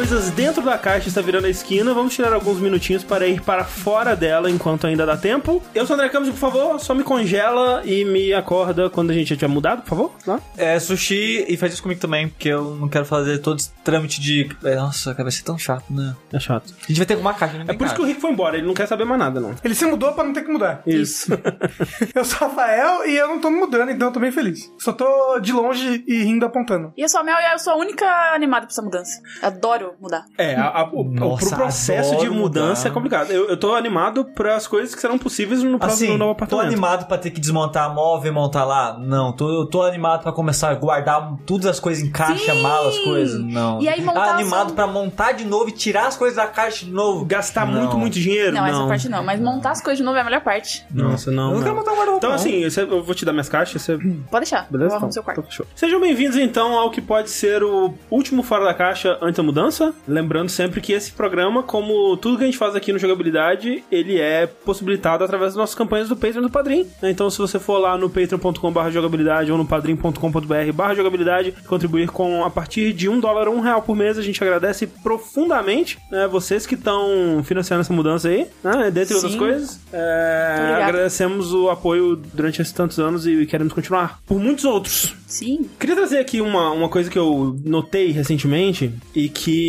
coisas dentro da caixa está virando a esquina, vamos tirar alguns minutinhos para ir para fora dela enquanto ainda dá tempo. Eu sou o André Campos, por favor, só me congela e me acorda quando a gente já tiver mudado, por favor. Tá? É, sushi, e faz isso comigo também, porque eu não quero fazer todo esse trâmite de. é, Nossa, vai ser tão chato, né? É chato. A gente vai ter uma caixa, né? É por isso que o Rick foi embora, ele não quer saber mais nada, não. Ele se mudou pra não ter que mudar. Isso. Eu sou o Rafael e eu não tô me mudando, então eu tô bem feliz. Só tô de longe e rindo apontando. E eu sou a Mel e eu sou a única animada pra essa mudança. Adoro mudar. É, a, a, o, Nossa, pro processo de mudança mudar. é complicado. Eu, eu tô animado para as coisas que serão possíveis no próximo Assim, novo tô apartamento. animado pra ter que desmontar móvel e montar lá? Não. Tô, eu tô animado pra começar a guardar todas as coisas em caixa, Sim! malas, coisas? Não. E aí montar Ah, animado pra montar de novo e tirar as coisas da caixa de novo? Gastar Não. muito, muito dinheiro? Não, Não, essa parte não. Mas montar as coisas de novo é a melhor parte. Nossa, não. Eu não quero montar um guarda-roupa. Então, não. assim, eu vou te dar minhas caixas, você. Pode deixar. Beleza? Eu arrumo Então, seu quarto. então. Sejam bem-vindos, então, ao que pode ser o último Fora da Caixa antes da mudança. Lembrando sempre que esse programa, como tudo que a gente faz aqui no Jogabilidade, ele é possibilitado através das nossas campanhas do Patreon e do Padrim. né? Então, se você for lá no patreon.com.br jogabilidade ou no padrim.com.br barra jogabilidade, contribuir com a partir de um dólar ou um real por mês, a gente agradece profundamente né, vocês que estão financiando essa mudança aí, né, dentre outras Sim. coisas. É, agradecemos o apoio durante esses tantos anos e queremos continuar por muitos outros. Sim. Queria trazer aqui uma, uma coisa que eu notei recentemente e que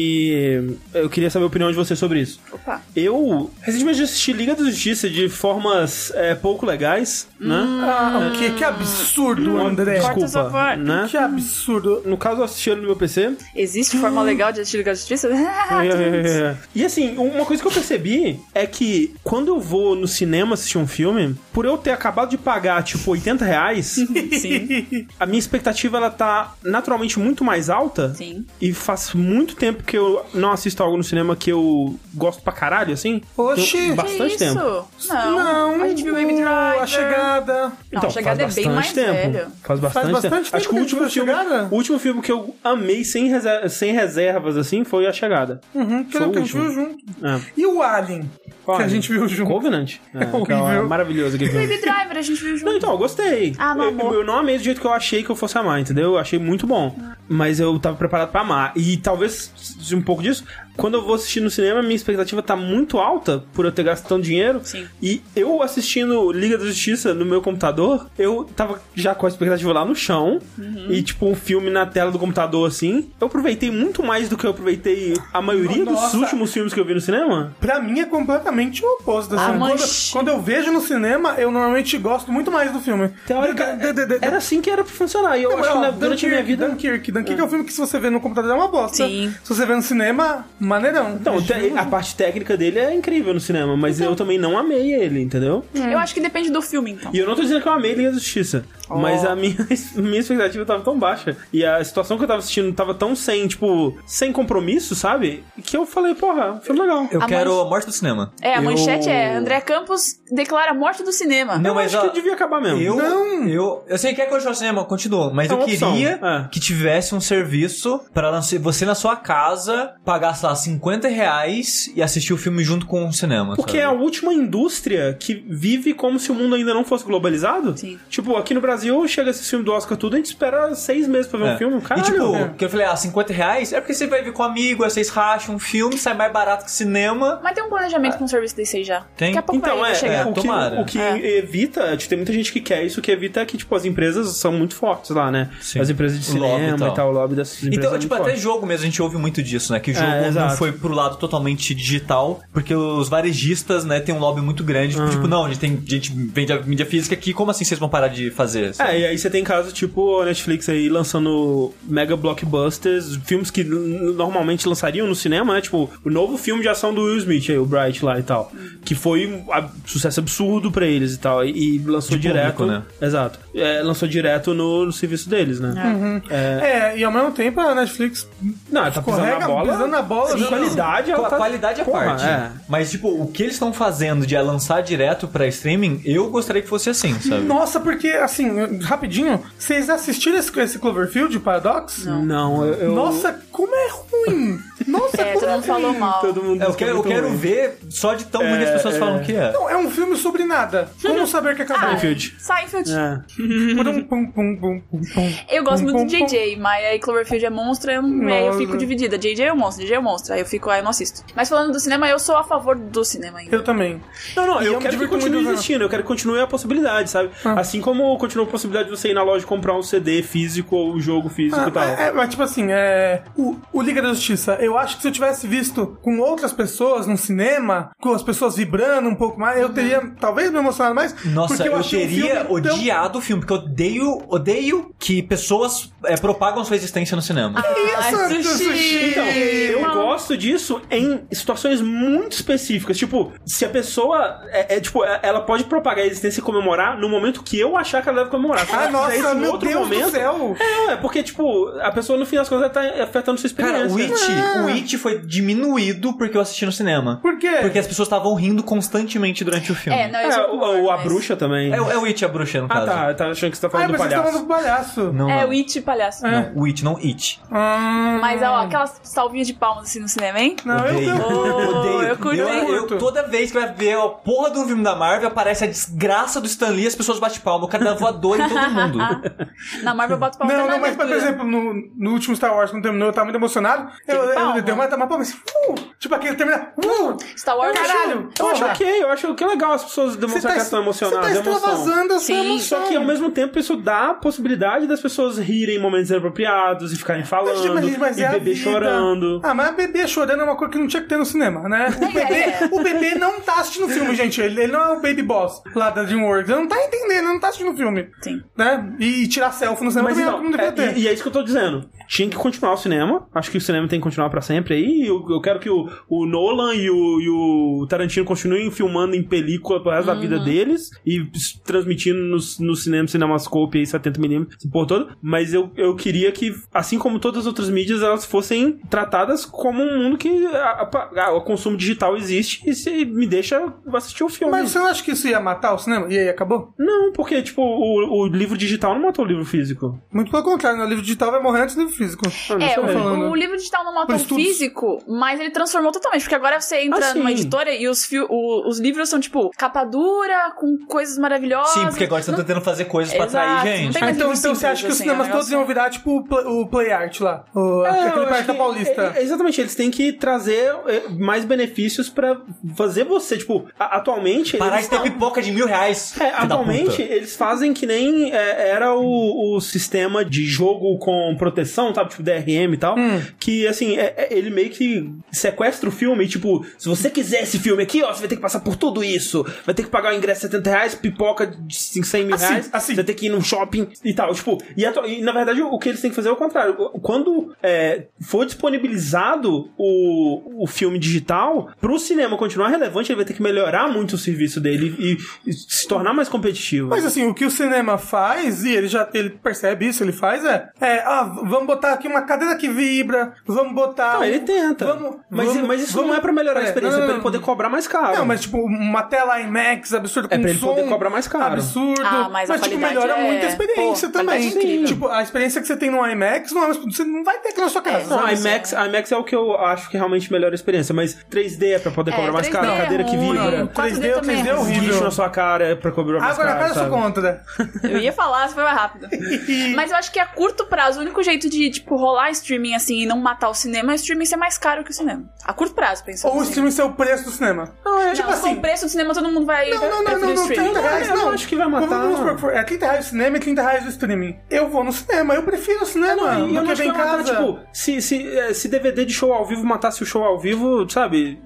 eu queria saber a opinião de você sobre isso. Opa. Eu recentemente assisti Liga da Justiça de formas é, pouco legais, né? Ah, o que? Que absurdo, André. Corta essa Desculpa, né? Que absurdo. No caso, eu assisti ele no meu PC. Existe forma legal de assistir Liga da Justiça? É. E assim, uma coisa que eu percebi é que quando eu vou no cinema assistir um filme, por eu ter acabado de pagar, tipo, 80 reais, Sim. a minha expectativa ela tá naturalmente muito mais alta. Sim. E faz muito tempo que eu não assisto algo no cinema que eu gosto pra caralho, assim. Oxi. Tem Que bastante isso? tempo. Não. Não, A gente viu Baby Driver. A chegada. Não, a chegada é faz bem bastante mais tempo. velho. Faz bastante, bastante tempo. tempo Acho que o que último filme, Chegada? o último filme que eu amei sem, reser- sem reservas, assim, foi A Chegada. Uhum, que o a gente viu junto. É. E o Alien? Qual que a gente viu junto. Covenant. É, que é maravilhoso filme. Baby Driver a gente viu junto. Não, então, eu gostei. Ah, não eu, amou. eu não amei do jeito que eu achei que eu fosse amar, entendeu? Eu achei muito bom. Mas eu tava preparado pra amar. E talvez um pouco disso. Quando eu vou assistir no cinema, minha expectativa tá muito alta por eu ter gasto tanto dinheiro. Sim. E eu assistindo Liga da Justiça no meu computador, eu tava já com a expectativa lá no chão. Uhum. E tipo, um filme na tela do computador assim. Eu aproveitei muito mais do que eu aproveitei a maioria dos Nossa. últimos filmes que eu vi no cinema. Pra mim é completamente o oposto. Assim. Ah, quando, mas- quando eu vejo no cinema, eu normalmente gosto muito mais do filme. Teórica, De- de- de- de- era assim que era pra funcionar. E eu Não, acho que na, durante a minha vida. Dunkirk. Dunkirk é. um filme que se você vê no computador é uma bosta. Sim. Se você vê no cinema, maneirão. Então, A gente te- a parte técnica dele é incrível no cinema, mas eu também não amei ele, entendeu? Eu acho que depende do filme, então. E eu não tô dizendo que eu amei Liga da Justiça, mas a minha, minha expectativa tava tão baixa e a situação que eu tava assistindo tava tão sem, tipo, sem compromisso, sabe? Que eu falei, porra, filme legal. Eu A quero a morte do cinema. É, a Eu- manchete é André Campos declara a morte do cinema. Não, eu mas acho ó, que devia acabar mesmo. Eu, Não. eu, eu sei que é que eu ao cinema, continua, mas É eu queria é. que tivesse um serviço pra você na sua casa pagar, sei lá, 50 reais e assistir o filme junto com o cinema. Porque é a sabe? última indústria que vive como se o mundo ainda não fosse globalizado. Sim. Tipo, aqui no Brasil, chega esse filme do Oscar tudo, a gente espera seis meses pra ver É. um filme. Caralho, e tipo, é. que eu falei, ah, 50 reais é porque você vai ver com um amigo, aí vocês racham um filme, sai mais barato que cinema. Mas tem um planejamento com um serviço desse aí já. Tem? Daqui a pouco Então, vai é, chegar. é, o, que, tomara. o que É. evita, tipo, tem muita gente que quer isso, o que evita é que, tipo, as empresas são muito fortes lá, né? Sim. As empresas de O lobby e cinema tal. e tal, o lobby dessas empresas Então, é tipo, muito até forte. jogo mesmo a gente ouve muito disso, né? Que o jogo É, não exato. foi pro lado totalmente digital, porque os varejistas, né, tem um lobby muito grande. Ah. Tipo, não, a gente tem a gente vende a mídia física aqui, como assim vocês vão parar de fazer? É, e aí você tem casos tipo a Netflix aí lançando mega blockbusters, filmes que normalmente lançariam no cinema, né? Tipo, o novo filme de ação do Will Smith, aí, o Bright lá e tal. Que foi um ab- sucesso absurdo pra eles e tal. E, e lançou De direto. público, né? Exato. É, lançou direto no, no serviço deles, né? É, e ao mesmo tempo a Netflix Não, tá pisando escorrega, na bola. pisando na bola. Sim, né? qualidade, ela tá- qualidade é Porra, parte. é. Mas, tipo, o que eles estão fazendo de lançar direto pra streaming, eu gostaria que fosse assim, sabe? Nossa, porque, assim, rapidinho, vocês assistiram esse, esse Cloverfield, Paradox? Não. Não, eu. eu- Nossa, como é ruim! Nossa, É, todo mundo falou mal. Todo mundo É, eu é quero, eu quero ruim. ver só de tão ruim que as pessoas é. falam que é. Não, é um filme sobre nada. Como saber que acabou? Seinfeld. Seinfeld. É. Eu gosto muito do JJ, mas aí Cloverfield é monstro, eu, aí eu fico dividida. JJ é o monstro, JJ é o monstro. Aí eu fico, aí eu não assisto. Mas falando do cinema, eu sou a favor do cinema ainda. Eu também. Não, não, eu eu quero que continue existindo, eu quero que continue a possibilidade, sabe? Ah. Assim como continua a possibilidade de você ir na loja e comprar um CD físico ou um jogo físico Ah, e tal. é, mas tipo assim, é, o, o Liga da Justiça, eu acho que se eu tivesse visto com outras pessoas no cinema, com as pessoas vibrando um pouco mais, eu teria talvez me emocionado mais. Nossa, eu, o teria tão- odiado o filme, porque eu odeio, odeio que pessoas é, propagam sua existência no cinema. Ai, Isso, sushi. sushi. Então, eu Não. gosto disso em situações muito específicas. Tipo, se a pessoa. É, é, tipo, é- ela pode propagar a existência e comemorar no momento que eu achar que ela deve comemorar. Ela Ah, isso nossa, em meu outro Deus momento, do céu! É, porque, tipo, a pessoa no fim das contas tá afetando sua experiência. Cara, o It, Ah. o It foi diminuído porque eu assisti no cinema. Por quê? Porque as pessoas estavam rindo constantemente durante o filme. É, não, É, isso é o, o- a mas- bruxa também. É, o- é o It a bruxa, no ah, caso. tá. Tá achando que você tá Ah, falando mas do palhaço. falando do palhaço. Não, É não. o It palhaço. É. Não, o It, não It. Ah, Mas, ó, aquelas salvinhas de palmas assim no cinema, hein? Não, eu, Odeio. eu, Oh, Odeio. eu curto. eu, Eu toda vez que vai ver a porra de um filme da Marvel, aparece a desgraça do Stan Lee e as pessoas batem palma. O cara dá voadora em todo mundo. Na Marvel eu boto palma Não, não, mas por exemplo, no, no último Star Wars, quando terminou, eu tava muito emocionado. Eu, eu, palma? eu dei uma, uma palma assim, uh, tipo aquele terminar, uh, Star Wars caralho, Eu acho ok, eu acho que é legal as pessoas demonstrarem que elas estão emocionadas. você é tá emoção. extravasando a sua Sim. emoção. Só que ao mesmo tempo isso dá a possibilidade das pessoas rirem em momentos inapropriados e ficarem falando, Mas, mas e é a bebê chorando. Ah, mas bebê chorando é uma coisa que não tinha que ter no cinema, né? O bebê, é. o bebê não tá assistindo o filme, gente. Ele, ele não é o baby boss lá da DreamWorks. Ele não tá entendendo, ele não tá assistindo o filme. Sim. Né? E tirar selfie no cinema Mas também então, não é, ter. e, e é isso que eu tô dizendo. Tinha que continuar o cinema. Acho que o cinema tem que continuar pra sempre aí. Eu, eu quero que o, o Nolan e o, e o Tarantino continuem filmando em película pro resto da vida deles e transmitindo nos no cinema, cinemascope aí, 70mm, esse porra todo. Mas eu, eu queria que, assim como todas as outras mídias, elas fossem tratadas como um mundo que a- a- a- o consumo digital existe e se me deixa assistir o filme. Mas você não acha que isso ia matar o cinema? E aí acabou? Não, porque, tipo, o, o livro digital não matou o livro físico. Muito pelo contrário, né? o livro digital vai morrer antes do livro físico. Ah, não É, o, o livro digital não Por matou o estudos. físico, mas ele transformou totalmente. Porque agora você entra Ah, numa editora e os, fio- o- os livros são, tipo, capa dura, com coisas maravilhosas. Sim, porque agora estão Não- tentando fazer coisas pra Exato, atrair não gente. Ah, então, então você acha que os assim, cinemas é todos iam virar tipo o Play, Art lá? O, É, aquele da Paulista. é- é- exatamente, eles têm que trazer é, mais benefícios pra fazer você, tipo, a- atualmente. Parar de ter tão- pipoca de mil reais. É, atualmente eles fazem que nem é, era o, o sistema de jogo com proteção, sabe? Tipo DRM e tal. Hum. Que assim, é- é- ele meio que sequestra o filme e, tipo, se você quiser esse filme aqui, ó, você vai ter que passar por tudo isso. Vai ter que pagar o ingresso de 70 reais, pipoca de 100 mil Assim, reais. assim. Você vai ter que ir num shopping e tal. Tipo, e, e, na verdade o que eles têm que fazer é o contrário. Quando é, for disponibilizado o, o filme digital, pro cinema continuar relevante, ele vai ter que melhorar muito o serviço dele e, e se tornar mais competitivo. Mas assim, o que o cinema faz, e ele já ele percebe isso, ele faz é, é ah, vamos botar aqui uma cadeira que vibra, vamos botar. Não, ele tenta. Vamos, mas, vamos- mas isso vamos- não é pra melhorar a É, experiência, não, é não, pra ele poder cobrar mais caro. Não, mas tipo, uma tela IMAX absurda com É pra ele som poder cobrar mais caro. Absurdo. Ah, mas a tipo, melhora é- muito a experiência Pô, também. qualidade incrível. Tipo, a experiência que você tem no IMAX, não, é- você não vai ter aqui na sua casa. Não, sabe? IMAX, IMAX é o que eu acho que realmente melhora a experiência, mas 3D é pra poder É, cobrar mais 3D caro, é cadeira que vibra. 4D 3D, também é 3D é horrível. Na sua cara é pra cobrar mais Agora, caro. faz a sua sabe? conta, né? Eu ia falar, se foi mais rápido. Mas eu acho que a curto prazo, o único jeito de, tipo, rolar streaming assim e não matar o cinema é o streaming ser mais caro que o cinema. A curto prazo, pensando Ou o assim. streaming ser o preço do cinema. Não, é, tipo não, assim- o preço do cinema todo mundo vai Não, não, não, não, o não, streaming. 30 reais Eu não. não acho que vai matar. Vamos supor, for- é 30 reais o cinema e 30 reais o streaming. Eu vou no cinema, eu prefiro o cinema. Não, e eu do não que acho ver que em vai matar, casa. tipo, se, se, é, se DVD de show ao vivo matasse o show ao vivo, sabe?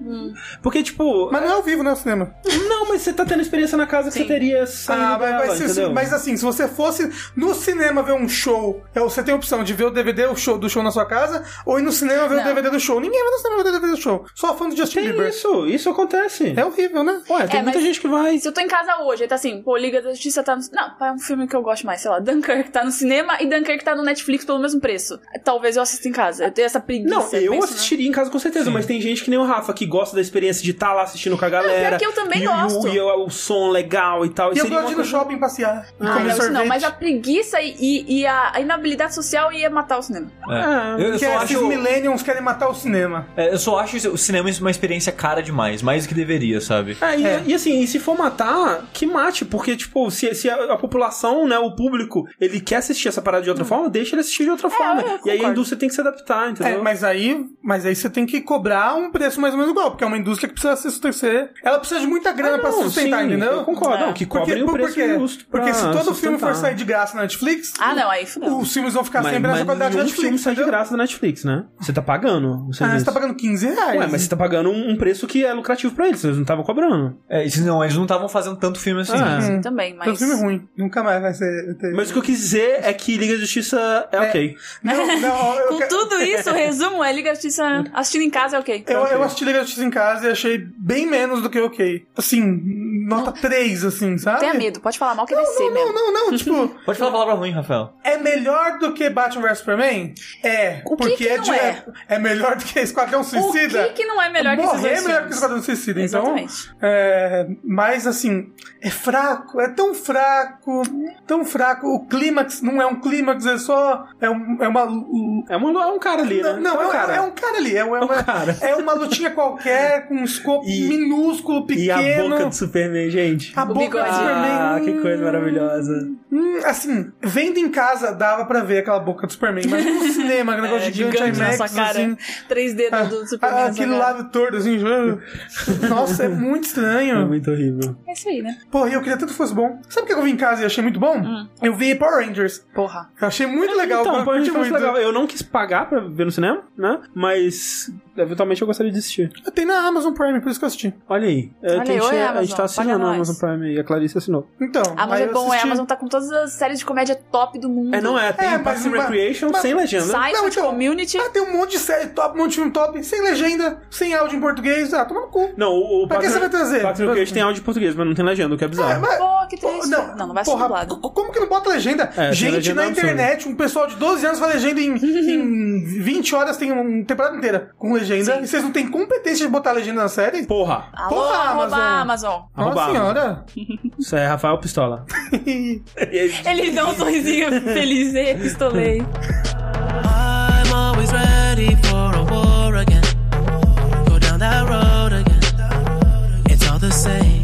Porque, tipo. Mas não é ao vivo, né, o cinema. Não, mas você tá tendo experiência na casa que Sim. você teria Ah, mas, dela, vai ser- entendeu? mas assim, se você fosse no cinema ver um show, é, você tem a opção de ver o DVD o show, do show na sua casa, ou ir no cinema ver Não. o DVD do show. Ninguém vai no cinema ver o DVD do show. Só fã do Justin Tem Bieber. isso, isso acontece. É horrível, né? Ué, tem É, muita gente que vai. Se eu tô em casa hoje, aí tá assim, pô, Liga da Justiça tá no... Não, é um filme que eu gosto mais, sei lá, Dunkirk tá no cinema e Dunkirk tá no Netflix pelo mesmo preço. Talvez eu assista em casa. Eu tenho essa preguiça. Não, eu penso, né? assistiria em casa com certeza, mas tem gente que nem o Rafa, que gosta da experiência de estar lá assistindo com a galera. pior que eu também e, o- gosto. E, o, o som legal e tal. E eu seria gosto de ir no shopping passear e Ah, não, não, mas a preguiça e, e- e a inabilidade social ia matar matar o cinema. É. Eu, eu Que só esses acho. millennials querem matar o cinema. é, eu só acho o cinema uma experiência cara demais, mais do que deveria, sabe? É, e, É. e assim, e se for matar, que mate, porque, tipo, se, se a, a população, né, o público, ele quer assistir essa parada de outra forma, deixa ele assistir de outra forma. eu E aí a indústria tem que se adaptar, É, entendeu? mas aí, mas aí você tem que cobrar um preço mais ou menos igual, porque é uma indústria que precisa se sustentar. Ela precisa de muita grana pra se Não, sustentar, sim, entendeu? Eu concordo, É. não, que o por- preço porque, justo. porque se todo filme for sustentar. sair de graça na Netflix, Ah, não, aí fudeu. os filmes vão ficar Mas, sempre mas essa qualidade da nenhum Netflix. filme sai de graça da Netflix, né? Você tá pagando o Ah, você tá pagando 15 reais. Ué, mas você tá pagando um preço que é lucrativo pra eles, eles não estavam cobrando. É, isso não, eles não estavam fazendo tanto filme assim. Ah. Sim, também, mas... filme ruim. Nunca mais vai ser. Mas o que eu quis dizer é que Liga da Justiça é, ok. Não, não, eu, Com quero- tudo isso, o resumo é Liga da Justiça assistindo em casa é ok. eu, eu assisti Liga da Justiça em casa e achei bem menos do que ok. Assim, nota 3, assim, sabe? Tenha medo, pode falar mal que é Não, mesmo. não, não, não, tipo, Pode falar a palavra ruim, Rafael. é melhor do que Batman vs Superman? É, O que porque que é, de- é? é melhor do que Esquadrão O Suicida. que, que não é melhor que esses Morrer dois é melhor que? Esquadrão Suicida, então. Exatamente. É, mas assim, é fraco, é tão fraco, tão fraco. O clímax não é um clímax, é só. É, um- é uma. É, uma, é um cara ali, né? Não, não, é, um cara. é um cara ali. É, uma, cara. é uma lutinha qualquer, com um escopo E- minúsculo, E pequeno. a boca do Superman, gente. A O boca do bigode. Superman. Ah, que coisa maravilhosa. Hum, assim, vendo em casa dava pra ver aquela boca do Superman, mas no cinema, aquele negócio É, gigante, gigante IMAX, sua cara. assim. 3D ah, do, do Superman. na sua aquele lábio torto, assim. Nossa, é muito É estranho. muito horrível. É isso aí, né? E eu queria tanto que fosse bom. Sabe o que eu vi em casa e achei muito bom? Hum. Eu vi Power Rangers. Porra. Eu achei muito legal. Então, curti ser muito muito. legal. Eu não quis pagar pra ver no cinema, né? Mas eventualmente eu gostaria de assistir. Tem na Amazon Prime, por isso que eu assisti. Olha aí. É, Olha aí, que- oi, a gente Amazon, tá assinando a. Amazon Prime e a Clarice assinou. Então, A Amazon é eu bom, é, a. Amazon tá com todas as séries de comédia top do mundo. É, não é. Tem É, Parks and Recreation mas- sem legenda. Sai Não, então- community. Ah, tem um monte de série top, um monte de filme top, sem legenda, sem áudio em português. Ah, toma no cu. Não, o, o Pra que você vai trazer? Parks and Recreation tem áudio em português, mas não tem legenda, o que é bizarro. É, mas- Pô, que triste. não, Não, não vai ser dublado. co- Como que não bota legenda? É, Gente legenda na é internet, um pessoal de 12 anos faz legenda em, em 20 horas, tem uma temporada inteira com legenda. Sim. E vocês não têm competência de botar legenda na série? Porra. Alô, Porra, arroba Amazon. Amazon. Nossa Arroba senhora. Isso é Rafael Pistola. Ele dá um sorrisinho feliz e pistolei. I'm always ready for a war again. Go down that road again. It's all the same.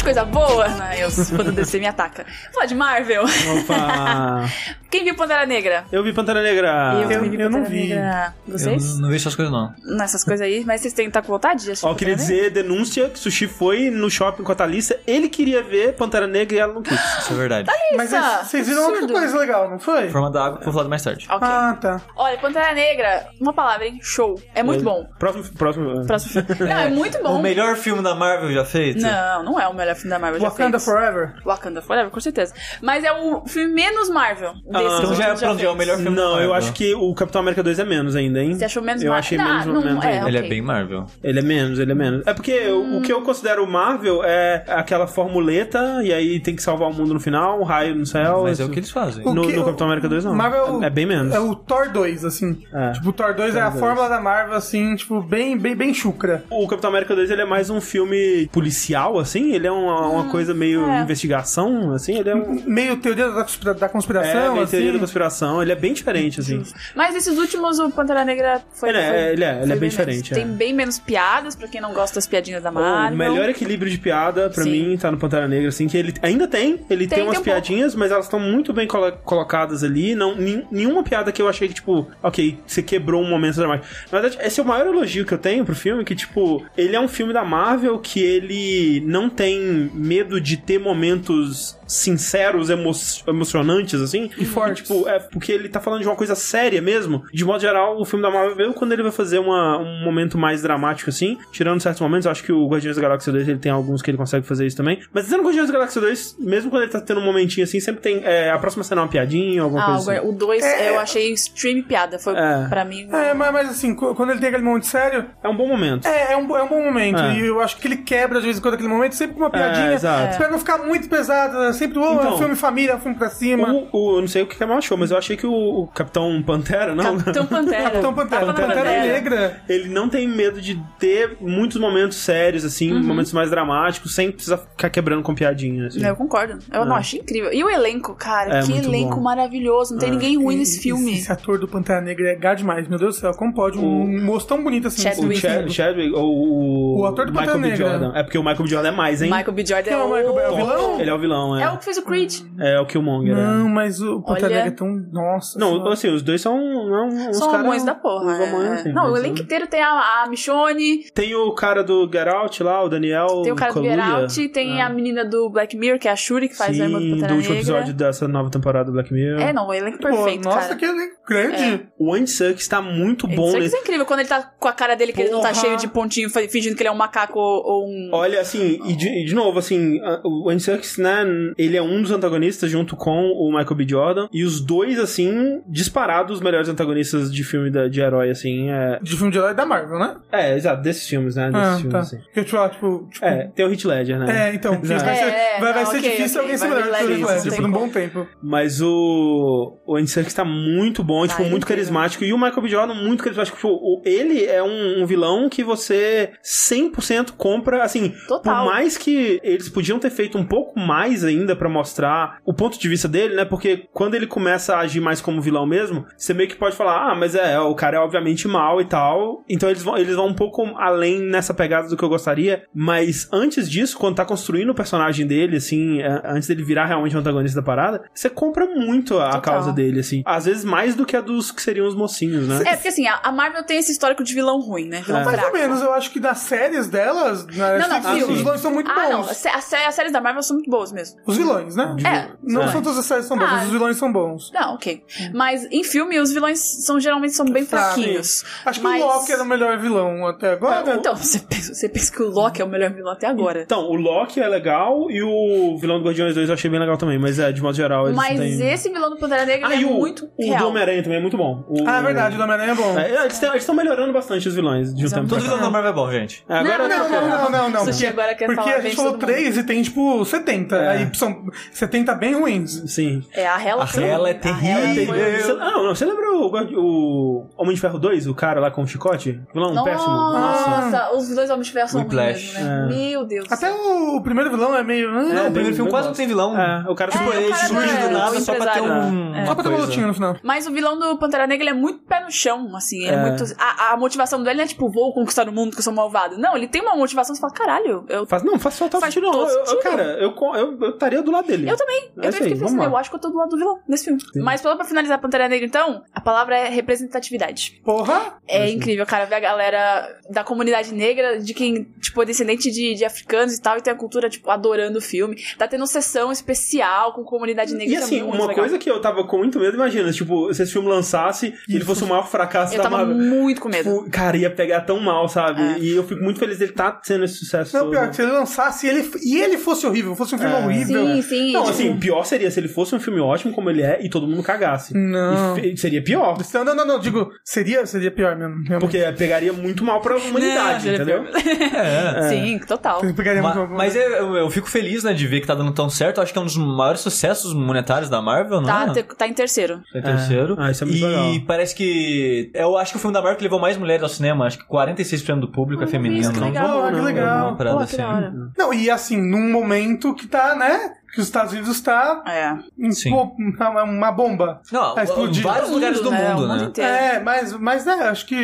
De coisa boa? Não, eu, quando DC me ataca. Falar de Marvel. Opa! Quem viu Pantera Negra? Eu vi Pantera Negra. Eu- também vi eu não Pantera vi. Negra. Eu Vocês? não, não vejo essas coisas, não. Nessas coisas aí, mas vocês têm que estar com vontade de assistir Ó, eu queria Pantera Negra? dizer, denúncia, que Sushi foi no shopping com a Thalissa, ele queria ver Pantera Negra e ela não quis. Isso é verdade. Mas Isso, vocês- viram outra absurdo. coisa legal, não foi? Forma da água eu vou falar mais tarde. Ok. Ah, tá. Olha, Pantera Negra, uma palavra, hein? Show. É muito bom. Próximo, próximo. Próximo filme. Não, é muito bom. O melhor filme da Marvel já feito? Não, não é o melhor filme da Marvel já Wakanda feito. Forever. Wakanda Forever, com certeza. Mas é o filme menos Marvel desses Ah, Então já é, pronto, já é o feitos. melhor filme Não, eu Marvel. acho que o Capitão América 2 é menos ainda, hein? Você achou menos Eu Mar- achei Não, menos, não, menos é, ainda. Ele é bem Marvel. Ele é menos, ele é menos. É porque o- o que eu considero Marvel é aquela formuleta e aí tem que salvar o mundo no final, um raio no céu. Mas é isso. o que eles fazem. O No, que- no Capitão América 2 não. Marvel é, é bem menos. É o Thor 2, assim. É. Tipo, o Thor 2 é a 2. fórmula da Marvel, assim, tipo, bem, bem, bem chucra. O Capitão América 2 ele é mais um filme policial, assim. Ele é uma, uma coisa meio é. investigação, assim. Ele é um. Meio teoria da, conspira- da É, conspiração, meio assim. teoria da conspiração. Ele é bem diferente, assim. Mas esses últimos, o Pantera Negra foi. Ele é- foi- ele é- ele é bem menos. diferente, é. Tem bem menos piadas, pra quem não gosta das piadinhas da Marvel. O melhor equilíbrio de piada, pra Sim. mim, tá no Pantera Negra, assim, que ele ainda tem, ele tem, Tem, umas tem um piadinhas, mas elas estão muito bem colo- colocadas ali. Não, nenhuma piada que eu achei que, tipo, ok, você quebrou um momento dramático. Na verdade, esse é o maior elogio que eu tenho pro filme, que, tipo, ele é um filme da Marvel que ele não tem medo de ter momentos sinceros, emo emocionantes, assim. E fortes. Tipo, é porque ele tá falando de uma coisa séria mesmo. De modo geral, o filme da Marvel, mesmo quando ele vai fazer uma, um momento mais dramático, assim, tirando certos momentos, eu acho que o Guardiões da Galáxia 2 ele tem alguns que ele consegue fazer isso também. Mas dizendo Guardiões da Galáxia 2, mesmo quando ele tá tendo um momentinho assim, sempre tem. é, a próxima cena é uma piadinha, alguma Ah, coisa assim. o 2 eu achei stream piada. Foi É. pra mim. É, mas, mas assim, qu- quando ele tem aquele momento sério, É um bom momento. é, é, um, é um bom momento. É. E eu acho que ele quebra de vez em quando aquele momento, sempre com uma piadinha. exato. Pra não ficar muito pesado. né? Sempre, oh, é Então. um filme família, é um filme pra cima. O, o- eu não sei o que é mais achou, mas eu achei que o, o Capitão Pantera, não. Capitão Pantera. Capitão Pantera, Capitão Pantera, Negra. Ele não tem medo de ter muitos momentos sérios, assim, Uhum. momentos mais dramáticos, sem precisar ficar quebrando com piadinha. Assim. Eu concordo. Eu não achei incrível. E o elenco, cara, É, que elenco bom. maravilhoso. Não tem ninguém ruim nesse Esse- filme. Esse, ator do Pantera Negra é gato demais, meu Deus do céu. Como pode um, um moço tão bonito assim? Chadwick. O Chad, Chadwick, ou o, O ator do Michael Pantera B. Negra. Jordan. É porque o Michael B. Jordan é mais, hein? Michael B. Jordan é é o Michael. É o o... vilão? Ele é o vilão, é. É o que fez o Creed. É o Killmonger. é. Não, mas o Pantera Olha. Negra é tão. Nossa. Não, senhora. assim, os dois são. Não, São caras- homões da porra. é. assim, não, o elenco inteiro tem a, a Michonne, Tem o cara do Get Out lá, o Daniel. tem o cara do Kaluuya. Get Out, tem É. a menina do Black Mirror, que é a Shuri, que faz Sim, a irmã do Pantera último Negra. episódio dessa nova temporada do Black Mirror. É, não, o elenco Pô, perfeito, nossa, cara. que elenco grande. O Andy Serkis tá muito bom Isso nesse. é incrível, quando ele tá com a cara dele que ele não tá Porra. cheio de pontinho, fingindo que ele é um macaco ou, um... Olha, assim, e de, e de novo, assim, o Andy Serkis, né, ele é um dos antagonistas junto com o Michael B. Jordan, e os dois, assim, disparados os melhores antagonistas de filme da- de herói, assim, é... De filme de herói da Marvel, né? É, exato, desses filmes, né, desses Ah, filmes, tá. assim. Porque, tipo, ah, tipo, tipo, É, tem o Heath Ledger, né? É, então, Exato. vai ser, É, vai, vai não, ser ok, difícil ok, alguém se vai melhorar que o Ledger, Heath Ledger tem por um bom tempo. Mas o, o Andy Serkis tá muito bom, e, tipo, muito incrível. carismático. E o Michael B. Jordan, muito carismático. Tipo, ele é um, um vilão que você 100% compra, assim... Total. Por mais que eles podiam ter feito um pouco mais ainda pra mostrar o ponto de vista dele, né? Porque quando ele começa a agir mais como vilão mesmo, você meio que pode falar, ah, mas é, o cara é obviamente mal e tal. Então eles vão, eles vão um pouco além nessa pegada do que eu gostaria. Mas antes disso, quando tá construindo o personagem dele, assim, é, antes dele virar realmente o antagonista da parada, você compra muito a Total. causa dele, assim. Às vezes mais do que a dos que seriam os mocinhos, né? É, porque assim, a Marvel tem esse histórico de vilão ruim, né? Vilão É. Mais ou menos, eu acho que das séries delas, na Não, não, filme. os vilões são muito Ah, não. bons. As, as, as séries da Marvel são muito boas mesmo. Os vilões, né? É. Não É. são todas as séries que são boas, Ah. mas os vilões são bons. Não, ok. Mas em filme, os vilões são geralmente são bem fraquinhos. Acho que Mas- o Loki era o melhor vilão até agora. Então, você pensa, você pensa que o Loki é o melhor vilão até agora. Então, o Loki é legal e o vilão do Guardiões 2 eu achei bem legal também, mas é, de modo geral, eles Mas têm... esse vilão do Pantera Negra Ah, é o, muito o do real. Homem-Aranha também é muito bom. O- Ah, é verdade, o do Homem-Aranha é bom. É, eles estão melhorando bastante os vilões de um tempo Todo vilão da Marvel é bom, gente. É, Agora Não, Não, não, não, não. Sushi agora quer porque falar a gente falou todo mundo. 3 e tem, tipo, 70. É. Aí são 70 bem ruins. Sim. É, a Hela A Hela é terrível. ah, não, não, você lembra o, Homem de Ferro 2, o cara lá com o chicote? Vilão Nossa, péssimo. Nossa. os dois homens de ferro são ruins né? É. Meu Deus. Até o, o primeiro vilão é meio. Não, o primeiro filme quase não tem vilão. É, o cara É, tipo, ele surge é do nada só pra ter um. É. Só pra ter um coisa. lutinho no final. Mas o vilão do Pantera Negra ele é muito pé no chão, assim. É, É. muito. A, a motivação dele não é tipo, vou conquistar o mundo que eu sou malvado. Não, ele tem uma motivação você fala, caralho, eu. Faz, não, faz total Faz sentido. Eu, eu- cara, eu estaria do lado dele. Eu também. É eu também pensando, eu acho que eu tô do lado do vilão nesse filme. Mas só pra finalizar Pantera Negra, então, a palavra é representatividade. Porra! É incrível, cara, ver a galera da comunidade negra, de quem, tipo, é descendente de, de africanos e tal, e tem a cultura, tipo, adorando o filme. Tá tendo sessão especial com comunidade negra. E é assim, uma legal. coisa que eu tava com muito medo, imagina, tipo, se esse filme lançasse e ele fosse o maior fracasso Eu da tava Marvel. muito com medo. Tipo, cara, ia pegar tão mal, sabe? É. E eu fico muito feliz dele tá tendo esse sucesso Não, todo. pior, que se ele lançasse e ele, e ele fosse horrível, fosse um filme É. horrível. Sim, sim. Não, tipo, assim, pior seria se ele fosse um filme ótimo como ele é e todo mundo cagasse. Não. E seria pior. Não, não, não, não, digo, seria, seria pior mesmo. realmente. Porque pegaria muito mal pra humanidade, Não, entendeu? É. Sim, total. Pegaria Ma- muito Mas eu, eu- eu fico feliz, né, de ver que tá dando tão certo. Eu acho que é um dos maiores sucessos monetários da Marvel, não Tá, é? tá em terceiro. Tá em terceiro. Ah, isso é muito e legal. parece que. Eu acho que o filme da Marvel que levou mais mulheres ao cinema. Acho que 46% do público é não vi feminino. isso, que legal. Ah, que legal. Uma parada Pô, que assim. Não, e assim, num momento que tá, né? Que os Estados Unidos está É. em Sim. pô, uma, uma bomba. Não, Tá explodindo. vários lugares do né? mundo, né? inteiro. É, mas, mas é, acho que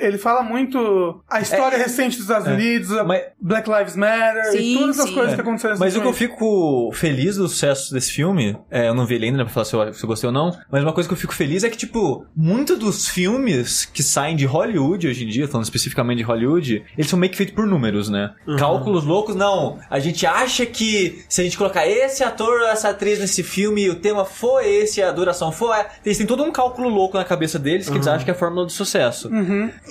ele fala muito a história recente dos Estados Unidos, a Mas- Black Lives Matter Sim, e todas essas sim. coisas É. que aconteceram. Mas o que eu fico feliz do sucesso desse filme, é, eu não vi ele ainda né, pra falar se eu, se eu gostei ou não, mas uma coisa que eu fico feliz é que, tipo, muito dos filmes que saem de Hollywood hoje em dia, falando especificamente de Hollywood, eles são meio que feitos por números, né? Cálculos loucos, não. A gente acha que se a gente colocar esse ator ou essa atriz nesse filme, o tema foi esse, a duração foi. Eles têm todo um cálculo louco na cabeça deles que eles acham que é a fórmula do sucesso.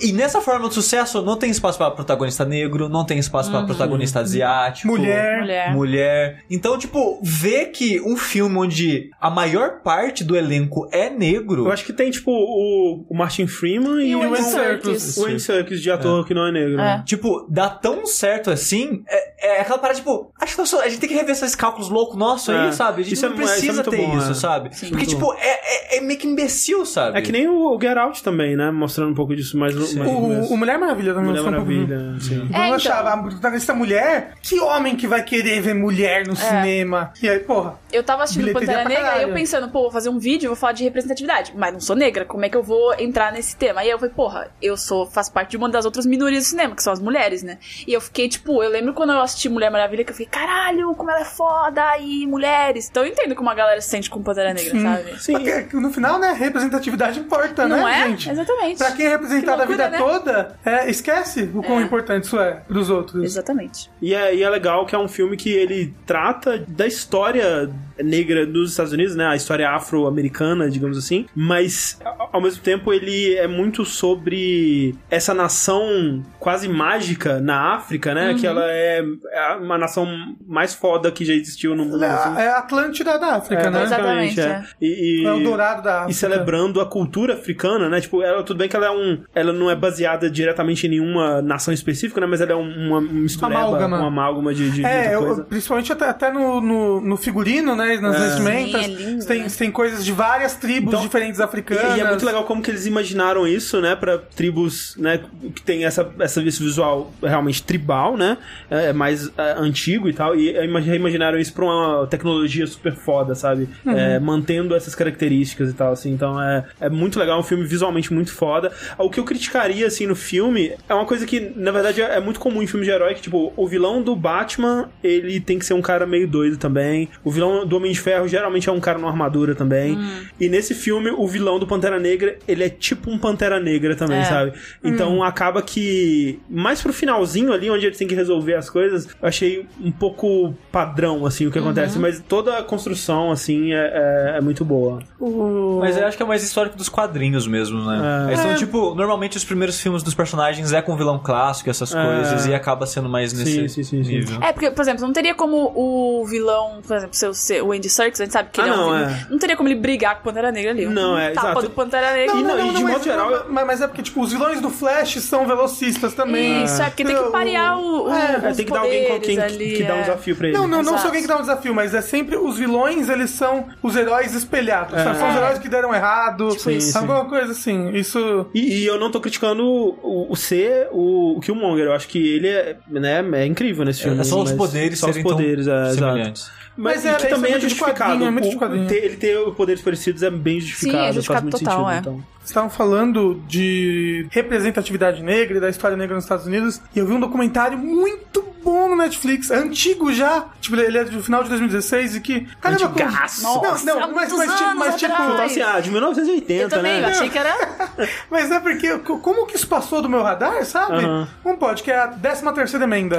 E nessa fórmula do sucesso não tem espaço pra protagonista negro, não tem espaço pra protagonista asiático. Mulher. Mulher. Mulher. Então, tipo, ver que um filme onde a maior parte do elenco é negro. Eu acho que tem, tipo, o, o Martin Freeman e, E o Andy Serkis. O Andy Serkis de ator que não é negro. É. Tipo, dá tão certo assim. É, é aquela parada, tipo, acho que a gente tem que rever esses cálculos loucos nossos aí, É. sabe? A gente Isso não é- isso é precisa ter bom, isso, é. sabe? Porque, muito tipo, é, é, é meio que imbecil, sabe? É que nem o Get Out também, né? Mostrando um pouco disso mais, mais O, o Mulher Maravilha também Mulher mostrou um pouco. Maravilha, sim. Eu É, então. achava, a protagonista mulher, que homem que vai querer ver mulher no cinema? E aí, porra, Eu tava assistindo Pantera Negra e eu pensando, pô, vou fazer um vídeo, vou falar de representatividade. Mas não sou negra, como é que eu vou entrar nesse tema? Aí eu falei, porra, eu sou, faço parte de uma das outras minorias do cinema, que são as mulheres, né? E eu fiquei, tipo, eu lembro quando eu assisti Mulher Maravilha, que eu fiquei, caralho, como ela é foda, e mulheres. Então eu entendo como a galera se sente com Pantera Negra, sabe? Sim. porque no final, né, representatividade importa, Não né, é? gente? Exatamente. Pra quem é representado Que a vida né? toda, é, esquece o quão É. importante isso é pros outros. Exatamente. E é, e é legal que é um filme que ele trata da história negra dos Estados Unidos, né? A história afro-americana, digamos assim. Mas, a- ao mesmo tempo, ele é muito sobre essa nação quase mágica na África, né? Que ela é é uma nação mais foda que já existiu no mundo. assim. É, é a Atlântida da África, né? Exatamente, é. é. E, e- É o dourado da África. e celebrando a cultura africana, né? Tipo, ela, tudo bem que ela é um. Ela não é baseada diretamente em nenhuma nação específica, né? Mas ela é um- uma mistureba, Amálgama. uma amálgama de, de, É, muita eu- coisa. principalmente até, até no, no, no figurino, né? Nas vestimentas. Sim, é lindo, você tem, né? tem coisas de várias tribos Então, diferentes E, africanas. e é muito legal como que eles imaginaram isso, né, Pra tribos, né, que tem essa, essa esse visual realmente tribal, né, é mais é, antigo e tal, e imag- reimaginaram isso pra uma tecnologia super foda, sabe, É, mantendo essas características e tal, assim, então é, é muito legal, é um filme visualmente muito foda. O que eu criticaria, assim, no filme é uma coisa que, na verdade, é muito comum em filmes de herói, que, tipo, o vilão do Batman, ele tem que ser um cara meio doido também, o vilão do Homem de Ferro geralmente é um cara numa armadura também, e nesse filme, o vilão do Pantera Negra, ele é tipo um Pantera Negra também, É. sabe? Então acaba que, mais pro finalzinho ali, onde eles têm que resolver as coisas, eu achei um pouco padrão, assim, o que acontece, mas toda a construção, assim, é, é- é muito boa. Mas eu acho que é mais histórico dos quadrinhos mesmo, né? É. São, tipo, normalmente os primeiros filmes dos personagens é com vilão clássico, essas É. coisas, e acaba sendo mais nesse sim, sim, sim. nível. É, porque, por exemplo, não teria como o vilão, por exemplo, ser o- Andy Serkis, a gente sabe que Ah, ele é um não, vilão. é. Não teria como ele brigar com o Pantera Negra ali. Não, é, tapa exato. do Pantera Negra. E não, e de mas, modo geral, eu- mas, mas é porque, tipo, os vilões do Flash são velocistas também. Isso, é porque tem que parear o, o, É, os tem que dar alguém com quem ali, que dá um desafio pra ele. Não, não, não só alguém que dá um desafio, mas é sempre os vilões, eles são os heróis espelhados. sabe? São os É. heróis que deram errado. Tipo isso. Alguma coisa assim. Isso. E, e eu não tô criticando o, o C, o, o Killmonger. Eu acho que ele é, né, é incrível nesse filme. É só os poderes só os poderes, é, exato. semelhantes. Mas, Mas é, que é também é, justificado. é muito de O- quadrinho. ter- ele ter poderes parecidos é bem justificado. Sim, é faz justificado muito total, sentido. é. Então. Estavam falando de representatividade negra e da história negra nos Estados Unidos. E eu vi um documentário muito bom no Netflix, antigo já. Tipo, ele é do final de 2016 e que. Caramba, como- Antigaço. Nossa, não, há não, mas, mas, tipo, anos mas tipo. atrás. Então, assim, ah, de 1980, Eu também, né? eu achei que era. Mas é porque, co- como que isso passou do meu radar, sabe? Aham. Um pode, que é a 13 terceira emenda.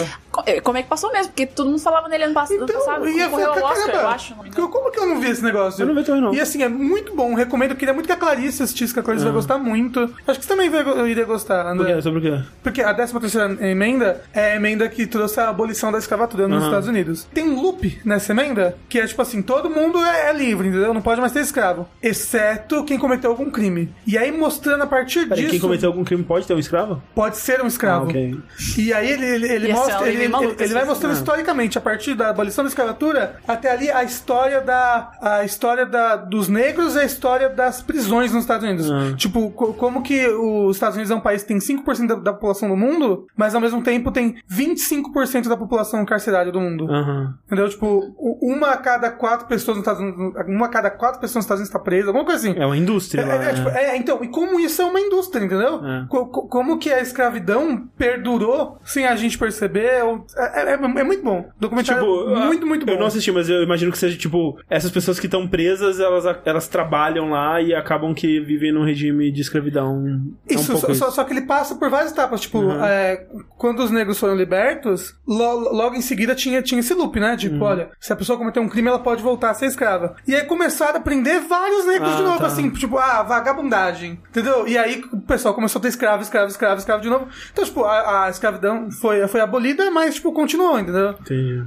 Como é que passou mesmo? Porque todo mundo falava nele ano passado. ano passado ia concorreu ao ficar, Oscar, caramba, eu acho. não. Como que eu não vi esse negócio? Eu não vi também, não. E assim, é muito bom, recomendo. Queria muito que a Clarice assistisse, que a Clarice vai gostar muito. Acho que você também vai, iria gostar, Por André. quê? Sobre o quê? Porque a 13 terceira emenda é a emenda que trouxe a abolição da escravatura nos Aham. Estados Unidos. Tem um loop nessa emenda, que é tipo assim, todo mundo é, é livre, entendeu? Não pode mais ter escravo. Exceto quem cometeu algum crime. E aí mostrando a partir Peraí, disso... quem cometeu algum crime pode ter um escravo? Pode ser um escravo. Ah, ok. E aí ele, ele, ele mostra, ele, ele, maluca, ele vai assim. mostrando Ah. historicamente, a partir da abolição da escravatura, até ali a história da a história da, dos negros e a história das prisões nos Estados Unidos. Ah. Tipo, co- como que os Estados Unidos é um país que tem 5% da, da população do mundo, mas ao mesmo tempo tem 25% da população carcerária do mundo. Aham. Entendeu? Tipo, uma a cada quatro pessoas nos Estados Unidos, uma a cada quatro pessoas nos Estados Unidos está presa, alguma coisa assim. É uma indústria É, lá, é, tipo, né? é, então, e como isso é uma indústria, entendeu? É. Co- co- como que a escravidão perdurou sem a gente perceber? É, é- é muito bom. Documentário Tipo, muito, muito bom. Eu não assisti, mas eu imagino que seja, tipo, essas pessoas que estão presas, elas, elas trabalham lá e acabam que vivem num regime de escravidão. É um Isso, pouco só, só- só que ele passa por várias etapas. Tipo, Uhum. é, quando os negros foram libertos, logo em seguida tinha, tinha esse loop, né? Tipo, olha, se a pessoa cometer um crime, ela pode voltar a ser escrava. E aí começaram a prender vários negros Ah, de novo, tá. assim, tipo, ah, vagabundagem. Entendeu? E aí o pessoal começou a ter escravo, escravo, escravo, escravo de novo. Então, tipo, a, a escravidão foi, foi abolida, mas, tipo, continuou, entendeu? Entendi.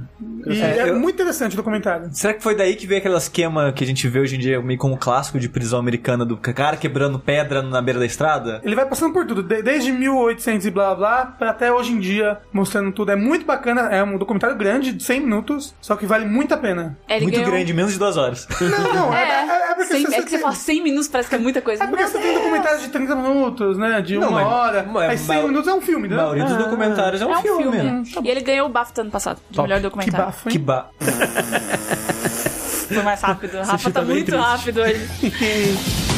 E É, é, eu- muito interessante o documentário. Será que foi daí que veio aquele esquema que a gente vê hoje em dia meio como clássico de prisão americana do cara quebrando pedra na beira da estrada? Ele vai passando por tudo, de- desde 1800 e blá blá, pra até hoje em dia, mostrando tudo. É muito bacana, é um documentário grande, de 100 minutos, só que vale muito a pena. É, ele Muito ganhou- grande, menos de duas horas. Não, não, é, É, é, é porque cem- você, é que você tem- fala 100 minutos, parece que é muita coisa. É porque você tem documentários de 30 minutos, né? De Não, uma mas- hora. mas- aí 100 mas- minutos é um filme, A né? maioria dos documentários é um, É um filme. filme. né? E ele ganhou o BAFTA ano passado, de melhor Que documentário. bafo, Que hein? ba... Foi mais rápido. O Rafa tá tá muito triste. rápido hoje.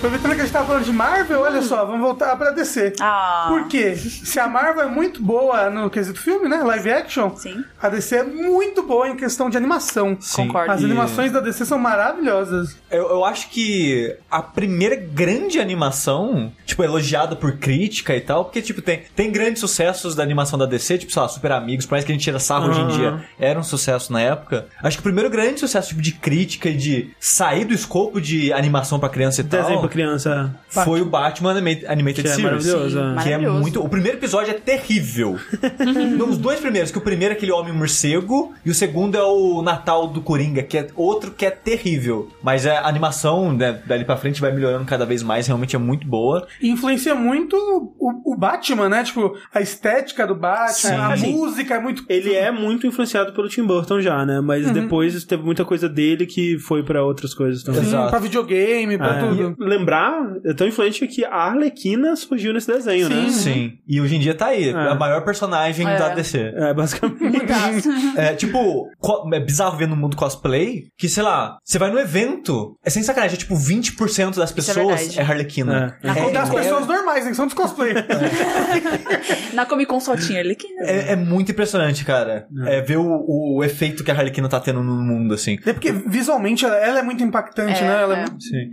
Aproveitando que a gente tava falando de Marvel, olha só, vamos voltar pra DC. Ah. Por quê? Se a Marvel é muito boa no quesito filme, né? Live action, Sim. a DC é muito boa em questão de animação. Sim. Concordo. As E- animações da DC são maravilhosas. Eu, eu acho que a primeira grande animação, tipo, elogiada por crítica e tal, porque, tipo, tem, tem grandes sucessos da animação da DC, tipo, sei lá, Super Amigos, por mais que a gente tira sarro hoje em dia, era um sucesso na época. Acho que o primeiro grande sucesso, tipo, de crítica e de sair do escopo de animação pra criança e tal, Desenho pra criança. foi o Batman Anima- Animated Que é Series. maravilhoso. Sim, é. Que é Maravilhoso. muito. O primeiro episódio é terrível. Não, Os dois primeiros, que o primeiro é aquele homem morcego, e o segundo é o Natal do Coringa, que é outro que é terrível. Mas a animação, né, dali pra frente vai melhorando cada vez mais, realmente é muito boa. E influencia muito o, o Batman, né? Tipo, a estética do Batman, Sim. a Assim, música é muito. Ele é muito influenciado pelo Tim Burton já, né? Mas depois teve muita coisa dele que foi pra outras coisas também. Sim, Exato. pra videogame, pra É. tudo. E lembrar, é tão influente que a Arlequina surgiu nesse desenho, né? Sim. Sim. E hoje em dia tá aí, a maior personagem É. da DC. É, basicamente. É, tipo, é bizarro ver no mundo cosplay que, sei lá, você vai no evento, é sem sacanagem, é tipo 20% das é pessoas é Harlequina. É. Das pessoas normais, né? Que são dos cosplay. Na Comic Con só tinha que. É, é muito impressionante, cara. É, ver o, o efeito que a Harlequina tá tendo no mundo, assim. É porque visualmente ela, ela é muito impactante, É, né? Ela é, é. muito. Sim.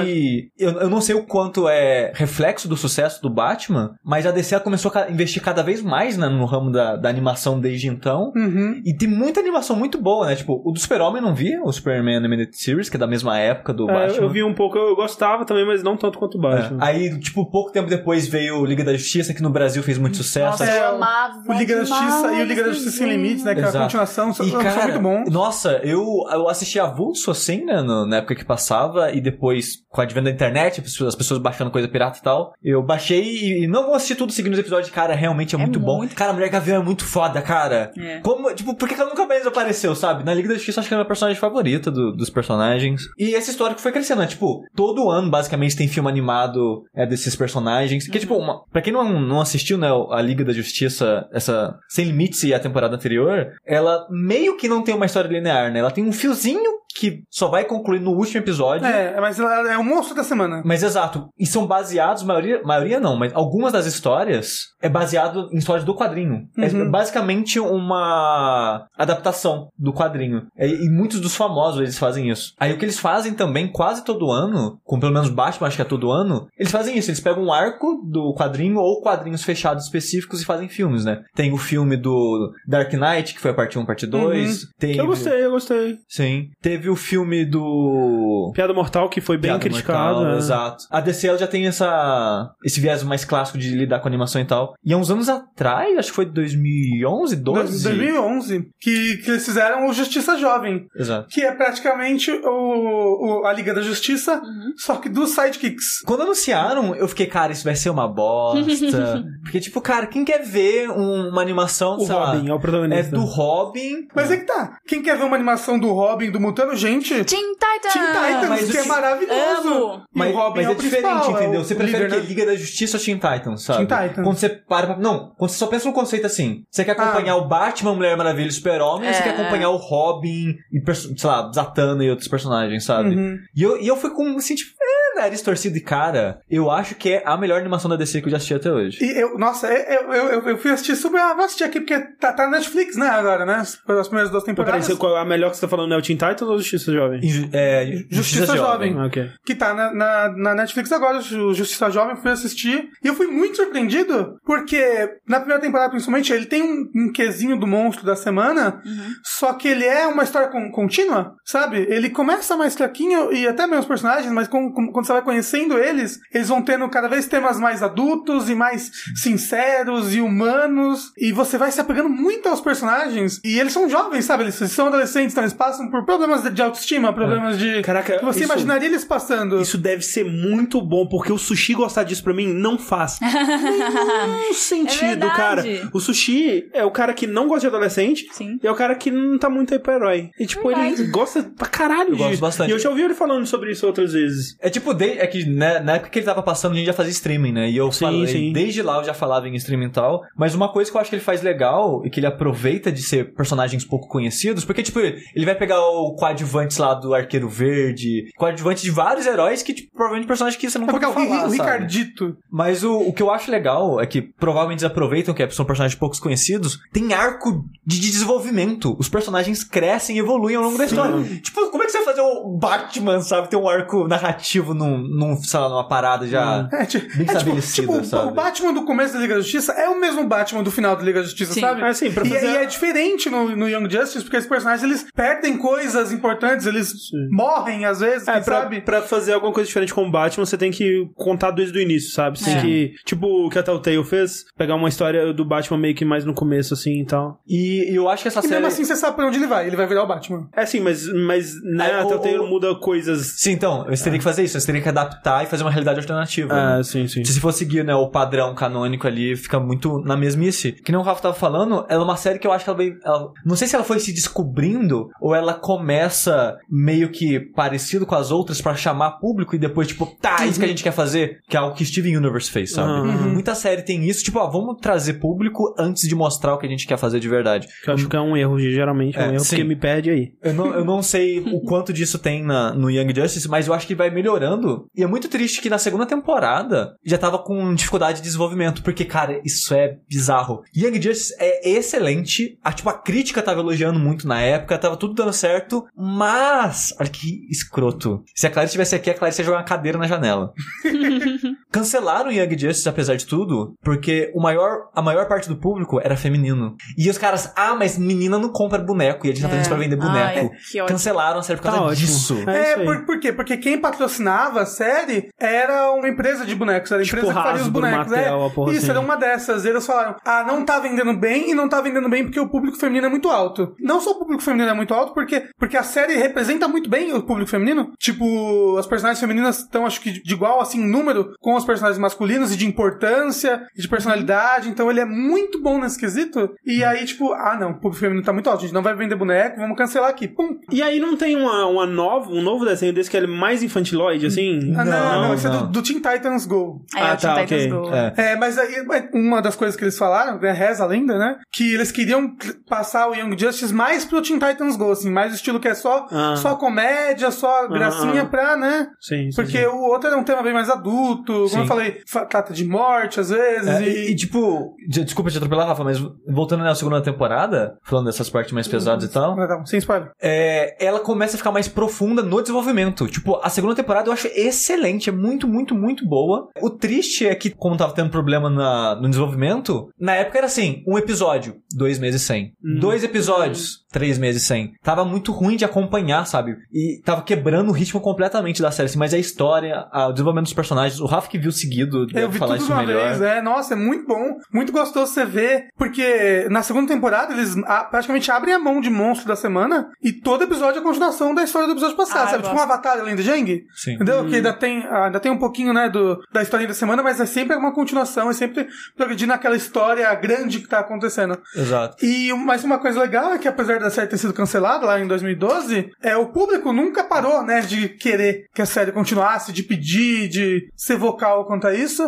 Grande eu, eu não sei o quanto é reflexo do sucesso do Batman, mas a DC começou a investir cada vez mais né, no ramo da, da animação desde então. Uhum. E tem muita animação muito boa, né? Tipo, o do Super-Homem eu não vi, o Superman Animated Series, que é da mesma época do É, Batman. eu vi um pouco, eu gostava também, mas não tanto quanto o É. Batman. Aí, tipo, pouco tempo depois veio o Liga da Justiça, que no Brasil fez muito sucesso. Nossa, É, eu amava. O Liga da Justiça e o Liga da Justiça Sem Limites, né? Que é a Exato. continuação, são, E, são cara, muito bons. nossa, eu, eu assisti avulso assim, né, no- na época que passava, e depois, com a advento da internet, as pessoas- as pessoas baixando coisa pirata e tal, eu baixei e, e não vou assistir tudo seguindo os episódios, cara, realmente é, É muito bom. muito- Cara, a Mulher Gavião é muito foda, cara. É. Como, tipo, por que que ela nunca mais apareceu, sabe? Na Liga da Justiça, acho que ela é a minha personagem favorita do- dos personagens. E esse histórico foi crescendo, né? Tipo, todo ano, basicamente, tem filme animado é, desses personagens. Que, tipo, uma, pra quem não, não assistiu, né, a Liga da Justiça, essa Sem Limites e a temporada anterior, ela meio que não tem uma história linear, né? Ela tem um fiozinho que só vai concluir no último episódio. É, mas ela é o monstro da semana. Mas exato, e são baseados, maioria, maioria não, mas algumas das histórias é baseado em histórias do quadrinho. É Uhum. basicamente uma adaptação do quadrinho. É, E, muitos dos famosos eles fazem isso. Aí o que eles fazem também quase todo ano, com pelo menos Batman, acho que é todo ano, eles fazem isso, eles pegam um arco do quadrinho ou quadrinhos fechados específicos e fazem filmes, né? Tem o filme do Dark Knight, que foi a parte 1, parte 2. Tem Eu gostei, eu gostei. Sim. Teve o filme do Piada Mortal, que foi bem Piada criticado. Mortal, né? Exato. A DC ela já tem essa esse viés mais clássico de lidar com animação e tal. E há uns anos atrás, acho que foi 2011, 12. 2011, que, que eles fizeram o Justiça Jovem, Exato. que é praticamente o, o- a Liga da Justiça, Uhum. só que dos sidekicks. Quando anunciaram, eu fiquei, cara, isso vai ser uma bosta. Porque, tipo, cara, quem quer ver um- uma animação, O sei lá, Robin é o é protagonista. do Robin. Mas é que tá. Quem quer ver uma animação do Robin, do Mutano, gente, Teen Titans! Teen Titans, mas que é maravilhoso. Amo. E Mas, o Robin mas é, é, diferente, é entendeu? Você prefere líder, que né? Liga da Justiça ou Teen Titans, sabe? Teen Titans. Quando você para pra... Não, quando você só pensa no conceito assim. Você quer acompanhar o Batman, Mulher Maravilha e Super-Homem, ou você É. quer acompanhar o Robin e, sei lá, Zatanna e outros personagens, sabe? Uhum. E, eu, e eu fui com, assim, tipo, é, nariz torcido e cara, eu acho que é a melhor animação da DC que eu já assisti até hoje. E eu, nossa, eu, eu, eu, eu fui assistir super. Ah, vou assistir aqui porque tá, tá na Netflix, né, agora, né? As primeiras duas Peraí, temporadas. você, qual- a melhor que você tá falando é o Teen Titans ou Justiça Jovem? É, Justiça Jovem. Ah, ok. que tá na, na, na Netflix agora, o Justiça Jovem, eu fui assistir. E eu fui muito surpreendido, porque na primeira temporada, principalmente, ele tem um, um quesinho do monstro da semana, só que ele é uma história con- contínua, sabe? Ele começa mais fraquinho, e até mesmo os personagens, mas com- com- quando você vai conhecendo eles, eles vão tendo cada vez temas mais adultos e mais sinceros e humanos, e você vai se apegando muito aos personagens, e eles são jovens, sabe? Eles são adolescentes, então eles passam por problemas de- autoestima, problemas de... Caraca, que você isso- imaginaria eles passando. Isso deve ser muito bom, porque o sushi gostar disso pra mim não faz nenhum sentido, verdade. cara. O sushi é o cara que não gosta de adolescente Sim. e é o cara que não tá muito aí pro herói. E tipo, ele gosta pra caralho Eu de... gosto bastante. E eu já ouvi ele falando sobre isso outras vezes. É tipo, de- é que né, na época que ele tava passando, a gente já fazia streaming, né? E eu Sim, falei, sim. desde lá eu já falava em streaming e tal. Mas uma coisa que eu acho que ele faz legal e que ele aproveita de ser personagens pouco conhecidos, porque, tipo, ele vai pegar o coadjuvantes lá do Arqueiro Verde, coadjuvantes de vários heróis que, tipo, provavelmente personagens que você É nunca porque ouviu o, falar, o? Ricardito. Mas o, o que eu acho legal é que provavelmente eles aproveitam que são personagens poucos conhecidos, tem arco de desenvolvimento. Os personagens crescem e evoluem ao longo da história. Tipo, como é que você vai fazer o Batman, sabe, ter um arco narrativo num, num sei lá, numa parada já É, ti- bem é, tipo, estabelecida, tipo, sabe? o Batman do começo da Liga da Justiça é o mesmo Batman do final da Liga da Justiça, Sim. sabe? Ah, sim, pra e, fazer e a- é diferente no, no Young Justice, porque os personagens eles perdem coisas importantes, eles morrem às vezes, É, pra, sabe? pra fazer alguma coisa diferente com o Batman, você tem que contar desde o início, sabe? Você É. tem que, tipo o que a Telltale fez, pegar uma história do Batman meio que mais no começo, assim, e tal. E, e eu acho que essa E série... mesmo assim você sabe pra onde ele vai, ele vai virar o Batman. É sim, mas, mas né, É, a Telltale o- muda coisas... Sim, então, você teria que fazer isso, você teria que adaptar e fazer uma realidade alternativa. né? Ah, sim, sim. Se for seguir né, o padrão canônico ali, fica muito na mesmice. Que nem o Rafa tava falando, ela é uma série que eu acho que ela veio. ela- não sei se ela foi se descobrindo ou ela começa meio que parecido com as outras pra chamar público e depois, tipo, tá, é isso que a gente quer fazer. Que é algo que Steven Universe fez, sabe? Uhum. Muita série tem isso, tipo, ó, vamos trazer público antes de mostrar o que a gente quer fazer de verdade. Que eu acho que é um erro, geralmente é um É, erro, sim. porque me perde aí. Eu não, eu não sei o quanto disso tem na, no Young Justice, mas eu acho que vai melhorando. E é muito triste que na segunda temporada já tava com dificuldade de desenvolvimento, porque, cara, isso é bizarro. Young Justice é excelente, a, tipo, a crítica tava elogiando muito na época, tava tudo dando certo, mas, olha que escroto. Se a Clarice estivesse aqui, a Clarice ia jogar uma cadeira na janela. Cancelaram Young Justice, apesar de tudo, porque o maior, a maior parte do público era feminino. E os caras, ah, mas menina não compra boneco, e a gente tá fazendo isso pra vender boneco. Ai. Cancelaram a série por Tá causa ótimo. disso. É É, por, por quê? Porque quem patrocinava a série era uma empresa de bonecos, era a Tipo empresa que faria os bonecos. Mattel, é. a porra Isso, assim. era uma dessas. Eles falaram, ah, não tá vendendo bem e não tá vendendo bem porque o público feminino é muito alto. Não só o público feminino é muito alto, porque, porque a série representa muito bem o público feminino. Tipo, as personagens femininas estão, acho que, de igual, assim, número com os personagens masculinos e de importância e de personalidade. Então ele é muito bom nesse quesito. E aí, tipo, ah, não, o público feminino tá muito alto, a gente não vai vender boneco, vamos cancelar aqui. Pum. E aí não tem uma, uma nova, um novo desenho desse que é mais infantiloide, assim? Ah, não, não, Não, esse é do, do Teen Titans Go. Aí Ah, tá, ok. Go. É. É, mas aí uma das coisas que eles falaram, né, reza a lenda, né? Que eles queriam passar o Young Justice mais pro Teen Titans Go, assim, mais o estilo que é só, Ah. só comédia, só gracinha ah. pra, né? Sim, sim, Porque sim. o outro era um tema bem mais adulto, como Sim. eu falei, fa- trata de morte às vezes, É, e... e, tipo, de- desculpa te atropelar, Rafa, mas voltando na segunda temporada, falando dessas partes mais pesadas e tal, Não, não, sem spoiler. é, ela começa a ficar mais profunda no desenvolvimento. Tipo, a segunda temporada eu acho excelente, é muito, muito, muito boa. O triste é que, como tava tendo problema na- no desenvolvimento, na época era assim, um episódio, dois meses sem. Dois episódios, três meses sem. Tava muito ruim de acompanhar, sabe? E tava quebrando o ritmo completamente da série, assim, mas a história, a- o desenvolvimento dos personagens, o Rafa que viu seguido, deve Eu vi falar tudo isso uma melhor. vez, é, nossa, é muito bom, muito gostoso você ver, porque na segunda temporada eles ah, praticamente abrem a mão de monstro da semana e todo episódio é a continuação da história do episódio passado, Ah, sabe? Tipo um gosto. Avatar além de Jeng, Sim. Entendeu? Que ainda tem, ah, ainda tem um pouquinho, né, do, da historinha da semana, mas é sempre uma continuação, é sempre progredindo naquela história grande que tá acontecendo. Exato. E mais uma coisa legal é que apesar da série ter sido cancelada lá em 2012, é, o público nunca parou, né, de querer que a série continuasse, de pedir, de ser vocal quanto a isso.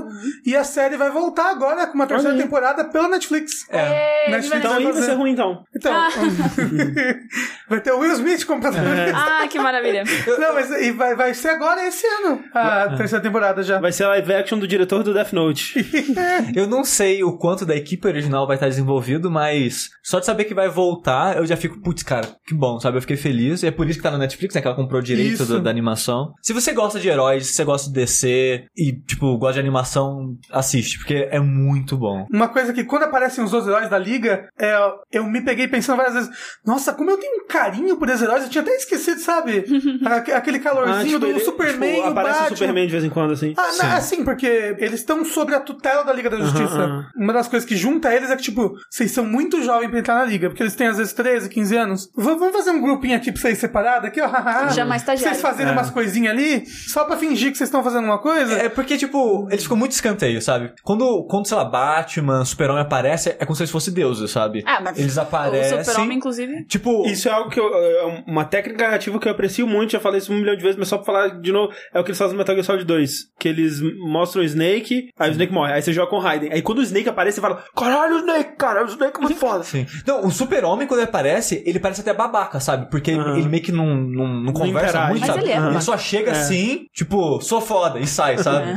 E a série vai voltar agora com uma terceira Olha temporada pela Netflix. É. É, Netflix Então vai vai fazer. ser ruim, então. Então, Ah. vai ter o Will Smith como protagonista. Ah, que maravilha. Não, mas e vai, vai ser agora esse ano a terceira temporada já. Vai ser a live action do diretor do Death Note. Eu não sei o quanto da equipe original vai estar desenvolvido, mas só de saber que vai voltar, eu já fico, putz, cara, que bom, sabe? Eu fiquei feliz. E é por isso que tá na Netflix, né? Que ela comprou o direito do- da animação. Se você gosta de heróis, se você gosta de DC e, tipo, gosta de animação, assiste, porque é muito bom. Uma coisa que quando aparecem os dois heróis da liga, é, eu me peguei pensando várias vezes, nossa, como eu tenho um carinho por esses heróis, eu tinha até esquecido, sabe? Aque- Aquele calorzinho do ele- Superman, tipo, o aparece Batman. o Superman de vez em quando, assim. Ah, não, assim, porque eles estão sob a tutela da Liga da Justiça. Uma das coisas que junta eles é que, tipo, vocês são muito jovens pra entrar na Liga, porque eles têm às vezes 13, 15 anos. V- vamos fazer um grupinho aqui pra vocês separado aqui, ó. Já mais Pra estagiário. Vocês fazerem umas coisinhas ali, só pra fingir que vocês estão fazendo uma coisa. É porque, tipo, eles ficam muito escanteio, sabe? Quando, quando sei lá, Batman, Super-Homem aparece, é como se eles fossem deuses, sabe? Ah, mas Eles o aparecem. super-homem, inclusive... Tipo, Isso é algo que eu. é uma técnica narrativa que eu aprecio muito, já falei isso um milhão de vezes, mas só pra falar de novo, é o que eles fazem no Metal Gear Solid 2. Que eles mostram o Snake, aí o Snake morre, aí você joga com o Raiden. Aí quando o Snake aparece, você fala: Caralho, o Snake, cara, o Snake é muito foda. Sim. Não, o super-homem, quando ele aparece, ele parece até babaca, sabe? Porque Aham. ele meio que não, não, não conversa interage. muito, Mas sabe? ele é, Ele né? só chega assim, tipo, sou foda, e sai, sabe?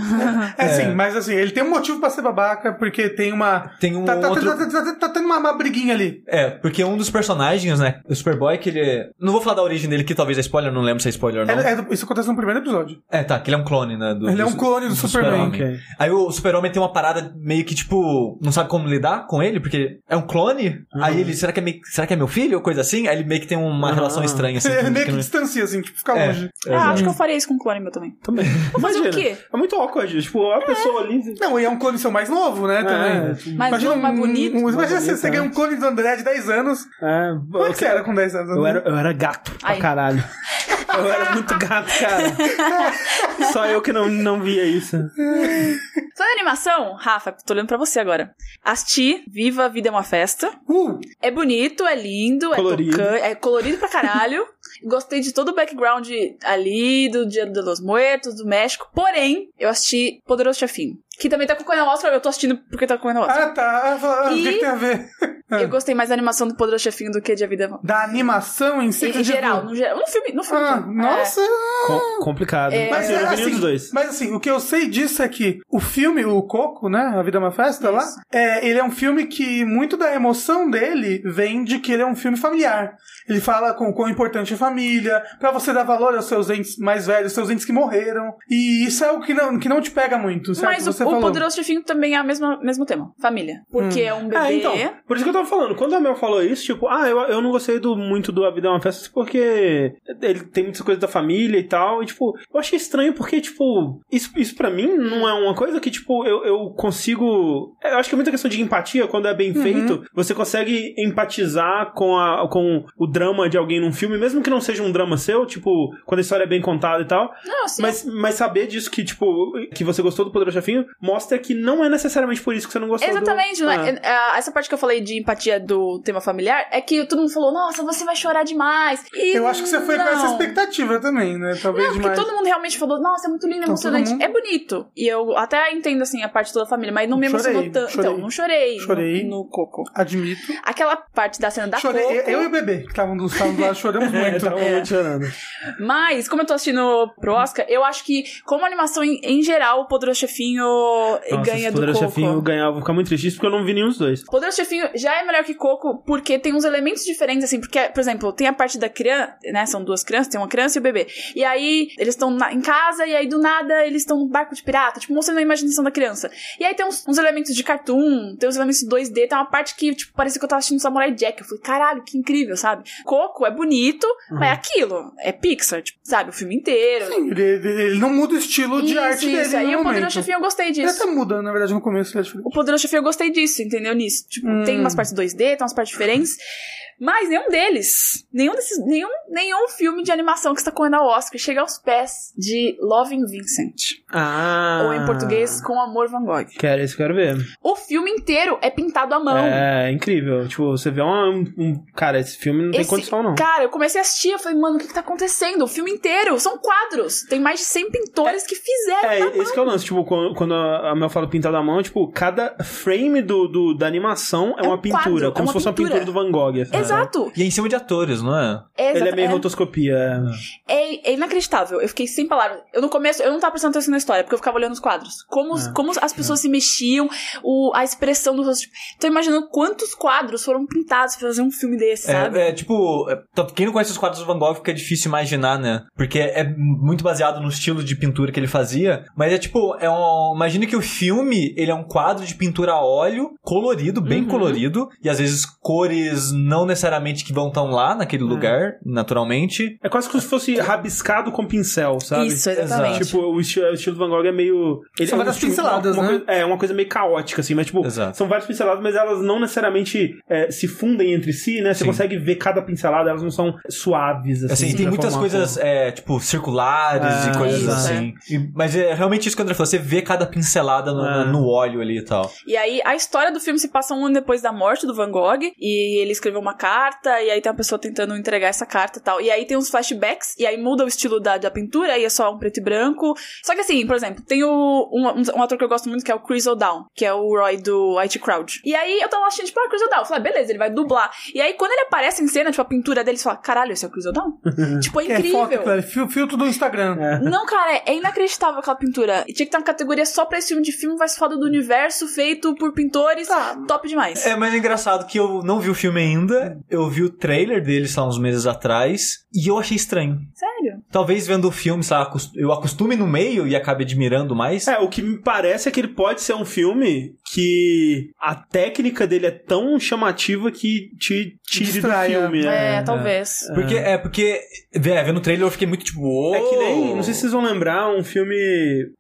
É, sim, mas assim, ele tem um motivo pra ser babaca, porque tem uma. Tem um Tá, tá, outro... tá, tá, tá- tá tendo uma, uma briguinha ali. É, porque um dos personagens, né? O Superboy, que ele. Não vou falar da origem dele, que talvez é spoiler, não lembro se é spoiler ou não. É- é isso acontece no primeiro episódio. É, tá, que ele é um clone, né? do- Ele é um do- clone do Superman. Ok. Aí o Super-Homem tem uma parada meio que, tipo, não sabe como lidar com ele, porque é um clone. Aí ele, será que é, meio, será que é meu filho ou coisa assim? Aí ele meio que tem uma Aham. relação estranha, assim. Meio que que não- distancia, assim, tipo, fica É. longe. Ah, acho que eu faria isso com o clone meu também. Também. fazer o Imagina. quê? É muito awkward. Tipo, a pessoa ali. Não, e é um clone seu mais novo, né? também. tipo, Mais novo, mais bonito. Um, imagina Mais você, bonito, você é. ganha um clone do André de 10 anos. é, Como é que você era com 10 anos? Eu era, eu era gato pra caralho. Eu era muito gato, cara. Só eu que não, não via isso. Em animação, Rafa, tô olhando pra você agora. Assisti Viva a Vida é uma Festa. Uh, É bonito, é lindo, Colorido. é tocante, é colorido pra caralho. Gostei de todo o background ali, do Dia de los Muertos, do México. Porém, eu assisti Poderoso Chefinho. Que também tá concorrendo ao Oscar, eu tô assistindo porque tá concorrendo ao Oscar. ah, tá. Ah, ah, O que, que tem a ver? Eu gostei mais da animação do Poderoso Chefinho do que de A Vida... Da animação em si? Em, em geral, no geral. No filme, no filme. Ah, É. nossa. Com- complicado. É. Mas vi nenhum dos dois. mas assim, o que eu sei disso é que o filme, o Coco, né? A Vida é uma Festa lá, é, ele é um filme que muito da emoção dele vem de que ele é um filme familiar. Ele fala com quão importante é a família, pra você dar valor aos seus entes mais velhos, seus entes que morreram. E isso é algo que não, que não te pega muito, certo? Mas o, falou. Poderoso Chefinho também é o mesmo, mesmo tema. Família. Porque é um bebê... Ah, então. Por isso que eu tava falando. Quando a Mel falou isso, tipo, ah, eu, eu não gostei do, muito do A Vida é uma Festa porque ele tem muitas coisas da família e tal. E, tipo, eu achei estranho porque, tipo, isso, isso pra mim não é uma coisa que, tipo, eu, eu consigo. Eu acho que é muita questão de empatia. Quando é bem feito, você consegue empatizar com, a, com o drama de alguém num filme, mesmo que não seja um drama seu, tipo, quando a história é bem contada e tal. Não, assim, Mas, mas saber disso que, tipo, que você gostou do Poderoso Chefinho mostra que não é necessariamente por isso que você não gostou Exatamente, do... né? É, Essa parte que eu falei de empatia do tema familiar é que todo mundo falou, nossa, você vai chorar demais. E Eu acho que você foi com não. essa expectativa também, né? Talvez Não, porque demais. todo mundo realmente falou, nossa, é muito lindo, é Então, emocionante. mundo- É bonito. E eu até entendo, assim, a parte toda da família, mas não me emocionou tanto. chorei. Então, não chorei, Chorei. No, no Coco. Admito. Aquela parte da cena da Chorei. Coco. Eu e o bebê, que estavam do estavam do lado, choramos É, muito. tava muito chorando. Mas, como eu tô assistindo pro Oscar, eu acho que, como animação em, em geral, o Poderoso Chefinho Nossa, ganha do Poderoso Coco. Chefinho ganhar, eu vou ficar muito triste porque eu não vi nenhum dos dois. Poderoso Chefinho já é melhor que Coco porque tem uns elementos diferentes, assim, porque, por exemplo, tem a parte da criança, né? São duas crianças, tem uma criança e o bebê. E aí, eles estão em casa e aí do nada eles estão no barco de pirata, tipo, mostrando a imaginação da criança. E aí tem uns, uns elementos de cartoon, tem uns elementos de 2D, tem uma parte que, tipo, parecia que eu tava assistindo Samurai Jack. Eu falei, caralho, que incrível, sabe? Coco é bonito, mas é aquilo, é Pixar, tipo, sabe? O filme inteiro. Ele, ele- ele não muda o estilo de Isso, arte dele. isso. Aí no o. Poderoso Chefinho eu gostei Ele disso. até muda, na verdade, no começo. Ele é. O Poderoso Chefia eu gostei disso, entendeu? Nisso. Tipo, Hum. tem umas partes 2D, tem umas partes diferentes. Mas nenhum deles, nenhum desses, nenhum, nenhum filme de animação que está correndo ao Oscar chega aos pés de Loving Vincent. Ah. Ou em português, Com Amor Van Gogh. Quero, esse eu quero ver. O filme inteiro é pintado à mão. É incrível. Tipo, você vê um, um- Cara, esse filme não tem Esse- condição, não. Cara, eu comecei a assistir, eu falei, mano, o que, que tá acontecendo? O filme inteiro, são quadros. Tem mais de 100 pintores que fizeram É, na mão. esse que é o lance, tipo, quando, quando a Mel fala pintado à mão, tipo, cada frame do, do- da animação é, É um uma pintura, quadro, como é se uma fosse pintura. uma pintura do Van Gogh. assim? Exato. E é em cima de atores, não é? É, Ele é exato- meio é- rotoscopia. É, é inacreditável. Eu fiquei sem palavras. Eu no começo, eu não tava prestando atenção na história, porque eu ficava olhando os quadros. Como, os- como as pessoas se mexiam, o, a expressão do rosto. Tô imaginando quantos quadros foram pintados pra fazer um filme desse, sabe? É, é, tipo, é, tanto quem não conhece os quadros do Van Gogh fica difícil imaginar, né? Porque é muito baseado no estilo de pintura que ele fazia. Mas é tipo, é um. Imagina que o filme ele é um quadro de pintura a óleo, colorido, bem Uhum. colorido, e às vezes cores não necessariamente que vão tão lá naquele lugar, naturalmente. É quase como se fosse rabiscado com pincel, sabe? Isso, exatamente. Tipo, o estilo, o estilo do Van Gogh é meio. Ele São é um várias estilo- pinceladas, uma, uma né? coisa- é, uma coisa meio caótica, assim, mas tipo, Exato. são várias pinceladas, mas elas não necessariamente é, se fundem entre si, né? Você Sim. consegue ver cada pincelada, elas não são suaves, assim. Assim, tem muitas coisas, uma é, tipo, circulares É, e coisas isso, assim. E- mas é realmente isso que o André falou, você vê cada pincelada no, É. no óleo ali e tal. E aí, a história do filme se passa um ano depois da morte do Van Gogh. E ele escreveu uma carta, e aí tem uma pessoa tentando entregar essa carta e tal. E aí tem uns flashbacks, e aí muda o estilo da, da pintura, e é só um preto e branco. Só que assim, por exemplo, tem o, um, um- ator que eu gosto muito, que é o Chris O'Dowd, que é o Roy do IT Crowd. E aí eu tava achando, tipo, ah, Chris O'Dowd. Eu falei, ah, beleza, ele vai dublar. E aí, quando ele aparece em cena, tipo, a pintura dele, você fala, caralho, esse é o Chris O'Dowd? tipo, é É incrível. cara, fil- filtro do Instagram. Não, cara, é inacreditável aquela pintura. E tinha que ter uma categoria só pra esse filme de filme mais foda do universo, feito por pintores. Tá. Top demais. É, mas é engraçado que eu não vi o filme ainda. Eu vi o trailer dele, sei lá, uns meses atrás. E eu achei estranho. Sério? Talvez vendo o filme, sei lá, acos- eu acostume no meio e acabe admirando mais. É, o que me parece é que ele pode ser um filme que a técnica dele é tão chamativa que te tire Distraia. do filme. É, talvez. Porque, é, porque, vé, vendo o trailer eu fiquei muito tipo, "Uou!" É que nem, não sei se vocês vão lembrar, um filme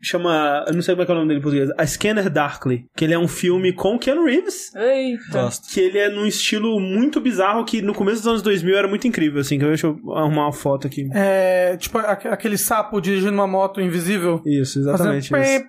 chama, eu não sei como é que é o nome dele em português, A Scanner Darkly, que ele é um filme com Keanu Reeves, Eita. Que ele é num estilo muito bizarro que no começo dos anos 2000 era muito incrível, assim, que deixa eu arrumar uma foto aqui. É, tipo aque- aquele sapo dirigindo uma moto invisível. Isso, exatamente. Fazendo isso.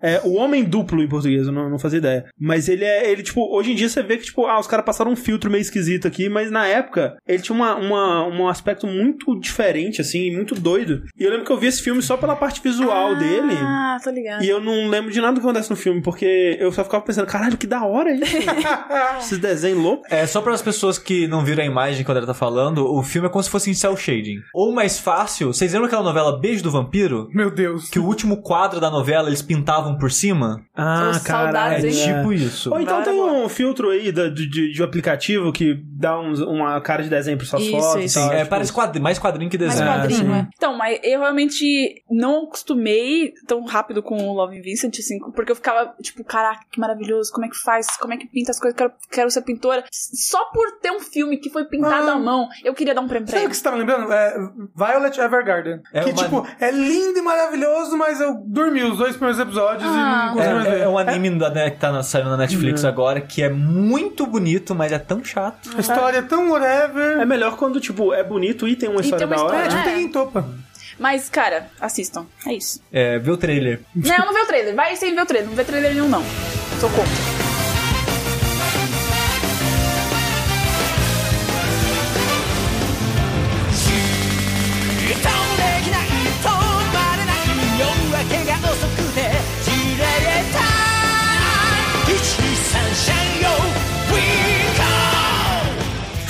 É, o Homem Duplo em português, eu não, não fazia ideia. Mas ele é, ele, tipo, hoje em dia você vê que, tipo, ah, os caras passaram um filtro meio esquisito aqui, mas na época ele tinha uma, uma, um aspecto muito diferente, assim, muito doido. E eu lembro que eu vi esse filme só pela parte visual dele. Ah, tô ligado. E eu não lembro de nada que acontece no filme, porque eu só ficava pensando, caralho, que da hora isso. Esses desenhos loucos. É, só para as pessoas que não viram a imagem que o André tá falando, o filme é como se fosse em cel shading. Ou mais fácil, vocês lembram aquela novela Beijo do Vampiro? Meu Deus. Que o último quadro da novela eles pintavam por cima? Ah, caralho. saudades, É tipo isso. Ou então tem um filtro aí de, de, de um aplicativo que dá uns- uma cara de desenho para suas Isso, fotos. isso. tal, Sim, é, tipo, parece quadri- mais quadrinho que Mais desenho. quadrinho, é. Então, mas eu realmente não acostumei tão rápido com o Love and Vincent, assim, porque eu ficava, tipo, caraca, que maravilhoso, como é que faz, como é que pinta as coisas, quero, quero ser pintora. Só por ter um filme que foi pintado Ah. à mão, eu queria dar um prêmio pra Sabe o que você tá lembrando? É Violet Evergarden. É que, uma- tipo, é lindo e maravilhoso, mas eu dormi os dois primeiros episódios e Ah. não consegui mais É, ver. é, é um anime da, né, que tá na- saindo na Netflix agora que é muito bonito, mas é tão chato. A história é tão whatever. É melhor quando, tipo, é bonito e tem uma E história tem uma da hora. É, história, tipo, É. tem em topa. Mas, cara, assistam. É isso. É, vê o trailer. não, não vê o trailer. Vai sem ver o trailer. Não vê trailer nenhum, não. Sou contra.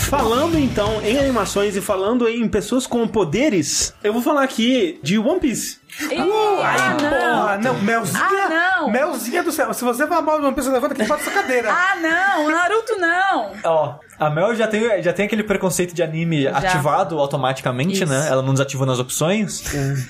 Falando então em animações e falando em pessoas com poderes, eu vou falar aqui de One Piece. Ih, ah, não. Porra, não, Melzinha. Ah, não. Melzinha do céu. Se você vai mal de uma pessoa, levanta aqui embaixo dessa cadeira. Ah, não. Naruto, não. Ó, a Mel já tem, já tem aquele preconceito de anime ativado automaticamente, Isso. né? Ela não desativou nas opções.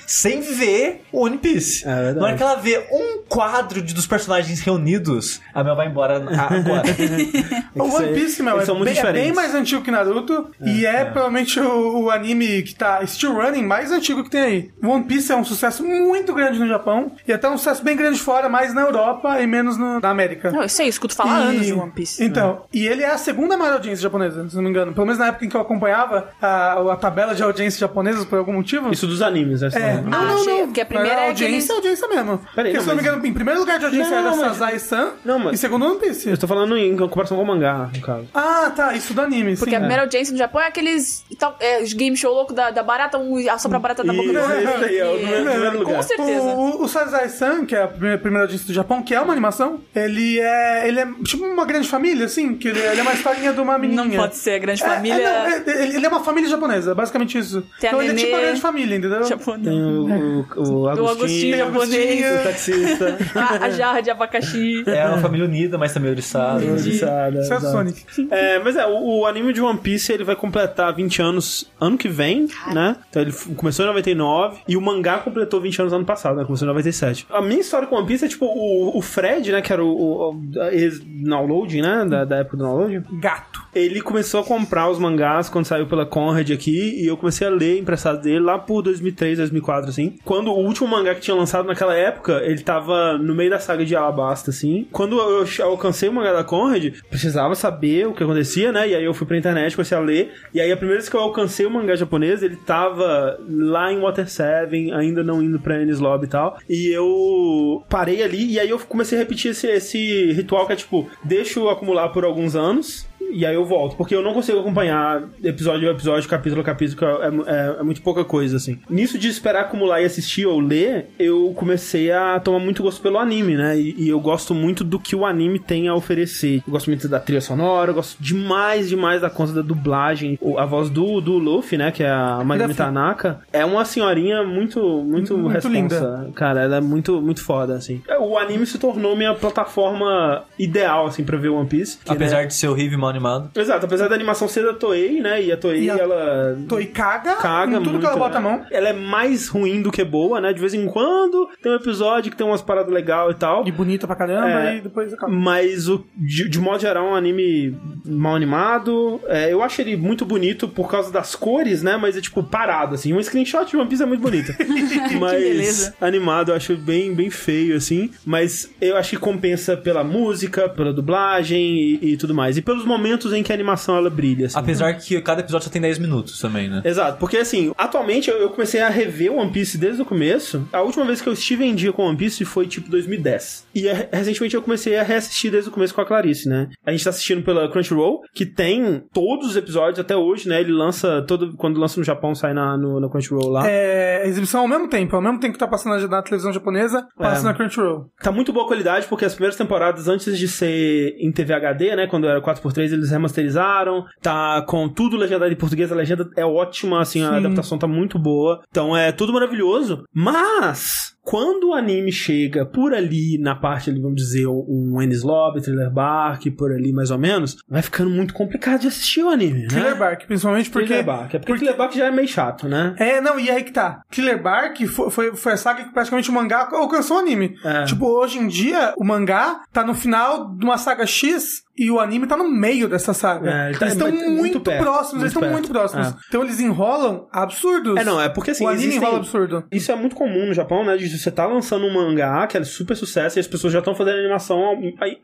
Sem ver One Piece. É verdade. Na hora que ela vê um quadro de, dos personagens reunidos, a Mel vai embora agora. O One Piece, meu, eles é são muito bem, é bem mais antigo que Naruto. e é, provavelmente o, o anime que tá still running mais antigo que tem aí. One Piece é um sucesso muito grande no Japão. E até um sucesso bem grande fora, mais na Europa e menos no- na América. Não, sei, eu escuto falar E- anos de One Piece. Então, e ele é a segunda maior audiência japonesa, se não me engano. Pelo menos na época em que eu acompanhava a, a tabela de audiência japonesa por algum motivo. Isso dos animes, né? É, não, Ah, não, achei, não. porque a primeira Mas é audiência é audiência mesmo. Peraí, Porque, não, se não me mas- engano, em primeiro lugar de audiência Não, era mas- Sazai-san. Não, mas- E segundo One Piece. Eu tô falando em comparação com o mangá, no caso. Ah, tá, isso do anime, Porque sim. a primeira audiência no Japão é aqueles é, os game show louco da, da barata, um assopra a barata na boca do Isso, outro. É o primeiro- lugar. Com certeza. O, o Sazai-san, que é a primeira, primeira audiência do Japão, que é uma animação, ele é, ele é tipo uma grande família, assim, que ele, ele é uma historinha de uma menininha. Não pode ser a grande É, família é, não, é, ele ele é uma família japonesa, basicamente isso. Tem a então ele é tipo uma grande família, entendeu? japonesa. Tem o, o, o Do Agostinho Agostinho, japonês. o taxista. A, a jarra de abacaxi. É uma família unida, mas também oriçada. Oriçada, Isso é exato. Sonic. É, mas é, o, o anime de One Piece ele vai completar 20 anos ano que vem, né? Então ele começou em 99 e o mangá completou 20 anos ano passado, né? Começou em 97. A minha história com One Piece é tipo o, o Fred, né? Que era o, o, o ex-downloading, né? Da, da época do downloading. Gato. Ele começou a comprar os mangás quando saiu pela Conrad aqui e eu comecei a ler emprestado dele lá por 2003, 2004, assim. Quando o último mangá que tinha lançado naquela época, ele tava no meio da saga de Alabasta, assim. Quando eu alcancei o mangá da Conrad, precisava saber o que acontecia, né? E aí eu fui pra internet, comecei a ler. E aí a primeira vez que eu alcancei o mangá japonês, ele tava lá em Water 7, ainda não indo pra Enies Lobby e tal. E eu parei ali e aí eu comecei a repetir esse, esse ritual que é tipo, deixo acumular por alguns anos. E aí eu volto, porque eu não consigo acompanhar episódio a episódio, capítulo a capítulo, que é, é- é muito pouca coisa, assim. Nisso de esperar acumular e assistir ou ler, eu comecei a tomar muito gosto pelo anime, né? E, e eu gosto muito do que o anime tem a oferecer. Eu gosto muito da trilha sonora, eu gosto demais, demais da conta da dublagem. A voz do, do Luffy, né? Que é a Magami Luffy. Tanaka, é uma senhorinha muito, muito, Muito responsa. linda. Cara, ela é muito, muito foda, assim. O anime se tornou minha plataforma ideal, assim, pra ver One Piece. que, né, Apesar de ser horrível mal animado. Exato, apesar da animação ser da Toei, né? E a Toei, E a ela. Toei caga, Caga em tudo muito, que ela bota a né? mão. Ela é mais ruim do que boa, né? De vez em quando tem um episódio que tem umas paradas legais e tal. E bonita pra caramba, É. e depois acaba. Mas, o, de, de modo geral, é um anime mal animado. É, eu acho ele muito bonito por causa das cores, né? Mas é tipo parado, assim. Um screenshot de One Piece é muito bonito. Mas beleza. animado eu acho bem, bem feio, assim. Mas eu acho que compensa pela música, pela dublagem e, e tudo mais. E pelos momentos em que a animação ela brilha. Assim. Apesar que cada episódio só tem 10 minutos também, né? Exato, porque assim, atualmente eu eu comecei a rever One Piece desde o começo. A última vez que eu estive em dia com One Piece foi tipo 2010. E eh, recentemente eu comecei a reassistir desde o começo com a Clarice, né? A gente tá assistindo pela Crunchyroll, que tem todos os episódios até hoje, né? Ele lança todo. Quando lança no Japão, sai na, no, na Crunchyroll lá. É, exibição ao mesmo tempo, ao mesmo tempo que tá passando na, na televisão japonesa, passa É. na Crunchyroll. Tá muito boa qualidade, porque as primeiras temporadas, antes de ser em TV HD, né? Quando era 4x3, eles remasterizaram. Tá com tudo legendado em português, a legenda é ótima, assim, a Sim. adaptação tá muito boa. Então é tudo maravilhoso. Mas. Quando o anime chega por ali, na parte ali, vamos dizer, um Ennis Lobby, Thriller Bark, por ali mais ou menos, vai ficando muito complicado de assistir o anime, né? Killer Bark, principalmente porque. Thriller Bark. É porque, Thriller Bark já é meio chato, né? É, não, e aí que tá. Killer Bark foi, foi, foi a saga que praticamente o mangá alcançou o anime. É. Tipo, hoje em dia, o mangá tá no final de uma saga X e o anime tá no meio dessa saga. É, tá- eles estão muito muito, perto, próximos, muito eles estão perto. muito próximos. É. Então eles enrolam absurdos. É, não, é porque assim. o anime existem- enrola absurdo. Isso é muito comum no Japão, né? De você tá lançando um mangá que é super sucesso e as pessoas já estão fazendo animação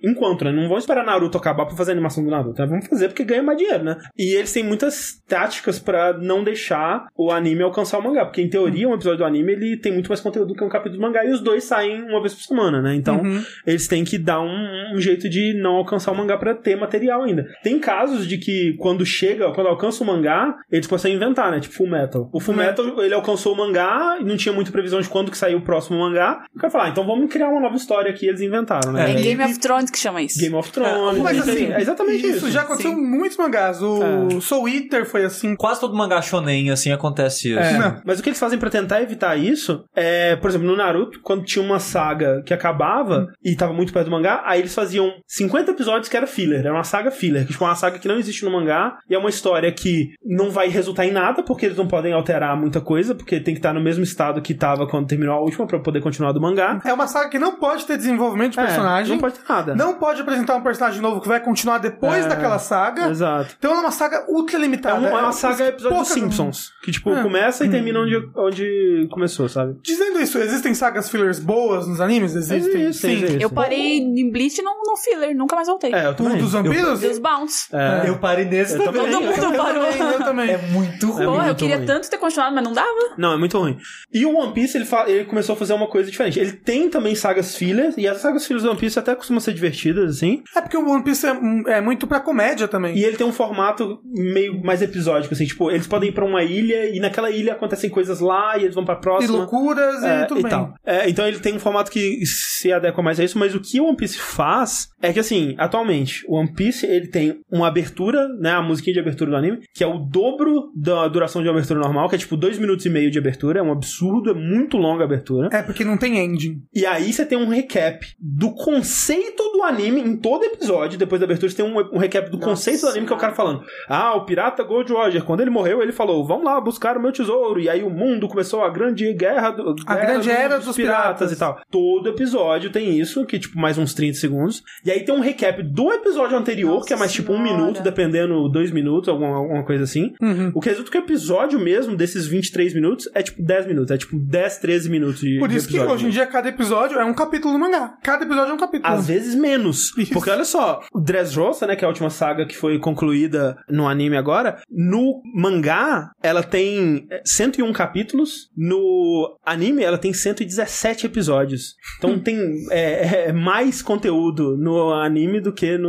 enquanto, né? Não vão esperar Naruto acabar pra fazer a animação do Naruto, né? Vamos fazer porque ganha mais dinheiro, né? E eles têm muitas táticas pra não deixar o anime alcançar o mangá, porque em teoria um episódio do anime ele tem muito mais conteúdo que um capítulo do mangá e os dois saem uma vez por semana, né? Então Uhum. eles têm que dar um, um jeito de não alcançar o mangá pra ter material ainda. Tem casos de que quando chega, quando alcança o mangá, eles começam a inventar, né? Tipo Full Metal. O Full. Metal, ele alcançou o mangá e não tinha muita previsão de quando que saiu o próximo mangá. O cara fala, ah, então vamos criar uma nova história aqui, eles inventaram, né? É E- Game of Thrones que chama isso. Game of Thrones. Mas isso aí, assim, é exatamente isso. isso já aconteceu Sim. em muitos mangás. O É. Soul Eater foi assim. Quase todo mangá shonen, assim, acontece isso. É, mas o que eles fazem pra tentar evitar isso é, por exemplo, no Naruto, quando tinha uma saga que acabava e tava muito perto do mangá, aí eles faziam 50 episódios que era filler, é uma saga filler, que tipo, é uma saga que não existe no mangá, e é uma história que não vai resultar em nada, porque eles não podem alterar muita coisa, porque tem que estar no mesmo estado que tava quando terminou a última pra poder continuar do mangá. É uma saga que não pode ter desenvolvimento de É, personagem. não pode ter nada. Não pode apresentar um personagem novo que vai continuar depois É, daquela saga. Exato. Então é uma saga ultra É, limitada. um- é uma saga episódio dos Simpsons. Que, tipo, É. começa e termina onde, onde começou, sabe? Dizendo isso, existem sagas fillers boas nos animes? Existem. Existem, sim. existem. Eu parei em Bleach no, no filler, nunca mais voltei. É, eu também. dos vampiros? Deus Bounce. É. Eu parei nesse Eu também. Todo mundo parou. Eu também, eu também. É muito ruim. Porra, eu muito queria ruim. tanto ter continuado, mas não dava. Não, é muito ruim. E o One Piece, ele, fa- ele começou a fazer uma coisa diferente. Ele tem também sagas fillers, e as sagas fillers do One Piece até costumam ser divertidas, assim. É porque o One Piece é, é muito pra comédia também. E ele tem um formato meio mais episódico, assim. Tipo, eles podem ir pra uma ilha, e naquela ilha acontecem coisas lá, e eles vão pra E próxima. loucuras É, e tudo bem. tal. É, então ele tem um formato que se adequa mais a isso, mas o que o One Piece faz é que, assim, atualmente, o One Piece ele tem uma abertura, né, a musiquinha de abertura do anime, que é o dobro da duração de uma abertura normal, que é tipo dois minutos e meio de abertura, é um absurdo, é muito longa a abertura. É porque não tem ending. E aí você tem um recap do conceito do anime em todo episódio. Depois da abertura, você tem um, um recap do Nossa. conceito do anime que é o cara falando: Ah, o pirata Gold Roger, quando ele morreu, ele falou: Vamos lá buscar o meu tesouro. E aí o mundo começou a grande guerra. Do, A guerra grande era dos piratas. e tal. Todo episódio tem isso, que tipo mais uns 30 segundos. E aí tem um recap do episódio anterior, Nossa que é mais tipo um minuto, dependendo, dois minutos, alguma, alguma coisa assim. Uhum. O que resulta que o episódio mesmo, desses 23 minutos, é tipo 10 minutos. É tipo 10, 13 minutos de Por de isso que episódio hoje em dia cada episódio é um capítulo do mangá. Cada episódio é um capítulo. às vezes menos. Isso. Porque olha só, o Dressrosa, né, que é a última saga que foi concluída no anime agora, no mangá ela tem eh, 101 capítulos, no anime ela tem 117 episódios. Então tem é, é mais conteúdo no anime do que no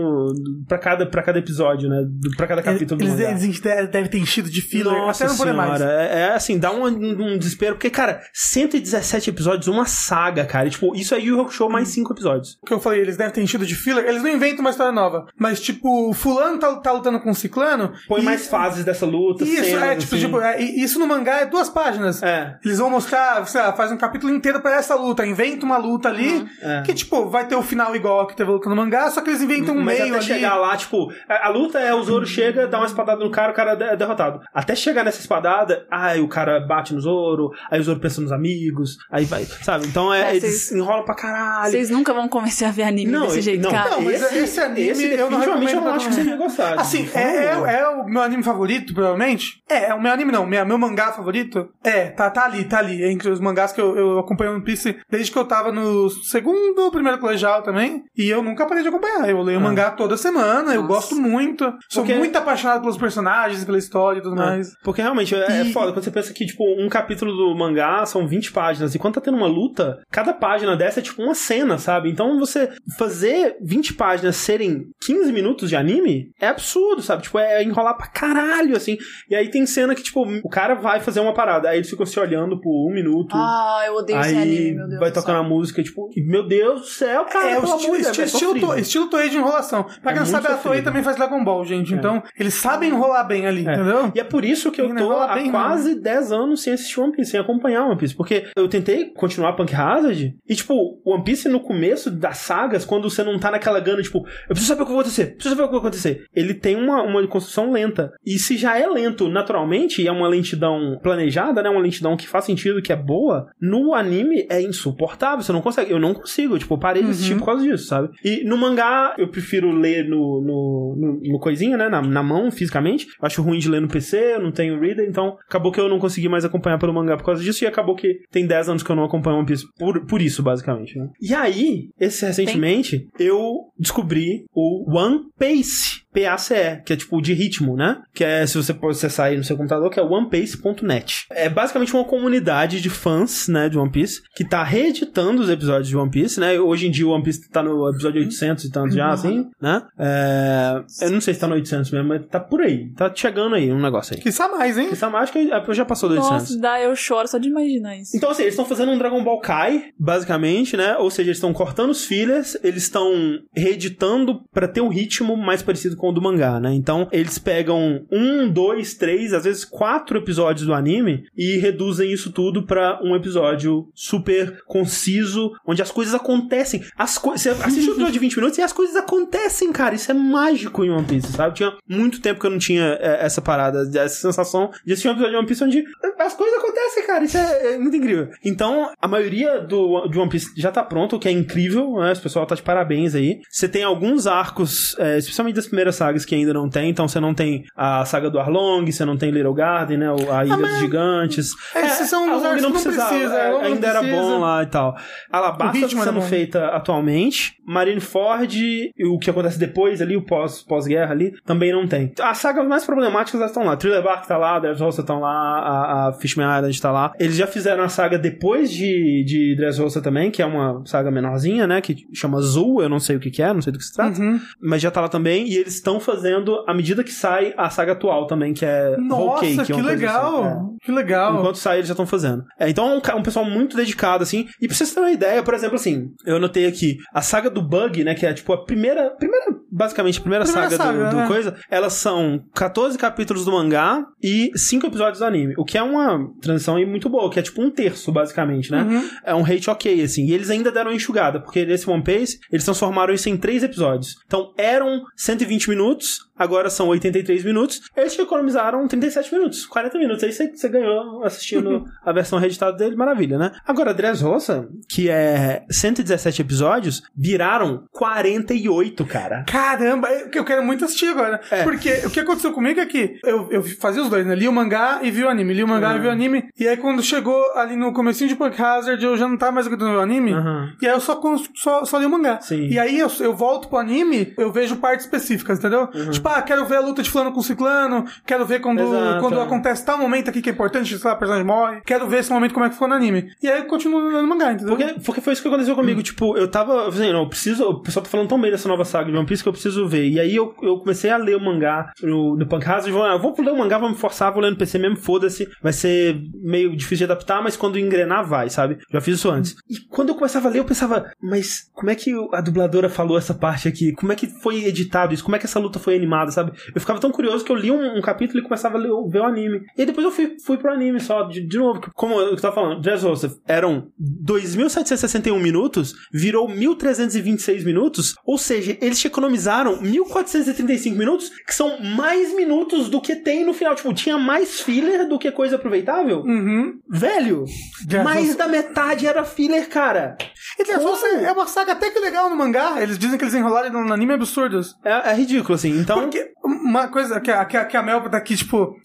para cada para cada episódio, né, para cada capítulo eles, do mangá. eles devem ter enchido de filler Nossa até não poder mais. é, é assim, dá um, um desespero, porque, cara, 117 episódios, uma saga, cara. E, tipo, isso é Yu Hakusho mais 5 episódios. O que eu falei, eles devem ter enchido de filler. Eles não inventam uma história nova. Mas, tipo, fulano tá, tá lutando com o ciclano. Põe e- mais fases dessa luta, Isso, cenas, é, tipo, assim. tipo, é, isso no mangá é duas páginas. É. Eles vão mostrar, sei lá, faz um capítulo inteiro pra essa luta, inventa uma luta ali, É. que, tipo, vai ter o final igual a que teve a luta no mangá, só que eles inventam um Mas meio até ali. chegar lá, tipo, a, a luta é o Zoro chega, dá uma espadada no cara, o cara é derrotado. Até chegar nessa espadada, aí o cara bate no Zoro, aí o Zoro pensa nos amigos, aí vai, sabe? Então é, É, eles vocês- enrolam pra caralho. Vocês nunca vão começar a ver anime Não, desse jeito, não. cara. Não, mas esse anime esse eu não recomendo eu não acho que todo você mundo. ia gostar. Assim, é, é, é o meu anime favorito, provavelmente. É, é o meu anime não, meu, meu mangá favorito. É, tá, tá ali, tá ali. Entre os mangás que eu, eu acompanho One Piece desde que eu tava no segundo primeiro colegial também. E eu nunca parei de acompanhar. Eu leio o mangá toda semana, eu Nossa. gosto muito. Sou Porque- muito apaixonado pelos personagens, pela história e tudo mais. Porque realmente é, é E- foda. Quando você pensa que, tipo, um capítulo do mangá são 20 páginas. E quando tá tendo uma luta, cada página dessa é tipo uma cena, sabe? Então você fazer 20 páginas serem 15 minutos de anime é absurdo, sabe? Tipo, é enrolar pra caralho, assim. E aí tem cena que, tipo, o cara vai fazer uma parada. Aí eles ficam se olhando por um minuto. Ah, eu odeio esse aí anime, meu Deus. vai do tocando a música, tipo, meu Deus do céu, cara. é o estilo, estilo, é estilo, estilo Toei de enrolação. Pra É quem não sabe, a Toei sofrível. também faz Dragon Ball, gente. Então, eles sabem enrolar bem ali, entendeu? E é por isso que eu tô há bem, quase 10 anos sem assistir One Piece, sem acompanhar One Piece. Porque eu tentei continuar Punk Hazard e, tipo, One Piece no começo das sagas, quando você não tá naquela gana, tipo, eu preciso saber o que vai acontecer, preciso saber o que vai acontecer. Ele tem uma, uma construção lenta. E se já é lento naturalmente, e é uma lentidão planejada, né? Uma lentidão que faz sentido, que é boa, no anime é insuportável. Você não consegue. Eu não consigo. Tipo, eu parei de assistir por causa disso, sabe? E no mangá, eu prefiro ler no, no, no, no coisinha, né? Na, na mão, fisicamente. Eu acho ruim de ler no PC, eu não tenho reader, então acabou que eu não consegui mais acompanhar pelo mangá por causa disso, e acabou que tem 10 anos que eu não acompanho One Piece por, por isso, basicamente. Né? E aí, esse recentemente, eu descobri o One Pace. PACE, que é tipo de ritmo, né? Que é, se você pode acessar aí no seu computador, que é onepace.net. É basicamente uma comunidade de fãs, né, de One Piece, que tá reeditando os episódios de One Piece, né? Hoje em dia o One Piece tá no episódio 800 e tanto já, assim, né? É, eu não sei se tá no 800 mesmo, mas tá por aí. Tá chegando aí um negócio aí. Que sabe mais, hein? Essa acho que é, já passou do 800. Nossa, dá, eu choro só de imaginar isso. Então, assim, eles estão fazendo um Dragon Ball Kai, basicamente, né? Ou seja, eles estão cortando os fillers, eles estão reeditando pra ter um ritmo mais parecido com o do mangá, né? Então, eles pegam um, dois, três, às vezes quatro episódios do anime e reduzem isso tudo pra um episódio super conciso, onde as coisas acontecem. As co você assiste um episódio de 20 minutos e as coisas acontecem, cara. Isso é mágico em One Piece, sabe? Tinha muito tempo que eu não tinha é, essa parada, essa sensação de assistir um episódio de One Piece onde as coisas acontecem, cara. Isso é, é muito incrível. Então, a maioria do, de One Piece já tá pronto, o que é incrível, né? O pessoal tá de parabéns aí. Você tem alguns arcos, é, especialmente das primeiras sagas, que ainda não tem. Então, você não tem a saga do Arlong, você não tem Little Garden, né? A Ilha dos Gigantes. Esses são os Arlong não precisava, precisa, é, Arlong não ainda era precisa. bom lá e tal. Alabasta tá era sendo bom. feita atualmente. Marineford, e o que acontece depois ali, o pós- pós-guerra ali, também não tem. As sagas mais problemáticas elas estão lá. Thriller Bark tá lá, Dressrosa estão lá, a, a Fishman Island tá lá. Eles já fizeram a saga depois de, de Dressrosa também, que é uma saga menorzinha, né? Que chama Zul, eu não sei o que, que é, não sei do que se trata. Uhum. Mas já tá lá também, e eles estão fazendo, à medida que sai, a saga atual também, que é Nossa, Cake, que uma coisa legal. assim. É. Que legal. Enquanto sai, eles já estão fazendo. É, então é um, um pessoal muito dedicado, assim. E pra vocês terem uma ideia, por exemplo, assim, eu anotei aqui, a saga do Bug, né, que é tipo a primeira, primeira basicamente, a primeira, Primeira saga, do, saga, do né? coisa, elas são 14 capítulos do mangá e 5 episódios do anime. O que é uma transição muito boa, que é tipo um terço, basicamente, né? Uhum. É um rate ok, assim. E eles ainda deram uma enxugada, porque nesse One Piece, eles transformaram isso em 3 episódios. Então, eram 120 minutos, agora são 83 minutos. Eles te economizaram 37 minutos, 40 minutos. Aí você, você ganhou assistindo a versão reeditada dele, maravilha, né? Agora, Dressrosa, que é 117 episódios, viraram 48, cara. Caramba, eu eu quero muito assistir agora. É. Porque o que aconteceu comigo é que eu, eu fazia os dois, né? Li o mangá e vi o anime. Li o mangá Uhum. e vi o anime. E aí quando chegou ali no comecinho de Punk Hazard, eu já não tava mais aguentando o anime. Uhum. E aí eu só, só, só li o mangá. Sim. E aí eu, eu volto pro anime, eu vejo partes específicas, entendeu? Uhum. Tipo, ah, quero ver a luta de fulano com ciclano, quero ver quando, Exato, quando acontece tal momento aqui que é importante, sei lá, o personagem morre. Quero ver esse momento como é que ficou no anime. E aí eu continuo lendo o mangá, entendeu? Porque, porque foi isso que aconteceu comigo. Tipo, eu tava. eu falei, não, eu preciso. O pessoal tá falando tão bem dessa nova saga de One Piece que eu preciso ver. E aí eu, eu comecei a ler o mangá no, no Punk Hazard. Vou, ah, eu vou ler o mangá, vou me forçar, vou ler no PC mesmo, foda-se. Vai ser meio difícil de adaptar, mas quando engrenar, vai, sabe? Já fiz isso antes. E quando eu começava a ler, eu pensava, mas como é que a dubladora falou essa parte aqui? Como é que foi editado isso? Como é que essa luta foi animada, sabe? Eu ficava tão curioso que eu li um, um capítulo e começava a ler, ver o anime. E depois eu fui, fui pro anime só, de, de novo. Como eu tava falando, Dressrosa eram 2.761 minutos, virou 1.326 minutos, ou seja, eles te economizaram 1.435 minutos, que são mais minutos do que tem no final. Tipo, tinha mais filler do que coisa aproveitável. Uhum. Velho, Dressrosa- mais da metade era filler, cara. E Como? é uma saga até que legal no mangá. Eles dizem que eles enrolaram no anime absurdos. É, é ridículo, assim. Então, Porque uma coisa que a, que a, que a Mel tá aqui, tipo,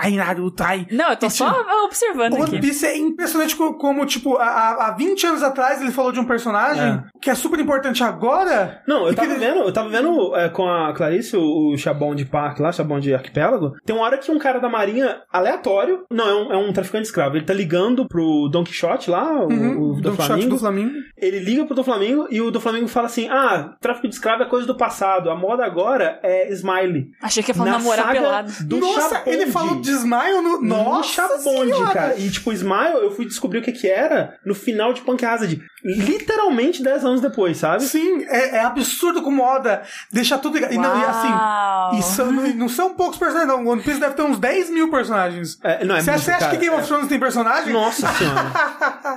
ai, Naruto, ai. Não, eu tô só observando O aqui. One Piece é impressionante co- como, tipo, há- há, há 20 anos atrás ele falou de um personagem É. que é super importante agora. Não, eu que tava ele- vendo, eu tava vendo é, com a Clarice, o, o Chabon de Parque lá, Chabon de Arquipélago. Tem uma hora que um cara da marinha, aleatório, não, é um, é um traficante de escravo, ele tá ligando pro Don Quixote lá, o, Uhum, o do Don Quixote Flamengo. do Flamengo. Ele liga pro do Flamengo e o do Flamengo fala assim: Ah, tráfico de escravo é coisa do passado, a moda agora é smile. Achei que ia falar Na namorar pelado. do Nossa, Chabonde. ele falou de Smile no. No Nossa! Chabonde, Senhora! cara. E, tipo, Smile, eu fui descobrir o que que era no final de Punk Hazard. Literalmente 10 anos depois, sabe? Sim, é, é absurdo como Oda deixa tudo. E, não, e assim. E são, não, não são poucos personagens, não. One Piece deve ter uns 10 mil personagens. É, não, é Você muito, acha, cara. que Game of Thrones tem personagem? Nossa senhora.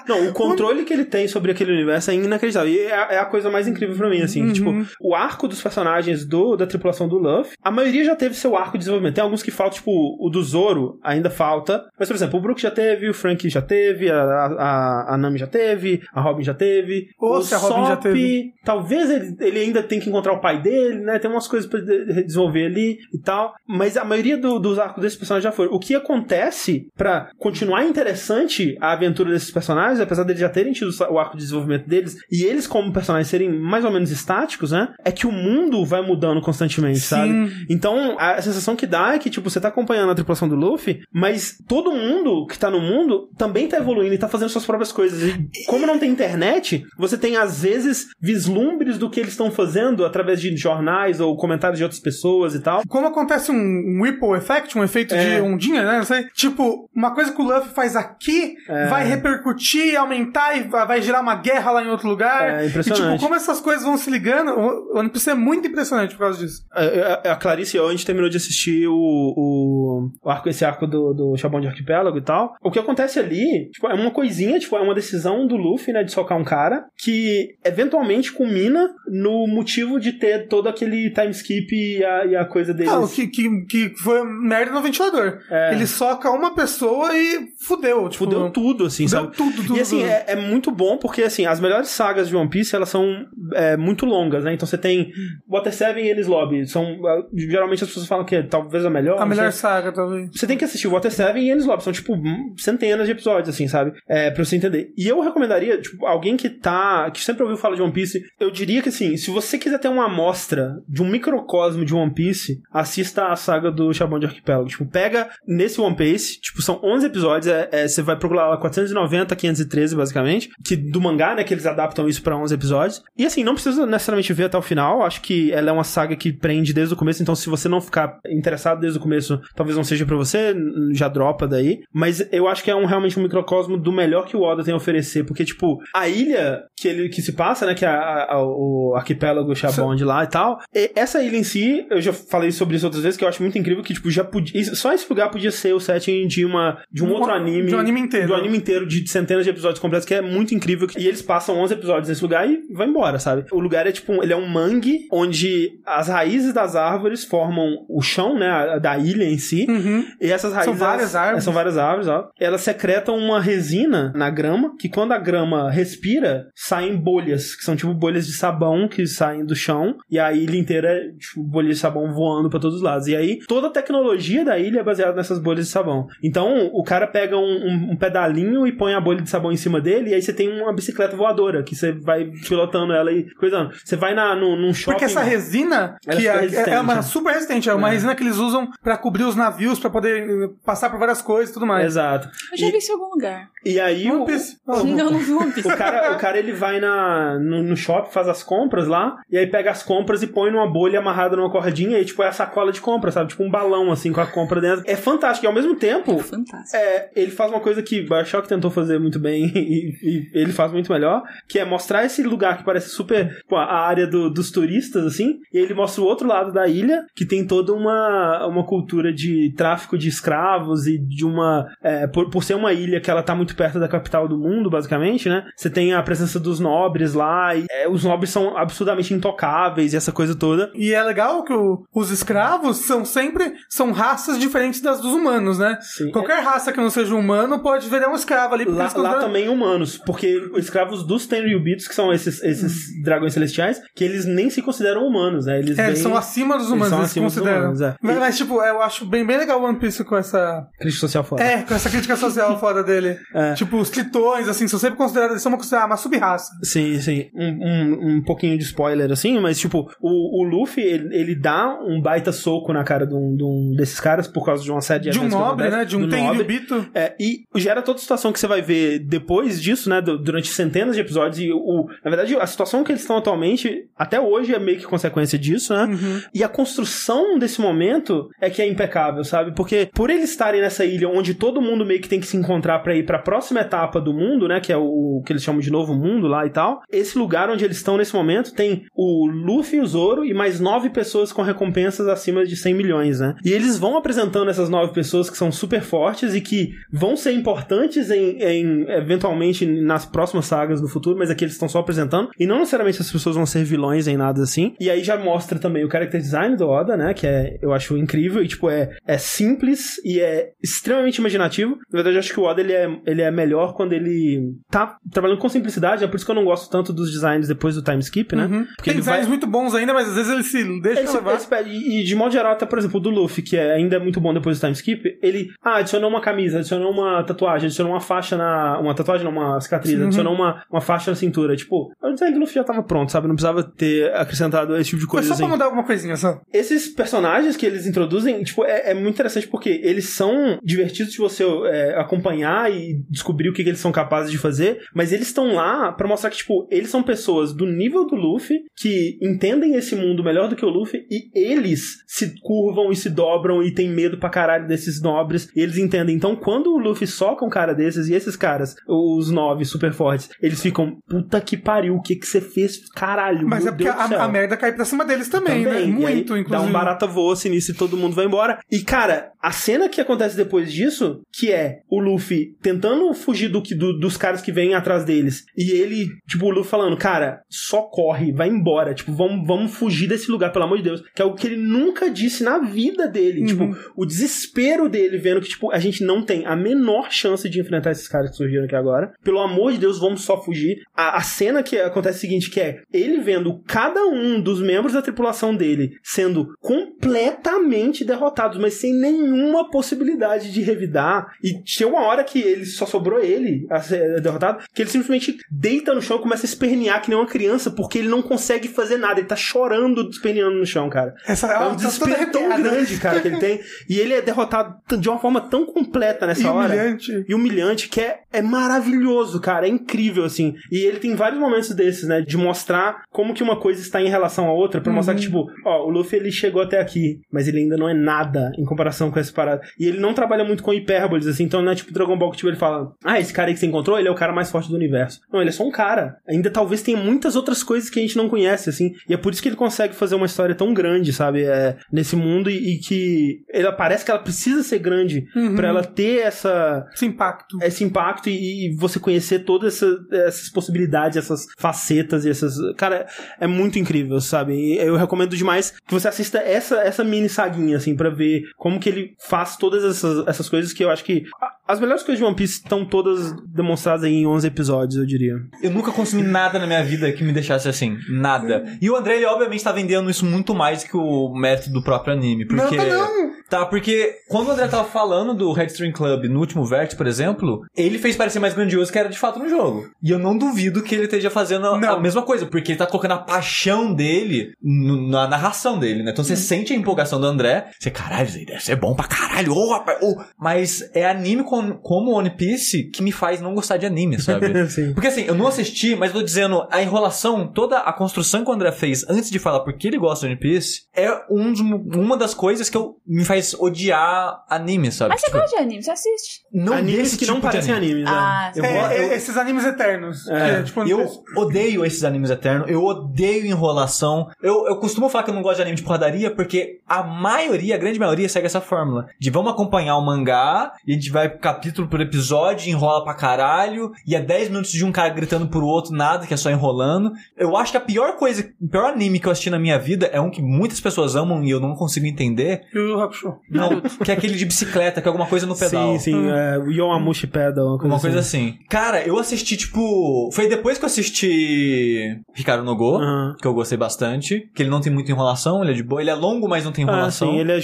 Não, o controle que ele tem sobre aquele universo é inacreditável. E é, é a coisa mais incrível pra mim, assim. Tipo, o arco dos personagens do, da tripulação do Luffy, a maioria já teve seu arco de desenvolvimento. Tem alguns que faltam, tipo, o do Zoro ainda falta. Mas, por exemplo, o Brook já teve, o Frank já teve, a, a, a Nami já teve, a Robin já teve. Ou o se a Robin já Sop, teve. Talvez ele, ele ainda tenha que encontrar o pai dele, né? Tem umas coisas pra de- desenvolver ali e tal. Mas a maioria do- dos arcos desses personagens já foram. O que acontece pra continuar interessante a aventura desses personagens, apesar deles já terem tido o arco de desenvolvimento deles, e eles, como personagens, serem mais ou menos estáticos, né? É que o mundo vai mudando constantemente, sabe? Então, a sensação que dá é que, tipo, você tá acompanhando a tripulação do Luffy, mas todo mundo que tá no mundo também tá evoluindo e tá fazendo suas próprias coisas. E como não tem internet, você tem, às vezes, vislumbres do que eles estão fazendo através de jornais ou comentários de outras pessoas e tal. Como acontece um, um ripple effect, um efeito É. de ondinha, né? Não sei. Tipo, uma coisa que o Luffy faz aqui É. vai repercutir aumentar e vai vai gerar uma guerra lá em outro lugar. É impressionante. E, tipo, como essas coisas vão se ligando, o One Piece é muito impressionante por causa disso. A, a- a Clarice e eu, a gente terminou de assistir o, o, o arco, esse arco do, do Chabão de Arquipélago e tal. O que acontece ali, tipo, é uma coisinha, tipo, é uma decisão do Luffy, né, de socar um cara, que eventualmente culmina no motivo de ter todo aquele time skip e a, e a coisa deles. Ah, o que, que, que foi merda no ventilador. É. Ele soca uma pessoa e fudeu. Tipo, Fudeu tudo, assim, Fudeu sabe? tudo, tudo, E assim, tudo. é, é muito bom porque, assim, as melhores sagas de One Piece, elas são é, muito longas, né? Então você tem Water 7 e Ennis Lobby. São, ah, geralmente as pessoas falam que é talvez a melhor. A melhor sei. saga, talvez. Você tem que assistir Water 7 e Ennis Lobby. São, tipo, hum, centenas de episódios, assim, sabe? É, pra você entender. E eu recomendaria, tipo, alguém que tá... Que sempre ouviu falar de One Piece, eu diria que, assim, se você quiser ter uma amostra de um microcosmo de One Piece, assista a saga do Chabão de Arquipélago. Tipo, pega nesse One Piece, tipo, são 11 episódios, é, é, você vai procurar lá 490, 513, basicamente, que do mangá, né, que eles adaptam isso pra 11 episódios. E, assim, não precisa necessariamente ver até o final, acho que ela é uma saga que prende desde o começo, então se você não ficar interessado desde o começo, talvez não seja pra você, já dropa daí. Mas eu acho que é um, realmente um microcosmo do melhor que o Oda tem a oferecer, porque, tipo, a ilha que ele que se passa, né, que é a- a- o arquipélago Chabond lá e tal, e essa ilha em si, eu já falei sobre isso outras vezes, que eu acho muito incrível, que, tipo, já podia... Só esse lugar podia ser o setting de uma de um um- outro anime. de um anime inteiro. De um anime inteiro de centenas de episódios completos, que é muito incrível. E eles passam 11 episódios nesse lugar e vão embora, sabe? O lugar é tipo, ele é um mangue onde as raízes das árvores formam o chão, né, da ilha em si. Uhum. E essas raízes. São várias árvores. São várias árvores, ó. Elas secretam uma resina na grama, que quando a grama respira, saem bolhas, que são tipo bolhas de sabão que saem do chão. E a ilha inteira é tipo bolhas de sabão voando pra todos os lados. E aí, toda a tecnologia da ilha é baseada nessas bolhas de sabão. Então, o cara pega um, um- um pedalinho e põe a bolha de sabão em cima dele, e aí você tem uma bicicleta voadora, que você vai pilotando ela e coisando. Você vai na, no, num shopping. Porque essa resina, que é é, resistente, é uma né? super resistente, é uma É. resina que eles usam pra cobrir os navios, pra poder eh, passar por várias coisas e tudo mais. Exato. Eu já E- vi isso em algum lugar. E aí One o, Piece. Não, não vi One Piece. o cara, o cara ele vai na, no, no shopping, faz as compras lá, e aí pega as compras e põe numa bolha amarrada numa cordinha, e tipo é a sacola de compra, sabe? Tipo um balão assim com a compra dentro. É fantástico. E ao mesmo tempo, Fantástico. é, ele faz uma coisa que Bioshock tentou fazer muito bem e, e ele faz muito melhor, que é mostrar esse lugar que parece super pô, a área do- dos turistas, assim, e ele mostra o outro lado da ilha, que tem toda uma, uma cultura de tráfico de escravos e de uma. é, por, por ser uma ilha que ela tá muito perto da capital do mundo, basicamente, né? Você tem a presença dos nobres lá, e é, os nobres são absurdamente intocáveis e essa coisa toda. E é legal que o- os escravos são sempre são raças diferentes das dos humanos, né? Sim. Qualquer raça que não seja humano pode virar um escravo ali. Lá, lá também humanos, porque os escravos dos Tenryubitos, que são esses, esses dragões celestiais, que eles nem se consideram humanos, né? Eles, É, vêm- são acima dos humanos, eles, acima dos consideram. humanos, é. mas, mas, tipo, eu acho bem, bem legal o One Piece com essa. Crítica social foda. É, com essa crítica social fora dele. É. Tipo, os tritões, assim, são sempre considerados. Eles são uma, uma sub-raça. Sim, sim. Um, um, um pouquinho de spoiler, assim, mas, tipo, o, o Luffy, ele, ele dá um baita soco na cara de um, de um desses caras por causa de uma série de De um nobre, acontece, né? De um. Tenryubito. É, e gera toda a situação que você vai ver depois disso, né? du- Durante centenas de episódios. E o, na verdade, a situação que eles estão atualmente, até hoje, é meio que consequência disso, né? Uhum. E a construção desse momento é que é impecável, sabe? Porque por eles estarem nessa ilha onde todo mundo meio que tem que se encontrar pra ir pra próxima etapa do mundo, né? Que é o, o que eles chamam de novo mundo lá e tal. Esse lugar onde eles estão nesse momento tem o Luffy e o Zoro e mais nove pessoas com recompensas acima de 100 milhões, né? E eles vão apresentando essas nove pessoas que são super fortes e que vão ser importantes em, em, eventualmente nas próximas sagas no futuro, mas aqui eles estão só apresentando. E não necessariamente as pessoas vão ser vilões em nada assim. E aí já mostra também o character design do Oda, né? Que é, eu acho incrível e, tipo, é, é simples e é extremamente imaginativo. Na verdade, eu acho que o Oda ele é, ele é melhor quando ele tá trabalhando com simplicidade. É por isso que eu não gosto tanto dos designs depois do time skip, né? Uhum. Porque Tem ele designs vai. muito bons ainda, mas às vezes ele se deixa Ele levar. se e, de modo geral, até por exemplo, o do Luffy, que é, ainda é muito bom depois do time skip, ele ah, adicionou uma camisa, adicionou uma tatuagem, adicionou uma faixa na. Uma tatuagem, não, uma cicatriz, Uhum. adicionou uma, uma faixa na cintura. Tipo, o design do Luffy já tava pronto, sabe? Não precisava ter acrescentado esse tipo de Foi coisa só assim. pra mudar alguma coisinha só. Esses personagens que eles introduzem, tipo, é, é muito interessante porque eles são divertidos de você é, acompanhar e descobrir o que, que eles são capazes de fazer, mas eles estão lá pra mostrar que, tipo, eles são pessoas do nível do Luffy que entendem esse mundo melhor do que o Luffy e eles se curvam e se dobram e tem medo pra caralho desses nobres. E eles entendem. Então, quando o Luffy soca um cara desses e esses caras, os nove super fortes, eles ficam, puta que pariu, o que que você fez? Caralho, Mas é porque a, a merda cai pra cima deles também, né? Também. Muito, inclusive. Dá um barata voa sinistro e todo mundo vai embora. E, cara, a cena que acontece depois disso, que é o Luffy tentando fugir do, do- dos caras que vêm atrás deles. E ele, tipo, o Luffy falando, cara, só corre, vai embora. Tipo, vamos, vamos fugir desse lugar, pelo amor de Deus. Que é algo que ele nunca disse na vida dele. Uhum. Tipo, o desespero dele vendo que, tipo, a gente não tem a menor chance de enfrentar esses caras que surgiram aqui agora. Pelo amor de Deus, vamos só fugir. A, a cena que acontece é a seguinte, que é ele vendo cada um dos membros da tripulação dele sendo completamente derrotados, mas sem nenhuma possibilidade de revidar. E chega uma hora que ele só sobrou ele a ser derrotado, que ele simplesmente deita no chão e começa a espernear que nem uma criança, porque ele não consegue fazer nada. Ele tá chorando, esperneando no chão, cara. Essa É um ela tá desespero tão grande, cara, que ele tem. E ele é derrotado de uma forma tão completa nessa E hora. humilhante. E humilhante, que é, é maravilhoso, cara. É incrível, assim. E ele tem vários momentos desses, né? De mostrar como que uma coisa está em relação à outra. Pra mostrar que, tipo, ó, o Luffy ele chegou até aqui, mas ele ainda não é nada em comparação com essa parada. E ele não trabalha muito com hipérboles, assim. Então não é tipo Dragon Ball que, tipo, ele fala: Ah, esse cara aí que você encontrou, ele é o cara mais forte do universo. Não, ele é só um cara. Ainda talvez tenha muitas outras coisas que a gente não conhece, assim. E é por isso que ele consegue fazer uma história tão grande, sabe? É, nesse mundo e, e que ela parece que ela precisa ser grande Uhum. pra ela ter essa Esse impacto. esse impacto e, e você conhecer todas essa- essas possibilidades, essas facetas e essas. Cara, é muito incrível, sabe? E eu recomendo demais que você assista essa, essa mini saguinha, assim, pra ver como que ele faz todas essas, essas coisas que eu acho que. As melhores coisas de One Piece estão todas demonstradas aí em 11 episódios, eu diria. Eu nunca consumi nada na minha vida que me deixasse assim. Nada. E o André, ele obviamente tá vendendo isso muito mais que o mérito do próprio anime. Porque. Não, tá não. Tá, porque quando o André tava falando do Headstream Club no último Vert, por exemplo, ele fez parecer mais grandioso que era de fato no jogo. E eu não duvido que ele esteja fazendo a, Não. a mesma coisa, porque ele tá colocando a paixão dele no- na narração dele, né? Então você sente a empolgação do André, você, caralho, isso aí deve ser bom pra caralho, ô rapaz, ô. Mas é anime com- como One Piece que me faz não gostar de anime, sabe? Porque assim, eu não assisti, mas eu tô dizendo, a enrolação, toda a construção que o André fez antes de falar porque ele gosta de One Piece, é um uma das coisas que eu, me faz odiar anime, sabe? Mas você Tipo, gosta de anime, você assiste. não Animes que não tipo de parecem anime. animes, né? Ah, Eu, É, vou- é, eu- esses animes eternos. É. é, tipo, eu odeio esses animes eternos, eu odeio enrolação. Eu, eu costumo falar que eu não gosto de anime de porradaria porque a maioria, a grande maioria, segue essa fórmula. De vamos acompanhar o mangá, e a gente vai capítulo por episódio, enrola pra caralho, e é 10 minutos de um cara gritando pro outro, nada, que é só enrolando. Eu acho que a pior coisa, o pior anime que eu assisti na minha vida é um que muitas pessoas amam e eu não consigo entender. Yu Hakusho. Não, que é aquele de bicicleta, que é alguma coisa no pedal. Sim, sim. É, o Yoamushi Pedal, uma coisa Uma assim. coisa assim. Cara, eu assisti, tipo. Foi depois que eu assisti Ricardo Nogô, Aham. que eu gostei bastante. Que ele não tem muita enrolação, ele é de boa. Ele é longo, mas não tem Ah, enrolação. sim, ele é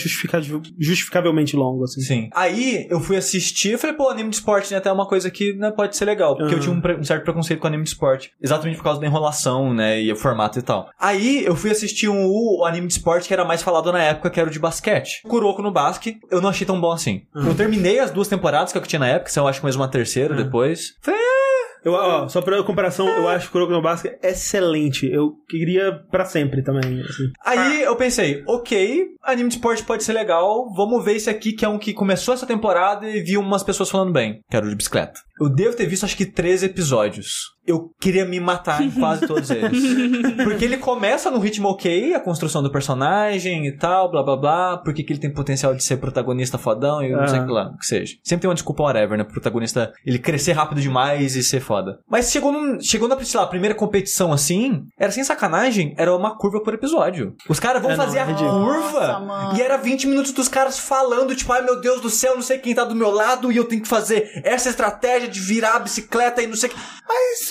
justificavelmente longo, assim. Sim. Aí eu fui assistir e falei, pô, anime de esporte né, até é uma coisa que né, pode ser legal. Porque eu Aham. tinha um, um certo preconceito com anime de esporte. Exatamente por causa da enrolação, né? E o formato e tal. Aí eu fui assistir um, o anime de esporte que era mais falado na época, que era o de basquete. Kuroko no basque, eu não achei tão bom assim. Eu terminei as duas temporadas que eu tinha na época, se eu acho que mais uma terceira depois. Falei, Eu, ó, só pra comparação, eu acho o Kuroko no Basket excelente. Eu queria pra sempre também, assim. Aí eu pensei, ok, anime de esporte pode ser legal, vamos ver esse aqui que é um que começou essa temporada e vi umas pessoas falando bem, que era o de bicicleta. Eu devo ter visto acho que três episódios. Eu queria me matar em quase todos eles. Porque ele começa no ritmo ok, a construção do personagem e tal, blá blá blá, porque que ele tem potencial de ser protagonista fodão e não sei o que lá, o que seja. Sempre tem uma desculpa whatever, né? Pro protagonista ele crescer rápido demais e ser foda. Mas chegou, num, chegou na, sei lá, primeira competição assim, era sem sacanagem, era uma curva por episódio. Os caras vão É, não, fazer é a curva Nossa, e era 20 minutos dos caras falando, tipo, ai meu Deus do céu, não sei quem tá do meu lado e eu tenho que fazer essa estratégia de virar a bicicleta e não sei o que.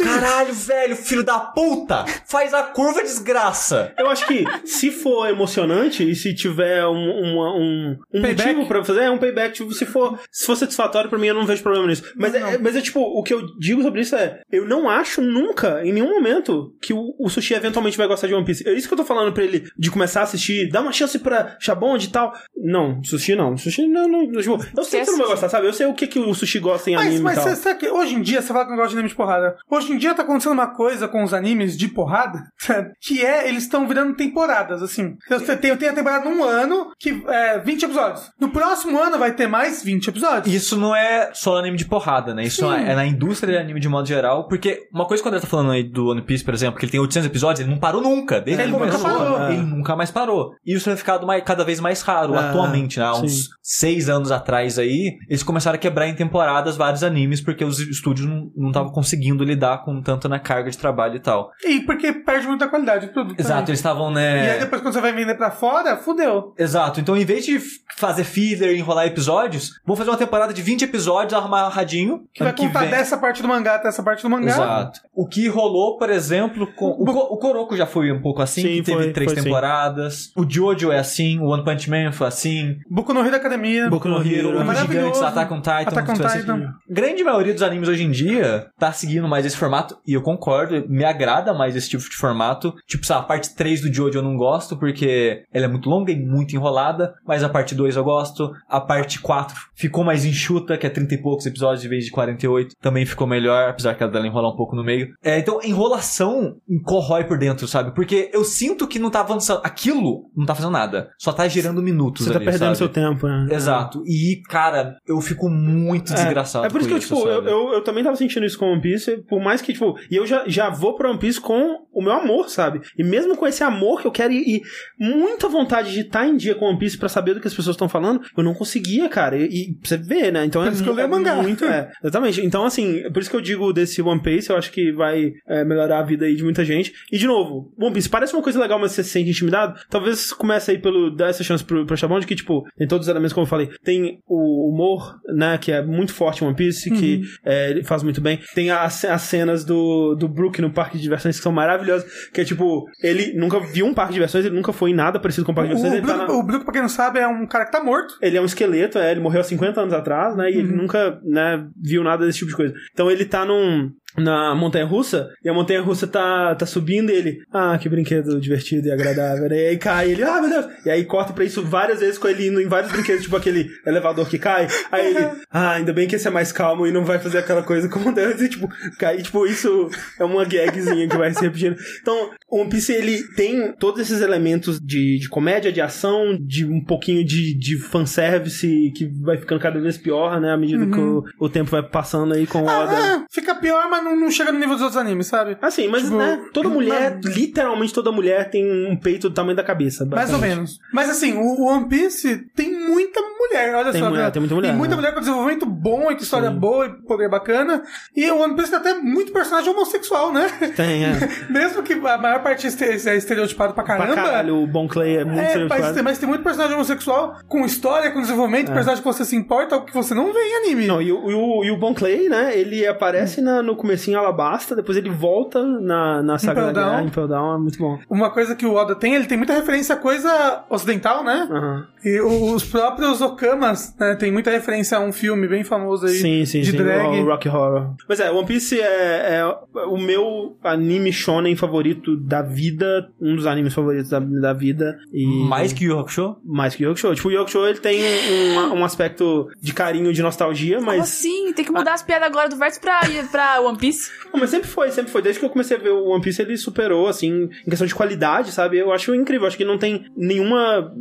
Caralho, velho, filho da puta! Faz a curva, desgraça! Eu acho que se for emocionante e se tiver um, uma- um, um Payback? motivo pra fazer, é um payback. Tipo, se for, se for satisfatório pra mim, eu não vejo problema nisso. Mas, é, mas é tipo, o que eu digo sobre isso é: eu não acho nunca, em nenhum momento, que o, o sushi eventualmente vai gostar de One Piece. É isso que eu tô falando pra ele de começar a assistir, dar uma chance pra Shabond e tal. Não, sushi não. Sushi não. não, não tipo, eu sei que você não vai gostar, sabe? Eu sei o que, que o sushi gosta em Mas, anime mas e tal. Sabe que hoje em dia, você fala que não gosta de anime de porrada. Hoje em dia tá acontecendo uma coisa com os animes de porrada, que é, eles estão virando temporadas, assim. Você tem, tem a temporada num ano, que é 20 episódios. No próximo ano vai ter mais 20 episódios. Isso não é só anime de porrada, né? Isso Sim. é na indústria de anime de modo geral, porque uma coisa que o André tá falando aí do One Piece, por exemplo, que ele tem 800 episódios, ele não parou nunca. Desde Ele que nunca começou, parou. ele nunca mais parou. E isso tem ficado mais- cada vez mais raro É, atualmente, né? Há uns sim. seis anos atrás aí, eles começaram a quebrar em temporadas vários animes, porque os estúdios não estavam conseguindo lidar com tanto na carga de trabalho e tal. E porque perde muita qualidade do produto. Exato, também. eles estavam, E né... aí depois quando você vai vender pra fora, fudeu. Exato. Então, em vez de fazer filler, enrolar episódios, vamos fazer uma temporada de 20 episódios, arrumar radinho. Que vai contar vem. dessa parte do mangá até essa parte do mangá. Exato. O que rolou, por exemplo, com. O, Co- o Kuroko já foi um pouco assim, Sim, que teve foi, três foi sim. temporadas. O Jojo é assim, o One Punch Man foi assim. Boku no Hero Academia. Boku no Hero. Maravilhoso. gigantes, Attack on Titan. Attack on assim. Titan. Grande maioria dos animes hoje em dia tá seguindo mais esse formato, e eu concordo, me agrada mais esse tipo de formato. Tipo, sabe, a parte 3 do Jojo eu não gosto, porque ela é muito longa e muito enrolada, mas a parte 2 eu gosto. A parte 4 ficou mais enxuta, que é 30 e poucos episódios em vez de 48. Também ficou melhor, apesar que a dela enrolar um pouco no meio. É, então, enrolação corrói por dentro, sabe? Porque eu sinto que não tá avançando. Aquilo não tá fazendo nada. Só tá gerando minutos Você tá ali, perdendo sabe? seu tempo, né? Exato. E, cara, eu fico muito desgraçado É por isso que, eu, tipo, eu, sabe? eu, eu também tava sentindo isso com One Piece, por mais que, tipo, e eu já, já vou pra One Piece com o meu amor, sabe? E mesmo com esse amor que eu quero e, e muita vontade de estar em dia com One Piece pra saber do que as pessoas estão falando, eu não conseguia, cara. E, e você vê, né? Então Por é, isso que eu leio é mangá. muito, é. Exatamente. Então, assim, por isso que eu digo desse One Piece, eu acho que vai é, melhorar a vida aí de muita gente. E, de novo, One Piece parece uma coisa legal, mas você se sente intimidado. Talvez comece aí pelo dar essa chance pro, pro Chabão de que, tipo, tem todos os elementos, como eu falei. Tem o humor, né, que é muito forte em One Piece, que é, ele faz muito bem. Tem as, as cenas do, do Brook no parque de diversões que são maravilhosas, que é tipo, ele nunca viu um parque de diversões, ele nunca foi em nada parecido com um parque de O, diversões. Ele, tá Brook, na- o Brook, pra quem não sabe, é um cara que tá morto. ele é um esqueleto, é, ele morreu há 50 anos atrás, né? E ele nunca, né, viu nada desse tipo de coisa. Então ele tá num. Na montanha russa, e a montanha russa tá, tá subindo e ele, ah, que brinquedo divertido e agradável. E aí cai ele, ah, meu Deus. E aí corta pra isso várias vezes com ele indo em vários brinquedos, tipo aquele elevador que cai. Aí ele, ah, ainda bem que esse é mais calmo e não vai fazer aquela coisa como Deus. E tipo, cai, tipo, isso é uma gagzinha que vai se repetindo. Então, o One Piece, ele tem todos esses elementos de, de comédia, de ação, de um pouquinho de, de fanservice que vai ficando cada vez pior, né? À medida que o, o tempo vai passando aí com o Oda. Ah, fica pior, mas não, não chega no nível dos outros animes, sabe? Assim, mas Tipo, né, toda mulher, não- literalmente toda mulher tem um peito do tamanho da cabeça. Mais ou menos. Mas assim, o One Piece tem muita mulher, olha Tem só. mulher, né? tem muita mulher, Tem muita né? mulher com desenvolvimento bom e história Sim. boa e poder bacana. E o One Piece tem até muito personagem homossexual, né? Tem, é. Mesmo que a maior parte este- é estereotipado pra caramba. Pra caralho, o Bon Clay é muito É, mas estereotipado. tem, mas tem muito personagem homossexual com história, com desenvolvimento, personagem que você se importa, que você não vê em anime. É. Não, e o, e o, e o Bon Clay, né? Ele aparece na- no comecinho Alabasta, depois ele volta na, na saga da Impel Down. Guerra, Impel Down, é muito bom. Uma coisa que o Oda tem, ele tem muita referência a coisa ocidental, né? Aham. E os próprios Okamas, né? Tem muita referência a um filme bem famoso aí Sim, sim, de sim. drag. O Rock Horror. Mas é, One Piece é, é o meu anime shonen favorito da vida, um dos animes favoritos da, da vida. E Mais que o Hakusho? mais que o Yoko Show. Tipo, o Yoko Show ele tem um, um aspecto de carinho, de nostalgia, Como mas. assim? Tem que mudar as piadas agora do verso pra, pra One Piece? Não, mas sempre foi, sempre foi. Desde que eu comecei a ver o One Piece, ele superou, assim, em questão de qualidade, sabe? Eu acho incrível. Eu acho que não tem nenhuma.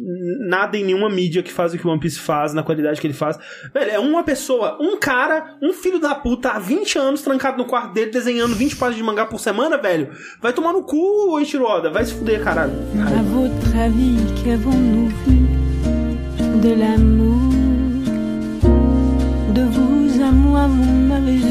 Nada em nenhuma mídia que faz o que o One Piece faz, na qualidade que ele faz. Velho, é uma pessoa, um cara, um filho da puta, há 20 anos trancado no quarto dele, desenhando 20 páginas de mangá por semana, velho. Vai tomar no cu, Eiichiro Oda. Vai se fuder, caralho. À votre avis, qu'avons-nous vu de l'amour De vous à moi, vous m'avez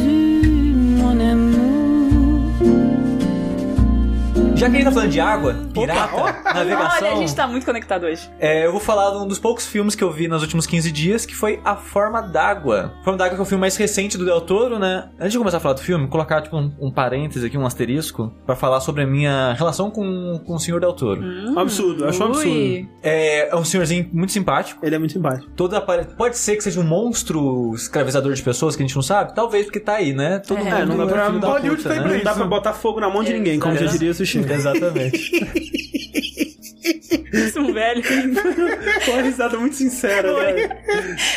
Já que a gente tá falando de água, pirata, navegação, Olha, a gente tá muito conectado hoje. é, eu vou falar de um dos poucos filmes que eu vi nos últimos 15 dias, que foi A Forma d'Água. A Forma d'Água que é o filme mais recente do Del Toro, né? Antes de começar a falar do filme, colocar tipo um, um parêntese aqui, um asterisco, pra falar sobre a minha relação com, com o senhor Del Toro. Um absurdo, eu acho um absurdo. É, é um senhorzinho muito simpático. Ele é muito simpático. Toda apare- Pode ser que seja um monstro escravizador de pessoas que a gente não sabe? Talvez, porque tá aí, né? Todo É, mundo não dá pra- da Hollywood puta, tá né? pra Não dá pra botar fogo na mão de ninguém, como já diria o Sushi. Exatamente. Isso, um velho. Uma risada muito sincera, né?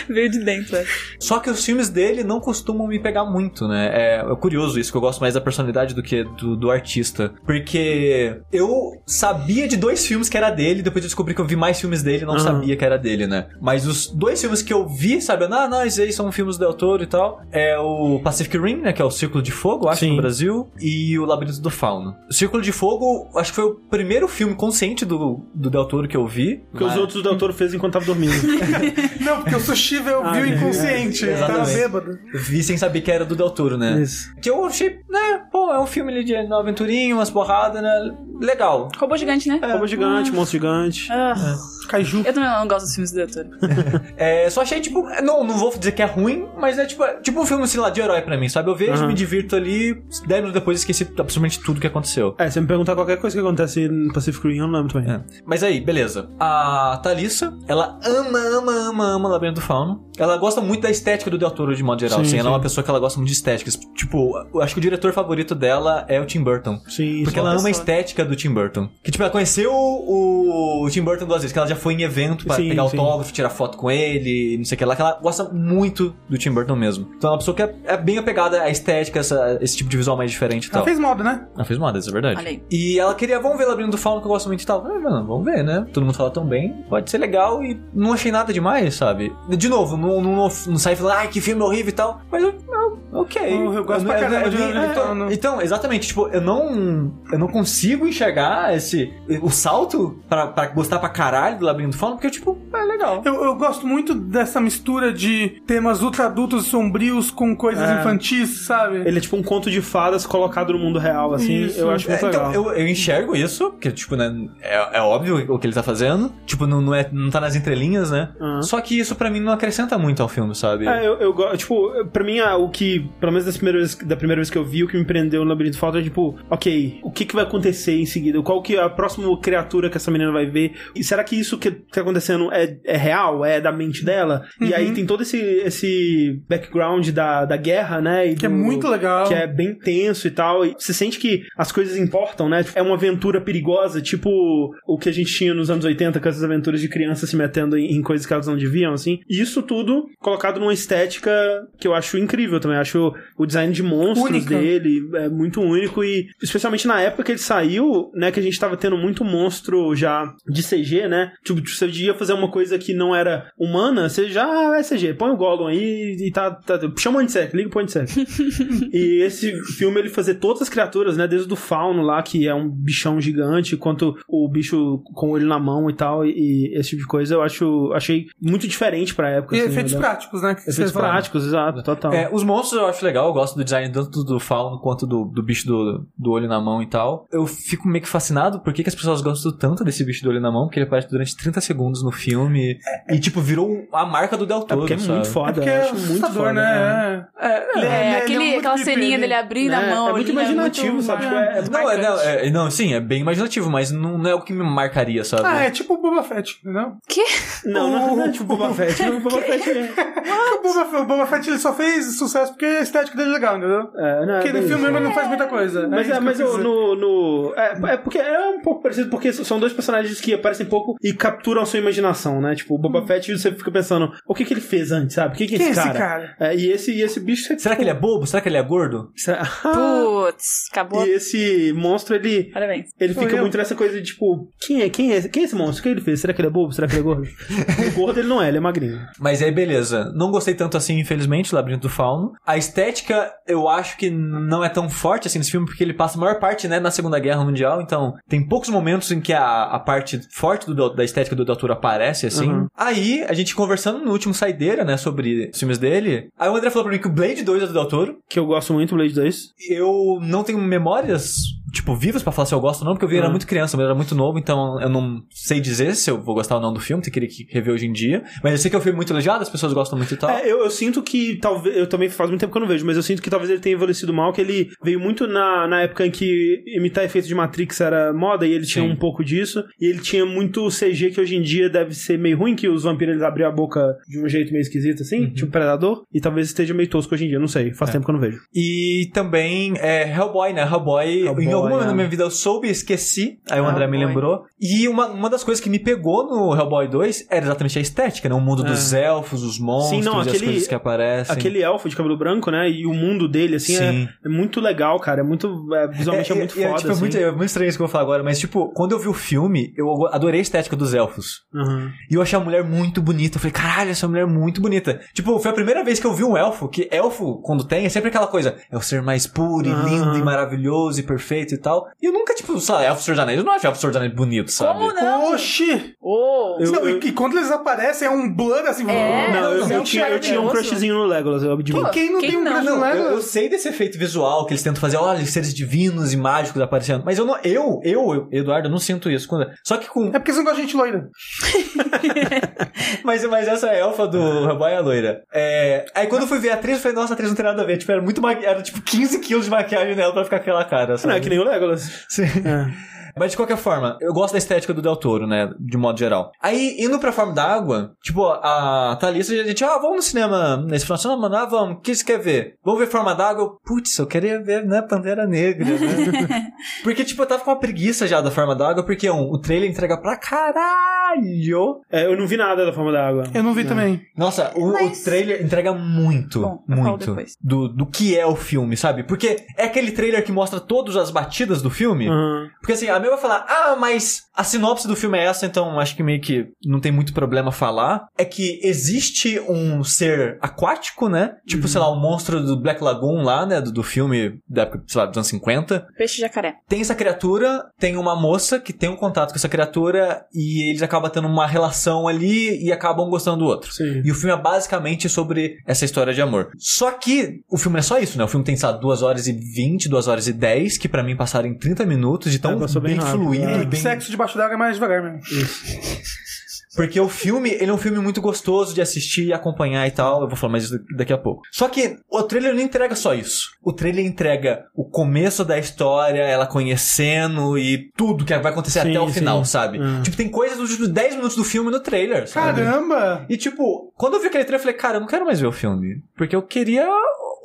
Veio de dentro, é. Só que os filmes dele não costumam me pegar muito, né? É, é curioso isso, que eu gosto mais da personalidade do que do, do artista. Porque eu sabia de dois filmes que era dele, depois eu descobri que eu vi mais filmes dele e não Aham. sabia que era dele, né? Mas os dois filmes que eu vi, sabe? Ah, não, esses aí são filmes do Del Toro e tal. É o Pacific Rim, né? Que é o Círculo de Fogo, acho, Sim. no Brasil. E o Labirinto do Fauno. O Círculo de Fogo, acho que foi o primeiro filme consciente do, do Del Toro que eu vi. Porque os Mas- outros o Del Toro fez enquanto tava dormindo. Não, porque o sushi veio, Ah, viu é, inconsciente. é, tava exatamente. bêbado. Vi sem saber que era do Del Toro, né? Isso. Que eu achei, né? Pô, é um filme ali de uma aventurinha, umas porradas, né? Legal. Robô gigante, né? Robô gigante, monstro gigante. Ah, Kaiju. eu também não gosto dos filmes do Doutor. É, só achei, tipo, não, não vou dizer que é ruim, mas é tipo, é tipo um filme, sei lá, de herói pra mim, sabe? Eu vejo, Aham. me divirto ali, 10 minutos depois esqueci absolutamente tudo que aconteceu. É, se me perguntar qualquer coisa que acontece no Pacific Rim, eu não lembro também. É. Mas aí, beleza. A Thalissa, ela ama, ama, ama, ama Labirinto do Fauno. Ela gosta muito da estética do Del Toro de modo geral. Sim, assim, ela é sim. uma pessoa que ela gosta muito de estéticas. Tipo, eu acho que o diretor favorito dela é o Tim Burton. Sim, Porque ela ama a estética do Tim Burton. Que, tipo, ela conheceu o, o Tim Burton duas vezes, que ela já foi em evento pra Sim, pegar sim. autógrafo, tirar foto com ele, não sei o que lá, que ela gosta muito do Tim Burton mesmo. Então ela é uma pessoa que é, é bem apegada à estética, essa- esse tipo de visual mais diferente e Ela tal. fez moda, né? Ela fez moda, isso é verdade. E ela queria, vamos ver o Labirinto do Fauno, que eu gosto muito e tal. Ah, mano, vamos ver, né? Todo mundo fala tão bem, pode ser legal e não achei nada demais, sabe? De novo, não, não, não sai falando, ai, que filme horrível e tal. Mas eu, eu- ok. Eu- eu gosto pra caramba de nem- Labirinto do então, então, exatamente, tipo, eu não, eu não consigo enxergar esse, o salto pra, pra gostar pra caralho do Labirinto do Fauno, porque, tipo, é legal. Eu, eu gosto muito dessa mistura de temas ultra adultos e sombrios com coisas É. infantis, sabe? Ele é tipo um conto de fadas colocado no mundo real, assim. Isso. Eu acho muito É, então, legal. eu, eu enxergo isso, que, tipo, né, é, é óbvio o que ele tá fazendo. Tipo, não, não, é, não tá nas entrelinhas, né? Aham. Só que isso pra mim não acrescenta muito ao filme, sabe? É, eu, eu gosto, tipo, pra mim, ah, o que, pelo menos das primeiras, da primeira vez que eu vi, o que me prendeu no Labirinto Falta é tipo, ok, o que, que vai acontecer em seguida? Qual que é a próxima criatura que essa menina vai ver? E será que isso que tá acontecendo é, é real? É da mente dela? E aí tem todo esse, esse background da, da guerra, né? Que é do- muito legal. Que é bem tenso e tal. E você sente que as coisas importam, né? É uma aventura perigosa, tipo o que a gente tinha nos anos 80, com essas aventuras de crianças se metendo em, em coisas que elas não deviam, assim. E isso tudo colocado numa estética que eu acho incrível também. Acho o design de monstros Única. dele é muito único e especialmente na época que ele saiu, né, que a gente tava tendo muito monstro já de CG, né? Tipo, você ia fazer uma coisa que não era humana, você já ah, é CG, põe o Gollum aí e tá, tá chama o Antisec, liga pro Antisec. e esse filme ele fazer todas as criaturas, né, desde o fauno lá que é um bichão gigante, quanto o bicho com o olho na mão e tal e, e esse tipo de coisa, eu acho achei muito diferente pra época. E assim, efeitos né? práticos, né? que Efeitos práticos, exato, total. É, os monstros eu acho legal, eu gosto do design tanto do fauno quanto do, do bicho do, do olho na mão e tal. Eu fico meio que fascinado por que, que as pessoas gostam tanto desse bicho do olho na mão, porque ele aparece durante 30 segundos no filme e, tipo, virou a marca do Del É Toro, porque é sabe? muito foda, É porque eu é acho muito assustador, foda. né? É. É, Ele É, ele aquele, aquela creepy, ceninha ele- dele abrindo É, a mão. é muito né? imaginativo, muito- sabe? Tipo, é- é Não, é, não, é- não, sim, é bem imaginativo, mas não, não é o que me marcaria, sabe? Ah, é tipo o Boba Fett, entendeu? Não, não, não é tipo Boba Fett. O Boba Fett é... O Boba, o Boba Fett ele só fez sucesso porque a estética dele é legal, entendeu? É, não, Porque no filme ele não faz muita coisa. Mas, é, que mas no, no é, é porque é um pouco parecido, porque são dois personagens que aparecem pouco e capturam a sua imaginação, né? Tipo, o Boba Fett, você fica pensando, o que que ele fez antes, sabe? O que que é Quem é esse esse cara? cara? É, e esse, e esse bicho... Será que ele é bobo? Será que ele é gordo? Será- Putz, acabou. E esse monstro, ele... Parabéns. Ele Sou fica eu. muito nessa coisa de tipo, quem é, quem é, quem é esse monstro? O que ele fez? Será que ele é bobo? Será que ele é gordo? o gordo ele não é, ele é magrinho. Mas aí, beleza. Não gostei tanto assim, infelizmente, do Labirinto do Fauno. A estética, eu acho que não é tão forte assim nesse filme, porque ele passa a maior parte, né, na Segunda Guerra Mundial. Então, tem poucos momentos em que a, a parte forte do- da estética do Doutor aparece, assim. Uhum. Aí, a gente conversando no último Saideira, né, sobre os filmes dele. Aí o André falou pra mim que o Blade 2 é do Doutor. Que eu gosto muito, Blade 2. Eu não tenho memórias, tipo, vivas pra falar se eu gosto ou não, porque eu vi era Ah. muito criança, eu era muito novo, então eu não sei dizer se eu vou gostar ou não do filme, teria que rever hoje em dia. Mas eu sei que é um filme muito elogiado, as pessoas gostam muito e tal. É, eu, eu sinto que talvez. Eu também faz muito tempo que eu não vejo, mas eu sinto que talvez ele tenha envelhecido mal, que ele veio muito na, na época em que imitar efeitos de Matrix era moda e ele tinha Sim. um pouco disso. E ele tinha muito CG que hoje em dia deve ser meio ruim, que os vampiros eles abriam a boca de um jeito meio esquisito assim, tipo Predador. E talvez esteja meio tosco hoje em dia, não sei. Faz tempo que eu não vejo. E também é Hellboy, né? Hellboy, Hellboy. Da minha vida eu soube e esqueci, aí o André me lembrou. E uma, uma das coisas que me pegou no Hellboy 2 era exatamente a estética, né? O mundo dos elfos, os monstros É. Sim, não, e as aquele- coisas que aparecem. Aquele elfo de cabelo branco, né? E o mundo dele, assim, é, é muito legal, cara. É muito. é, visualmente é, muito e- e foda. tipo, é, assim. muito, é muito estranho isso que eu vou falar agora, mas tipo, quando eu vi o filme, eu adorei a estética dos elfos. Uhum. E eu achei a mulher muito bonita. Eu falei, caralho, essa mulher é muito bonita. Tipo, foi a primeira vez que eu vi um elfo, que elfo, quando tem, é sempre aquela coisa, é o ser mais puro e lindo e maravilhoso e perfeito e tal. E eu nunca, tipo, sei lá, elfo Senhor dos Anéis, eu não acho elfo Senhor dos Anéis bonito, sabe? Como não? Oxi! Oh, Eu- não, e- E, quando eles aparecem é um blur assim. É, Não, eu, não, eu tinha, eu tinha um crushzinho no Legolas, eu admito. Pô, Quem não Quem tem um não? crush no eu, eu Legolas? sei desse efeito visual que eles tentam fazer, olha, seres divinos e mágicos aparecendo. Mas eu não, eu, eu, eu, Eduardo, eu não sinto isso. Quando- Só que com. É porque você não gosta de gente loira. Mas, mas essa elfa do Hellboy é loira. É, aí quando eu fui ver a atriz, eu falei, nossa, a atriz não tem nada a ver. Tipo, era muito maqui... Era tipo 15 quilos de maquiagem nela pra ficar aquela cara. Sabe? Não, é que nem o Legolas. Sim. É. Mas de qualquer forma, eu gosto da estética do Del Toro, né? De modo geral. Aí, indo pra forma d'água, tipo, a Thalissa, a gente, ah, vamos no cinema nesse final de semana, mano, ah, vamos, o que você quer ver? Vamos ver forma d'água? Putz, eu queria ver, né, Pantera Negra, né? porque, tipo, eu tava com uma preguiça já da forma d'água, porque, um, o trailer entrega pra caralho. É, eu não vi nada da forma da água. Eu não vi também. Nossa, o, Mas- o trailer entrega muito, Bom, muito do, do que é o filme, sabe? Porque é aquele trailer que mostra todas as batidas do filme. Uhum. Porque assim, a minha vai falar, ah, mas a sinopse do filme é essa, então acho que meio que não tem muito problema falar. É que existe um ser aquático, né? Tipo, sei lá, o monstro do Black Lagoon lá, né? Do, do filme da época, sei lá, dos anos 50. peixe jacaré. Tem essa criatura, tem uma moça que tem um contato com essa criatura e eles acabam tendo uma relação ali e acabam gostando do outro. Sim. E o filme é basicamente sobre essa história de amor. Só que o filme é só isso, né? O filme tem, sabe, 2 horas e 20, 2 horas e 10, que pra mim passaram em 30 minutos, de tão É, bem, bem rápido. fluido É, bem... Sexo debaixo d'água é mais devagar mesmo. Porque o filme, ele é um filme muito gostoso de assistir e acompanhar e tal. Eu vou falar mais isso daqui a pouco. Só que o trailer não entrega só isso. O trailer entrega o começo da história, ela conhecendo e tudo que vai acontecer Sim, até o sim. final, sabe? Hum. Tipo, tem coisas dos últimos 10 minutos do filme no trailer, sabe? Caramba! E tipo, quando eu vi aquele trailer, eu falei, cara, eu não quero mais ver o filme. Porque eu queria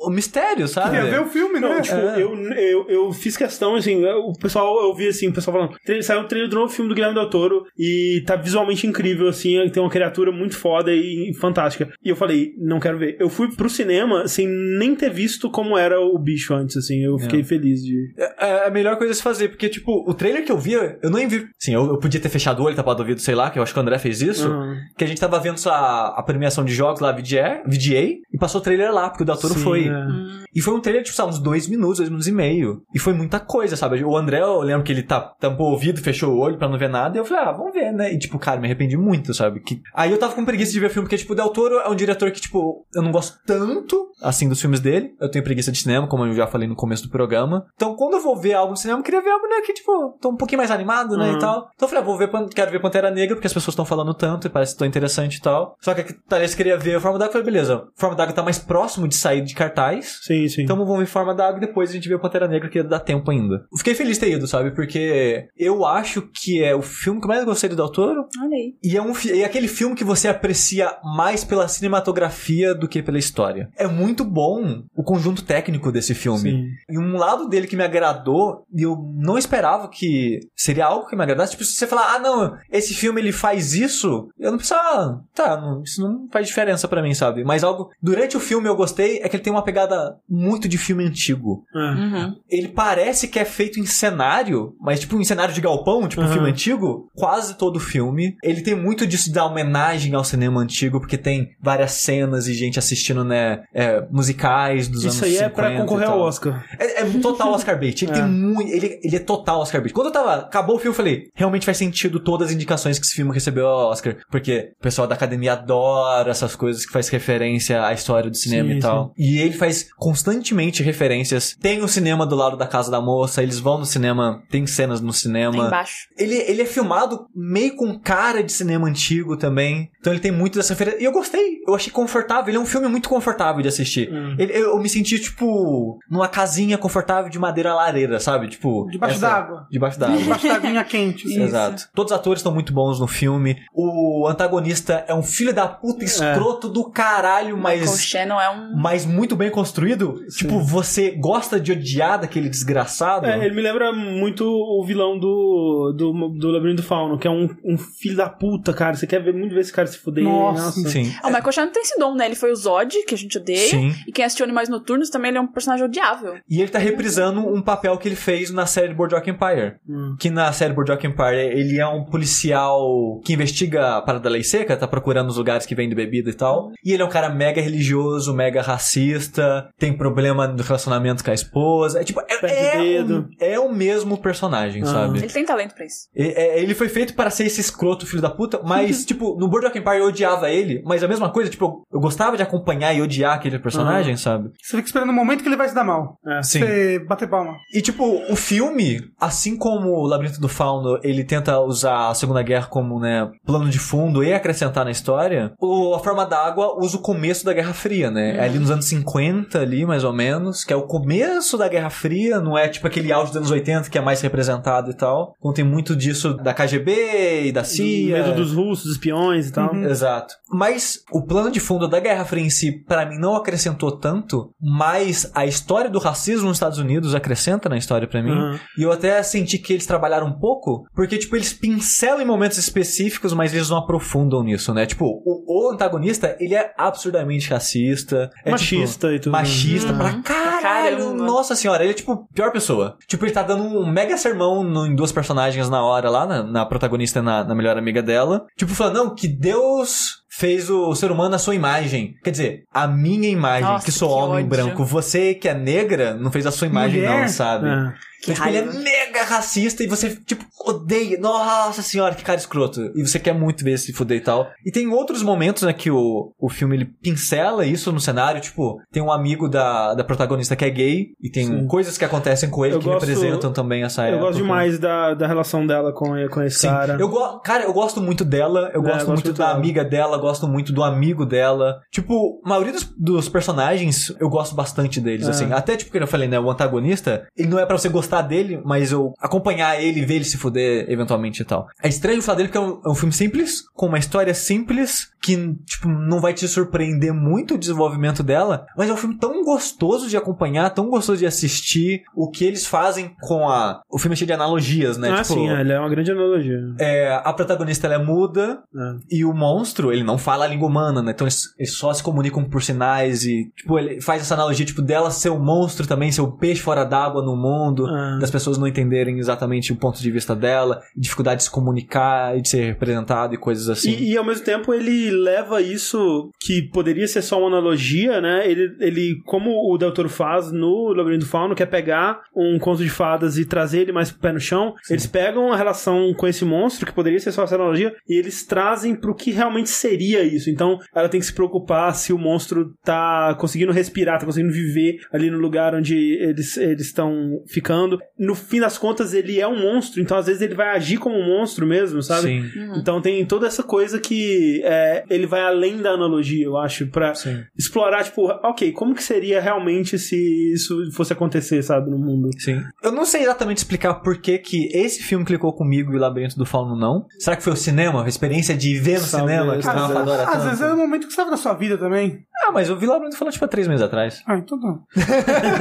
o mistério, sabe? Queria ver o filme, Não, né? tipo, É. eu, eu, eu fiz questão, assim, o pessoal, eu vi assim, o pessoal falando, "Trailer- saiu um trailer do novo filme do Guilherme Del Toro e tá visualmente incrível, assim, tem uma criatura muito foda e, e fantástica. E eu falei, não quero ver. Eu fui pro cinema sem nem ter visto como era o bicho antes, assim, eu fiquei feliz de... É é a melhor coisa a se fazer, porque, tipo, o trailer que eu via, eu nem vi. Sim, eu, eu podia ter fechado o olho, tapado o ouvido, sei lá, que eu acho que o André fez isso. Uhum. Que a gente tava vendo a, a premiação de jogos lá, VGA, VGA, passou o trailer lá, porque o Del Toro Sim, foi. é. E foi um trailer, tipo, sabe, uns dois minutos, dois minutos e meio. E foi muita coisa, sabe? O André, eu lembro que ele tá, tampou o ouvido, fechou o olho pra não ver nada. E eu falei, ah, vamos ver, né? E, tipo, cara, me arrependi muito, sabe? Que... Aí eu tava com preguiça de ver filme, porque, tipo, o Del Toro é um diretor que, tipo, eu não gosto tanto, assim, dos filmes dele. Eu tenho preguiça de cinema, como eu já falei no começo do programa. Então, quando eu vou ver algo no cinema, eu queria ver algo, né, que, tipo, tô um pouquinho mais animado, né, Uhum. e tal. Então eu falei, ah, vou ver, quero ver Pantera Negra, porque as pessoas estão falando tanto e parece tão interessante e tal. Só que a Thalys queria ver a Forma d'Água, eu falei, beleza, Forma d'Água tá mais próximo de sair de cartaz. Sim, sim. Então vamos ver Forma d'Água e depois a gente vê o Pantera Negra, que dá tempo ainda. Fiquei feliz de ter ido, sabe? Porque eu acho que é o filme que eu mais gostei do Del Toro. Olha aí. E é, um, é aquele filme que você aprecia mais pela cinematografia do que pela história. É muito bom o conjunto técnico desse filme. Sim. E um lado dele que me agradou, e eu não esperava que seria algo que me agradasse, tipo, se você falar, ah, não, esse filme ele faz isso, eu não pensava, ah, tá, não- isso não faz diferença pra mim, sabe? Mas algo, durante o filme eu gostei, é que ele tem uma pegada muito de filme antigo. É. Uhum. Ele parece que é feito em cenário, mas tipo em cenário de galpão, tipo um Uhum. filme antigo, quase todo o filme. Ele tem muito disso da homenagem ao cinema antigo, porque tem várias cenas e gente assistindo, né, é, musicais dos anos Isso aí é pra 50 concorrer ao Oscar. É, é total Oscar bait. Ele É. tem muito. Ele, ele é total Oscar bait. Quando eu tava. Acabou o filme, eu falei, realmente faz sentido todas as indicações que esse filme recebeu ao Oscar. Porque o pessoal da academia adora essas coisas que faz referência à história do cinema Sim, e tal. E ele faz constantemente referências. Tem o cinema do lado da casa da moça, eles vão no cinema, tem cenas no cinema. embaixo. Ele, ele é filmado meio com cara de cinema antigo também. Então ele tem muito dessa referência. E eu gostei. Eu achei confortável. Ele é um filme muito confortável de assistir. Hum. Ele- eu, eu me senti, tipo, numa casinha confortável de madeira lareira, sabe? Tipo. Debaixo d'água. Debaixo d'água. Debaixo da aguinha quente. assim. Exato. Todos os atores estão muito bons no filme. O antagonista é um filho da puta escroto do caralho, mas. Shannon é um. Mas muito bem construído. Tipo, você gosta de odiar daquele desgraçado. É, ele me lembra muito o vilão do, do, do Labirinto do Fauno, que é um, um filho da puta, cara. Você quer ver muito ver esse cara se fuder. Nossa. Sim. Ah, o Michael Shannon tem esse dom, né? Ele foi o Zod, que a gente odeia. Sim. E quem assistiu Animais Noturnos também ele é um personagem odiável. E ele tá reprisando um papel que ele fez na série Boardwalk Empire. Hum. Que na série Boardwalk Empire ele é um policial que investiga a parada da lei seca, tá procurando os lugares que vende bebida e tal. E ele é um cara mega religioso, mega racista, tem problema no relacionamento com a esposa. É tipo, é, é, dedo. o, é o mesmo personagem, Ah. sabe? Ele tem talento pra isso. E- é, ele foi feito para ser esse escroto filho da puta, mas, tipo, no Boardwalk Empire eu odiava ele, mas a mesma coisa, tipo, eu, eu gostava de acompanhar e odiar aquele personagem, sabe? Você fica esperando o momento que ele vai se dar mal. É. Sim. Você bater palma. E, tipo, o filme, assim como o Labirinto do Fauno, ele tenta usar a Segunda Guerra como, né, plano de fundo e acrescentar na história, o A Forma d'Água usa o começo da Guerra Fria, né? É ali nos anos 50, ali, mais ou menos, que é o começo da Guerra Fria, não é tipo aquele auge dos anos 80 que é mais representado e tal. Tem muito disso da KGB e da CIA. Medo dos russos, dos espiões e tal. Exato. Mas o plano de fundo da Guerra Fria em si, pra mim, não acrescentou tanto, mas a história do racismo nos Estados Unidos acrescenta na história pra mim. Aham. E eu até senti que eles trabalharam um pouco, porque, tipo, eles pincelam em momentos específicos, mas eles não aprofundam nisso, né? Tipo, o, o antagonista, ele é absurdamente racista. É, Machista tipo, e tudo. Machista pra caralho. Caramba. Nossa senhora, ele é, tipo, pior pessoa. Tipo, ele tá dando um mega sermão no- em duas personagens na hora lá, na, na protagonista e na, na melhor amiga dela. Tipo, falando, não, que Deus fez o ser humano à sua imagem. Quer dizer, a minha imagem, Nossa, que sou que homem ódio. branco. Você que é negra, não fez a sua imagem Mulher? não, sabe? É. Que tipo, ele é mega racista e você, tipo, odeia. Nossa senhora, que cara escroto. E você quer muito ver esse fuder e tal. E tem outros momentos, né, que o, o filme ele pincela isso no cenário. Tipo, tem um amigo da, da protagonista que é gay e tem Sim. coisas que acontecem com ele Eu que gosto- representam também essa Eu gosto demais da, da relação dela com, com esse Sim. cara. Eu go- cara, eu gosto muito dela, eu É, gosto eu gosto muito muito da dela. amiga dela, gosto muito do amigo dela. Tipo, a maioria dos, dos personagens, eu gosto bastante deles, É. assim. Até, tipo, que eu falei, né, o antagonista, ele não é pra você gostar dele, mas eu acompanhar ele e ver ele se fuder eventualmente e tal. É estranho falar dele porque é um, é um filme simples, com uma história simples, que, tipo, não vai te surpreender muito o desenvolvimento dela, mas é um filme tão gostoso de acompanhar, tão gostoso de assistir, o que eles fazem com a... O filme é cheio de analogias, né? ah, tipo, sim, é, ele é uma grande analogia. é, a protagonista ela é muda É. e o monstro, ele não fala a língua humana, né? Então eles, eles só se comunicam por sinais e, tipo, ele faz essa analogia, tipo, dela ser um monstro também, ser o peixe fora d'água no mundo, Ah. das pessoas não entenderem exatamente o ponto de vista dela, dificuldade de se comunicar e de ser representado e coisas assim. E, e, ao mesmo tempo ele leva isso que poderia ser só uma analogia, né? Ele, ele como o Del Toro faz no Labirinto do Fauno, quer pegar um conto de fadas e trazer ele mais pro pé no chão. Eles pegam a relação com esse monstro, que poderia ser só essa analogia, e eles trazem pro que realmente seria isso. Então ela tem que se preocupar se o monstro tá conseguindo respirar, tá conseguindo viver ali no lugar onde eles eles estão ficando. No fim das contas, ele é um monstro, então às vezes ele vai agir como um monstro mesmo, sabe? Sim. Então tem toda essa coisa que é, ele vai além da analogia, eu acho, pra Sim. explorar, tipo, ok, como que seria realmente se isso fosse acontecer, sabe, no mundo? Sim. Eu não sei exatamente explicar por que, que esse filme clicou comigo e o Labirinto do Fauno não. Será que foi o cinema? A experiência de ver no cinema que às vezes. Às vezes é o momento que você tava na sua vida também. Ah, mas eu vi Labirinto do Fauno tipo há três meses atrás. Ah, então não.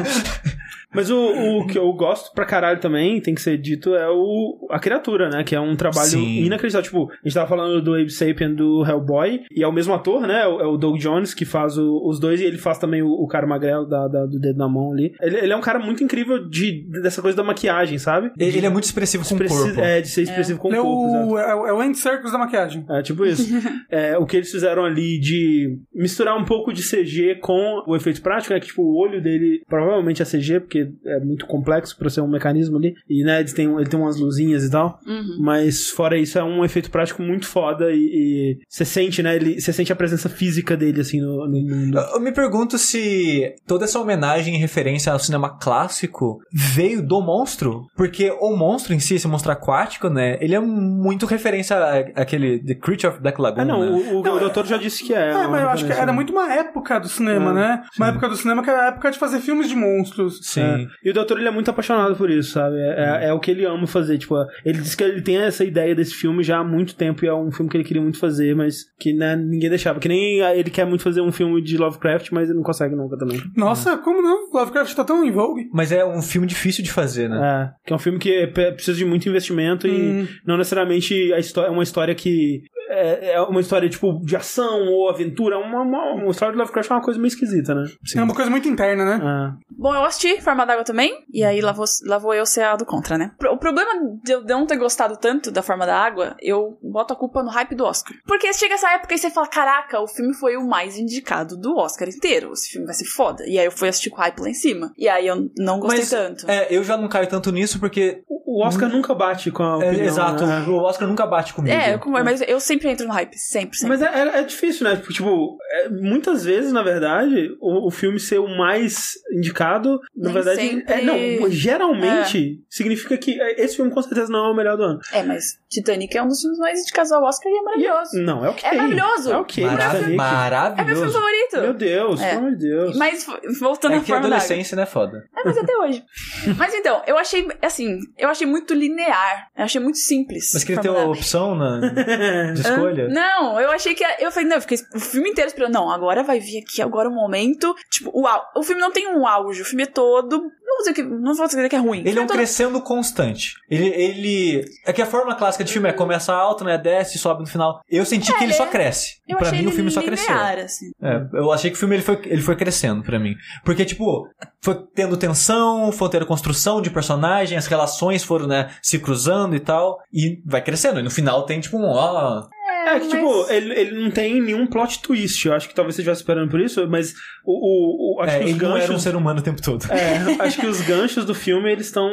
Mas o, o que eu gosto pra caralho também, tem que ser dito, é o a criatura, né? Que é um trabalho Sim. inacreditável. Tipo, a gente tava falando do Abe Sapien do Hellboy, e é o mesmo ator, né? É o, é o Doug Jones que faz o- os dois, e ele faz também o, o cara magrelo da, da- do dedo na mão ali. Ele, ele é um cara muito incrível de, dessa coisa da maquiagem, sabe? Ele ele é muito expressivo com o corpo. É, de ser expressivo com Ele o é corpo, exato. o, é, o- é o End Circus da maquiagem. É, tipo isso. É, o que eles fizeram ali de misturar um pouco de CG com o efeito prático, né? Que, tipo, o olho dele provavelmente é CG, porque é muito complexo pra ser um mecanismo ali. E, né, eles têm, ele tem umas luzinhas e tal. Uhum. Mas, fora isso, é um efeito prático muito foda e, e você sente, né? Ele, você sente a presença física dele, assim, no, no mundo. Eu me pergunto se toda essa homenagem em referência ao cinema clássico veio do monstro, porque o monstro em si, esse monstro aquático, né, ele é muito referência àquele The Creature of Black Lagoon, Ah, não, né? o, o, o doutor já disse que é. É, mas eu acho que era né? muito uma época do cinema, Ah, né? Uma época do cinema que era a época de fazer filmes de monstros. Sim. É. E o doutor ele é muito apaixonado por isso, sabe? É, é- é o que ele ama fazer. Tipo, ele diz que ele tem essa ideia desse filme já há muito tempo e é um filme que ele queria muito fazer, mas que né, ninguém deixava. Que nem ele quer muito fazer um filme de Lovecraft, mas ele não consegue nunca também. Nossa, como não? Lovecraft tá tão em vogue. Mas é um filme difícil de fazer, né? É, que é um filme que pe- precisa de muito investimento e Hum. não necessariamente a história, é uma história que é, é uma história tipo de ação ou aventura. Uma, uma, uma história de Lovecraft é uma coisa meio esquisita, né? É uma coisa muito interna, né? Ah. Bom, eu assisti Forma d'Água também, e aí lá vou, lá vou eu ser a do contra, né? O problema de eu não ter gostado tanto da Forma da Água, eu boto a culpa no hype do Oscar. Porque chega essa época e você fala, caraca, o filme foi o mais indicado do Oscar inteiro, esse filme vai ser foda. E aí eu fui assistir com o hype lá em cima. E aí eu não gostei Mas, tanto. É, eu já não caio tanto nisso porque. O Oscar nunca bate com a é, opinião. exato, né? o Oscar nunca bate comigo. É, mas eu sempre entro no hype, sempre, sempre. Mas é, é- é difícil, né? Porque, tipo, é, muitas vezes, na verdade, o, o filme ser o mais indicado, na Nem verdade. sempre. É, não, geralmente significa que é, esse filme com certeza não é o melhor do ano. É, mas Titanic é um dos filmes mais indicados ao Oscar e é maravilhoso. Não, é ok. É maravilhoso. É ok. Marav- Titanic. É meu filme maravilhoso. favorito. Meu Deus, É. pelo amor de Deus. Mas voltando É à que a Forma adolescência, né, foda. É, mas até hoje. Mas então, eu achei, assim, eu achei muito linear. Eu achei muito simples. Mas queria ter uma opção na, de escolha. Não, eu achei que. Eu falei, não, eu fiquei o filme inteiro esperando. Não, agora vai vir aqui, agora o momento. Tipo, o, au- o filme não tem um auge, o filme é todo. Não vou dizer que, não vou dizer que é ruim. Ele é um todo- crescendo constante. Ele, ele. É que a forma clássica de filme é começa alto, né? Desce, sobe no final. Eu senti que ele só cresce. Eu pra mim, o filme só linear, cresceu. assim. É, eu achei que o filme ele foi, ele foi crescendo pra mim. Porque, tipo, foi tendo tensão, foi tendo construção de personagem, as relações foram, né, se cruzando e tal. E vai crescendo. E no final tem, tipo, um. Ó, É que, mas- tipo, ele, ele não tem nenhum plot twist. Eu acho que talvez você estivesse esperando por isso, mas o, o, o- acho é, que os ele não era um ganchos. ser humano o tempo todo. É, acho que os ganchos do filme eles estão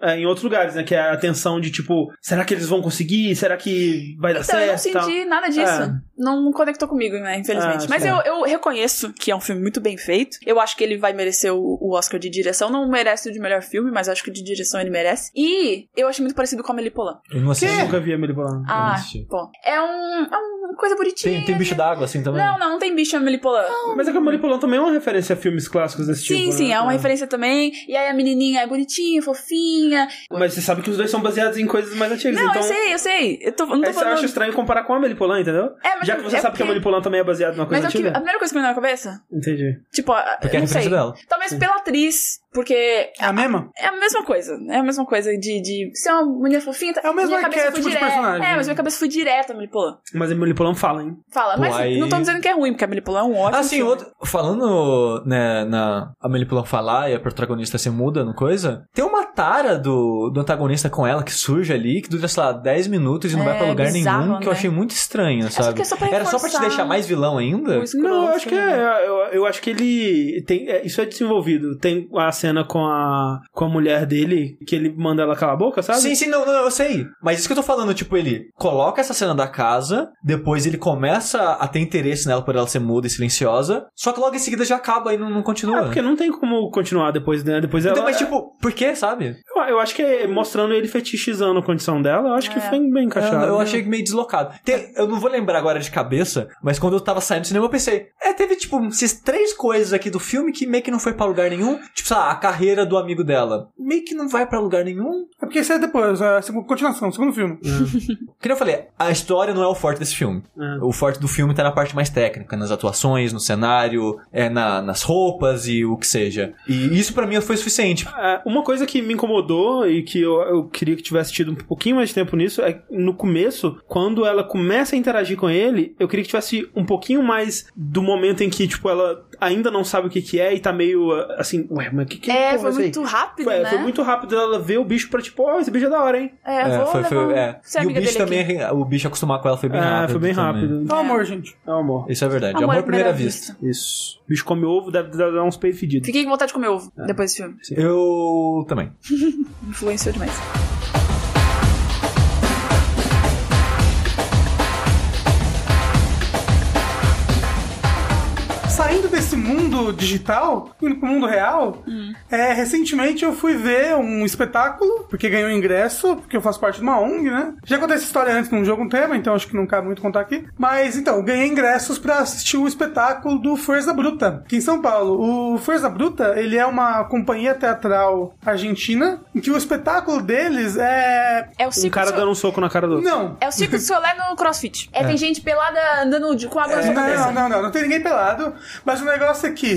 é, em outros lugares, né? Que é a tensão de tipo, será que eles vão conseguir? Será que vai dar Então, eu não certo? e tal? senti nada disso. É. Não, não conectou comigo, né? Infelizmente. Ah, Mas eu, eu reconheço que é um filme muito bem feito. Eu acho que ele vai merecer o, o Oscar de direção. Não merece o de melhor filme, mas acho que de direção ele merece. E eu achei muito parecido com a Amélie Poulain. Eu não assisti. Eu nunca vi a Amelie Poulain. Ah, pô. É, um, é uma coisa bonitinha. Tem, tem bicho d'água assim também? Não, não, não tem bicho Amélie Poulain. Mas é que a Amelie Poulain também é uma referência a filmes clássicos desse Sim, tipo. sim, né? é uma referência também. E aí a menininha é bonitinha, fofinha. Mas você sabe que os dois são baseados em coisas mais antigas, Não, então. eu sei, eu sei. Eu tô, não tô Aí você falando. acha estranho comparar com a Amelie Poulain, entendeu? É, mas Já que você é sabe que a porque- Amelie Poulain também é baseada numa coisa Mas é antiga. a primeira coisa que me veio na cabeça, Entendi. tipo, a- Porque é a não referência sei. dela. Talvez pela atriz, porque É a mesma? É a mesma coisa. É a mesma coisa de, de ser uma mulher fofinha. tá- É o mesmo arquétipo de personagem. É, mas minha cabeça foi direta, Amelie Poulain. Mas a Amelie Poulain fala, hein? Fala, Pô, mas aí- não tô dizendo que é ruim, porque a Amelie Poulain é um ótimo sim, filme. outro, falando né, na Amelie Poulain falar e a protagonista ser muda no coisa, tem uma tara do, do antagonista com ela que surge ali, que dura, sei lá, 10 minutos e não É, vai pra lugar bizarro, nenhum, que eu né? achei muito estranho, sabe? é só Era só pra te deixar mais vilão ainda? escroto, Não, eu acho que né? é. Eu, eu acho que ele. Tem, é, isso é desenvolvido. Tem a cena com a, com a mulher dele, que ele manda ela calar a boca, sabe? Sim, sim, não, não, eu sei. Mas isso que eu tô falando, tipo, ele coloca essa cena da casa, depois ele começa a ter interesse nela por ela ser muda e silenciosa, só que logo em seguida já acaba e não, não continua. É, porque não tem como continuar depois, né? Depois ela. Então, mas tipo, por quê, sabe? eu, eu acho que é mostrando ele fetichizando a condição dela, eu acho que É. foi bem encaixado. Eu, eu né? achei meio deslocado. Tem- eu não vou lembrar agora de cabeça, mas quando eu tava saindo do cinema eu pensei, é, teve tipo essas três coisas aqui do filme que meio que não foi pra lugar nenhum. Tipo, sei lá, a carreira do amigo dela. Meio que não vai pra lugar nenhum. É porque isso é depois, é a segunda continuação, o segundo filme. Que nem eu falei, a história não é o forte desse filme. É. O forte do filme tá na parte mais técnica, nas atuações, no cenário, é na, nas roupas e o que seja. E isso pra mim foi suficiente. É, uma coisa que me incomodou e que eu, eu queria que tivesse tido um pouquinho mais de tempo nisso é que no começo, quando ela começa a interagir com ele, eu queria que tivesse um pouquinho mais do momento em que, tipo, ela ainda não sabe o que que é e tá meio assim, ué, mas o que que É, porra foi muito rápido, Foi, né? foi muito rápido ela ver o bicho pra tipo, ó, esse bicho é da hora, hein? É, É, vou foi, foi- um- é. ser E o bicho também, aqui. o bicho acostumar com ela foi bem É, rápido. foi bem também. rápido. É o amor, gente. É o amor. Isso é verdade. Amor, à primeira vista. Isso. O bicho come ovo, deve dar uns peitos fedidos. Fiquei com vontade de comer ovo É. depois desse filme. Eu também. Influenciou demais. Saindo esse mundo digital, indo pro mundo real, é, recentemente eu fui ver um espetáculo, porque ganhou ingresso, porque eu faço parte de uma ONG, né? Já contei essa história antes num jogo um tema, então acho que não cabe muito contar aqui. Mas então, ganhei ingressos pra assistir o espetáculo do Força Bruta, aqui em São Paulo. O Força Bruta, ele é uma companhia teatral argentina, em que o espetáculo deles é. É o Um circo cara do dando um soco na cara do outro. Não, É o circo do Solé no crossfit. É, tem gente pelada andando de, com água na sua Não, cabeça. não, não, não, não tem ninguém pelado. Mas o negócio é que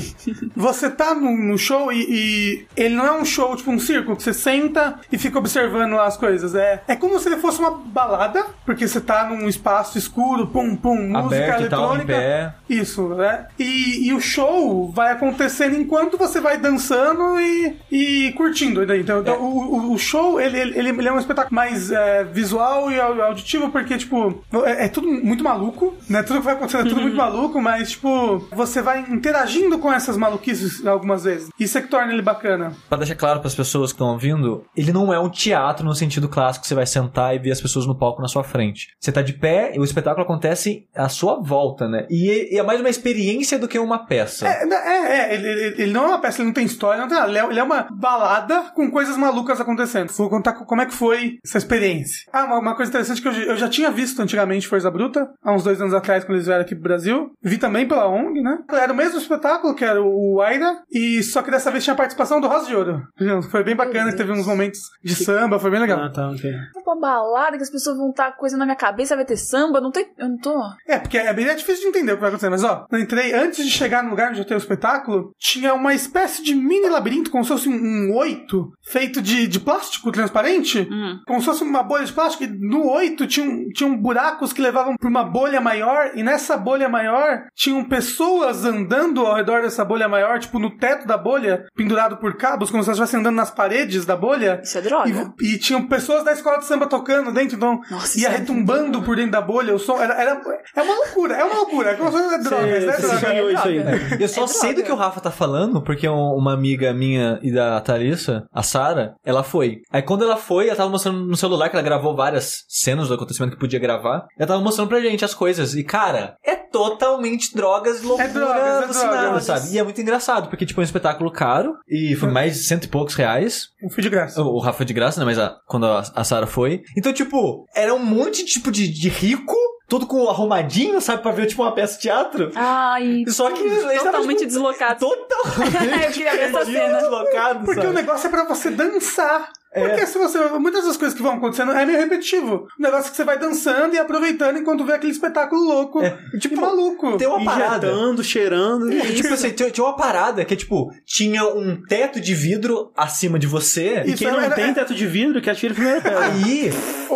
você tá no, show e, e ele não é um show, tipo um circo, que você senta e fica observando lá as coisas. É, é como se ele fosse uma balada, porque você tá num espaço escuro, pum, pum, música Aberto tal, eletrônica. pé. Isso, né? E, e o show vai acontecendo enquanto você vai dançando e, e curtindo. né? Então, então, o, o- show, ele, ele, ele- é um espetáculo mais é, visual e au- auditivo, porque, tipo, é, é tudo muito maluco, né? Tudo que vai acontecendo é tudo muito maluco, mas, tipo, você vai interagindo com essas maluquices algumas vezes. Isso é que torna ele bacana. Pra deixar claro pras pessoas que estão ouvindo, ele não é um teatro no sentido clássico, você vai sentar e ver as pessoas no palco na sua frente. Você tá de pé e o espetáculo acontece à sua volta, né? E, é mais uma experiência do que uma peça. É, é, é, ele, ele- não é uma peça, ele não tem história, não tem nada. Ele é, é uma balada com coisas malucas acontecendo. Vou contar co- como é que foi essa experiência. Ah, uma, uma coisa interessante que eu, eu já tinha visto antigamente Força Bruta, há uns dois anos atrás, quando eles vieram aqui pro Brasil. Vi também pela ONG, né? Era o mesmo espetáculo, que era o Aira, e só que dessa vez tinha a participação do Rosa de Ouro. Foi bem bacana, teve uns momentos de samba, foi bem legal. Ah, tá, ok. Pra balada que as pessoas vão estar coisa na minha cabeça, vai ter samba, não tem. Eu não tô. É, porque é bem é difícil de entender o que vai acontecer, mas ó, eu entrei, antes de chegar no lugar onde eu tenho o espetáculo, tinha uma espécie de mini labirinto, como se fosse um, oito, feito de, de plástico transparente, como se fosse uma bolha de plástico, e no oito tinham, tinham buracos que levavam pra uma bolha maior, e nessa bolha maior tinham pessoas andando ao redor dessa bolha maior, tipo no teto da bolha, pendurado por cabos, como se elas estivessem andando nas paredes da bolha. Isso é droga. E, e tinham pessoas da escola de samba tocando dentro, então Nossa, ia é retumbando por dentro da bolha, o som. Era, era- é uma loucura, é uma loucura. É como se fosse drogas, né? Você Droga. sonhou isso aí. Eu só É sei do que o Rafa tá falando, porque um- uma amiga minha e da Thalissa, a Sara, ela foi. Aí quando ela foi, ela tava mostrando no celular que ela gravou várias cenas do acontecimento que podia gravar. Ela tava mostrando pra gente as coisas. E, cara, é totalmente drogas e loucura É drogas, é cinema, drogas. sabe? E é muito engraçado, porque, tipo, é um espetáculo caro e foi mais de cento e poucos reais. Eu fui de graça. O o Rafa foi de graça, né? Mas a- quando a, a Sarah foi. Então, tipo, era um monte tipo de, de rico, todo com arrumadinho, sabe? Pra ver, tipo, uma peça de teatro. Ai, Só que eles totalmente tipo, deslocado. Totalmente Eu queria ver essa cena. deslocado, Porque sabe? o negócio é pra você dançar. É. Porque se você. Muitas das coisas que vão acontecendo é meio repetitivo. O negócio é que você vai dançando e aproveitando enquanto vê aquele espetáculo louco. É, tipo, e maluco. Tem uma parada. Injetando, cheirando. E, tipo assim, tinha, tinha uma parada que, tipo, tinha um teto de vidro acima de você. E quem não era- tem teto de vidro que atira a primeira pedra. Aí,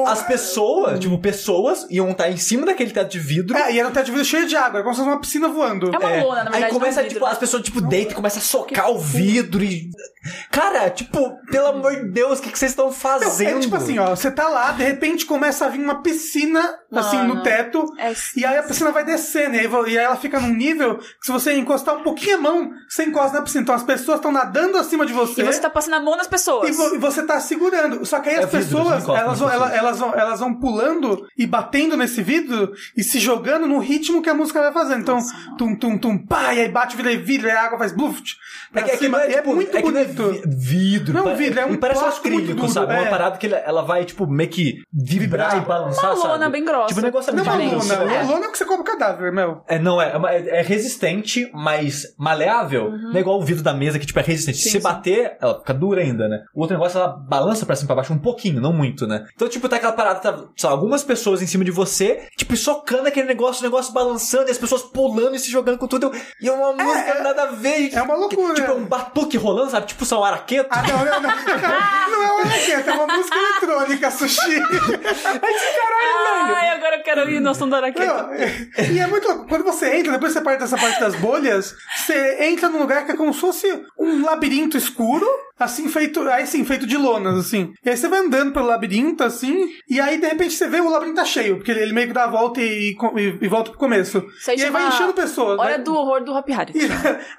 as pessoas, tipo, pessoas iam estar em cima daquele teto de vidro. É, e era um teto de vidro cheio de água, é como se fosse uma piscina voando. É uma É, lona, na verdade. aí começa, não é tipo, vidro. as pessoas, tipo, deitam e começam a socar o vidro e... Cara, tipo, pelo amor de Deus, o que, que vocês estão Não, fazendo? é tipo assim, ó, você tá lá, de repente começa a vir uma piscina, assim, Mano. no teto, É- e aí a piscina vai descendo, e aí, e aí ela fica num nível que se você encostar um pouquinho a mão, você encosta na piscina. Então as pessoas estão nadando acima de você. E você tá passando a mão nas pessoas. E, vo- e você tá segurando. Só que aí É as vidro, pessoas, encosta elas vão, pessoas. elas, elas vão, elas vão pulando e batendo nesse vidro e se jogando no ritmo que a música vai fazendo. Então, tum, tum, tum, pá, e aí bate, vira vidro, e a água faz bluft. É que, é que é, E tipo, muito é que não é bonito. vi- vidro. Não, vidro, é um e um muito acrílico, duro, sabe? é. Uma parada que ela, ela vai, tipo, meio que vibrar, e balançar, Uma lona sabe? bem grossa. Tipo, o negócio é Não é muito uma diferente. lona. É. Lona é o que você compra o cadáver, meu. É, não, é, é uma- é resistente, mas maleável. Não é igual o vidro da mesa que, tipo, é resistente. Se Sim, você sim. bater, ela fica dura ainda, né? O outro negócio, ela balança pra cima e pra baixo um pouquinho, não muito, né? Então, tipo, tá aquela parada, tá, sei lá, algumas pessoas em cima de você, tipo, socando aquele negócio, o negócio balançando, e as pessoas pulando e se jogando com tudo. E é uma música nada a ver. é uma loucura. Tipo, é um batuque rolando, sabe? Tipo, são araqueto. Ah, não, não, não. não é uma raqueta, é uma música eletrônica, sushi. Ai, agora eu quero ir no som da. Não, é- e é muito louco. Quando você entra, depois você parte dessa parte das bolhas, você entra num lugar que é como se fosse um labirinto escuro. Assim, feito, aí sim, feito de lonas, assim. E aí você vai andando pelo labirinto, assim, e aí de repente você vê o labirinto tá cheio, porque ele, meio que dá a volta e, e, e volta pro começo. Isso aí e aí vai enchendo pessoas. Hora vai- do horror do Hopi Hari. e-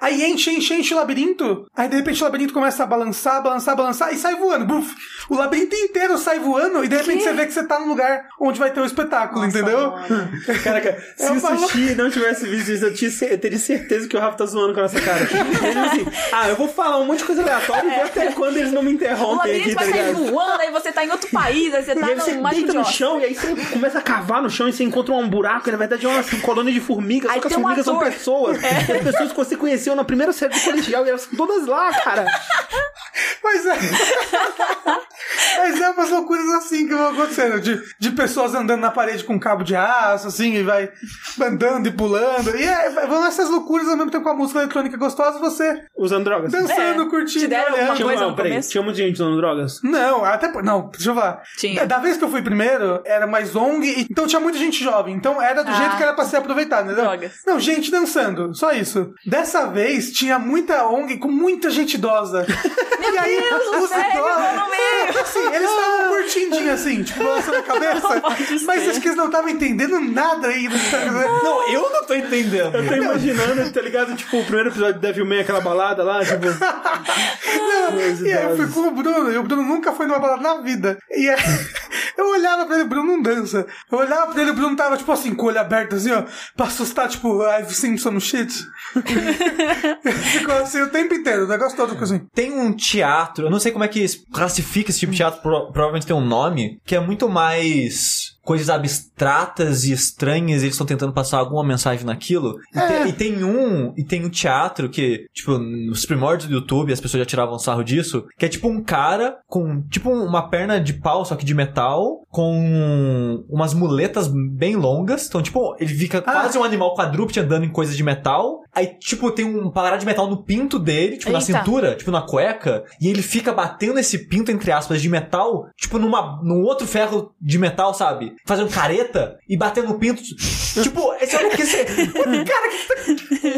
aí enche, enche, enche o labirinto. Aí de repente o labirinto começa a balançar, balançar, balançar e sai voando. Buf! O labirinto inteiro sai voando e de repente você vê que você tá no lugar onde vai ter o espetáculo, entendeu? Caraca, se Eu o falo- Sushi não tivesse visto isso, eu, tinha eu teria certeza que o Rafa tá zoando com essa cara. Ele assim, ah, eu vou falar um monte de coisa aleatória e ver até quando eles não me interrompem aqui, tá vai sair ligado? voando, aí você tá em outro país, aí você E tá aí você no deita no chão e aí você começa a cavar no chão e você encontra um buraco, e na verdade é uma colônia de formigas, Aí só que as um formigas são pessoas. E as pessoas que você conheceu na primeira série do colegial e elas estão todas lá, cara. Pois é. Mas é umas loucuras assim que vão acontecendo. De, de pessoas andando na parede com cabo de aço, assim, e vai andando e pulando. E é, vão essas loucuras ao mesmo tempo com a música eletrônica gostosa, você Usando drogas. dançando, É. curtindo, Te deram olhando. Tinha, coisa não, no peraí, começo? tinha muita gente usando drogas? Não, até. por- Não, deixa eu falar. Tinha. Da vez que eu fui primeiro, era mais ONG, e- então tinha muita gente jovem. Então era do Ah. jeito que era pra ser aproveitado, entendeu? Drogas. Não, gente dançando, só isso. Dessa vez tinha muita ONG com muita gente idosa. e aí, Deus do os céu, idosos. no meio. Assim, eles estavam curtindinho assim, tipo, balançando a cabeça. Mas acho que eles não estavam entendendo nada ainda. Não, eu não tô entendendo. Eu tô imaginando, tá ligado? Tipo, o primeiro episódio de Devilman, aquela balada lá, tipo... Meus E aí eu fui com o Bruno, e o Bruno nunca foi numa balada na vida. E aí, eu olhava pra ele, o Bruno não dança. Eu olhava pra ele, o Bruno tava, tipo assim, com o olho aberto, assim, ó, pra assustar, tipo, I've seen some shit. Ficou assim o tempo inteiro, o negócio todo ficou assim. Tem um teatro, eu não sei como é que classifica esse tipo de teatro, pro- provavelmente tem um nome, que é muito mais coisas abstratas e estranhas, e eles estão tentando passar alguma mensagem naquilo. E, É. tem, e tem um, e tem um teatro que, tipo, nos primórdios do YouTube, as pessoas já tiravam sarro disso, que é tipo um cara com, tipo, uma perna de pau, só que de metal, com umas muletas bem longas. Então, tipo, ele fica Ah. quase um animal quadrúpede andando em coisas de metal. Aí, tipo, tem um parada de metal no pinto dele, tipo, na Eita. cintura, tipo, na cueca. E ele fica batendo esse pinto, entre aspas, de metal, tipo, numa, num outro ferro de metal, sabe? Fazendo careta e batendo pinto. tipo, esse é o que você... Cara, que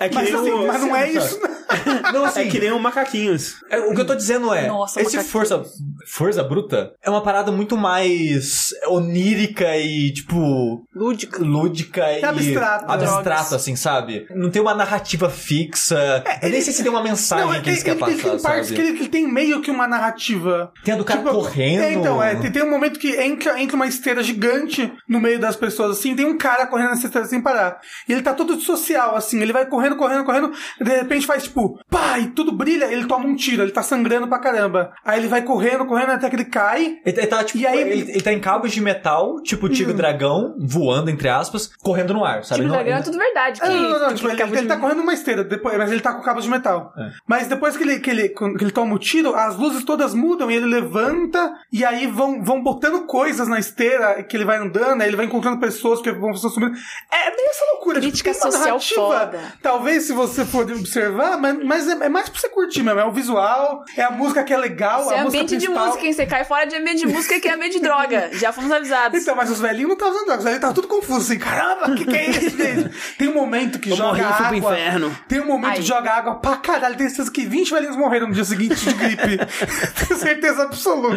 É que Mas, assim, mas não é isso. Não, assim, É que nem o Macaquinhos. é, O que eu tô dizendo é, Nossa, esse força, força bruta é uma parada muito mais onírica e, tipo, Lúdico. lúdica e abstrato. abstrato, assim, sabe? Não tem uma narrativa fixa. eu nem sei se tem uma mensagem Não, que eles ele, querem ele, passar, tem partes sabe? que ele, que ele tem meio que uma narrativa. Tem a do cara correndo. É, então, é, tem, tem um momento que entra, entra uma esteira gigante no meio das pessoas, assim, tem um cara correndo nessa esteira sem parar. E ele tá todo social, assim, ele vai correndo, correndo, correndo, de repente faz tipo, pá, e tudo brilha, ele toma um tiro, ele tá sangrando pra caramba. Aí ele vai correndo, correndo até que ele cai. Ele, ele tá, tipo, E aí- ele, ele tá em cabos de metal, tipo tigre dragão, voando, entre aspas, correndo no ar, sabe? Tipo, Não- dragão é tudo verdade. Que, não, não, não, que tipo, ele, ele de- tá correndo numa esteira, depois, mas ele tá com cabos de metal. É. Mas depois que ele, que, ele, que ele toma o tiro, as luzes todas mudam e ele levanta e aí vão, vão botando coisas na esteira que ele vai andando, aí ele vai encontrando pessoas que vão subindo. É meio essa loucura. Crítica tem uma social foda. Talvez se você for observar, mas, mas é, é mais pra você curtir mesmo. É o visual, é a música que é legal, Isso a é música ambiente de principal. música, hein? Você cai fora de ambiente de música que é ambiente de droga. Já fomos avisados. Então, mas os velhinhos não estavam usando drogas, os velhinhos estavam tudo confusos, assim, caramba, o que, que é isso, gente? Tem um momento que Eu joga morri fui pro água. inferno. Tem um momento Ai. que joga água pra caralho. Tem certeza que 20 velhinhos morreram no dia seguinte de gripe. Tenho certeza absoluta.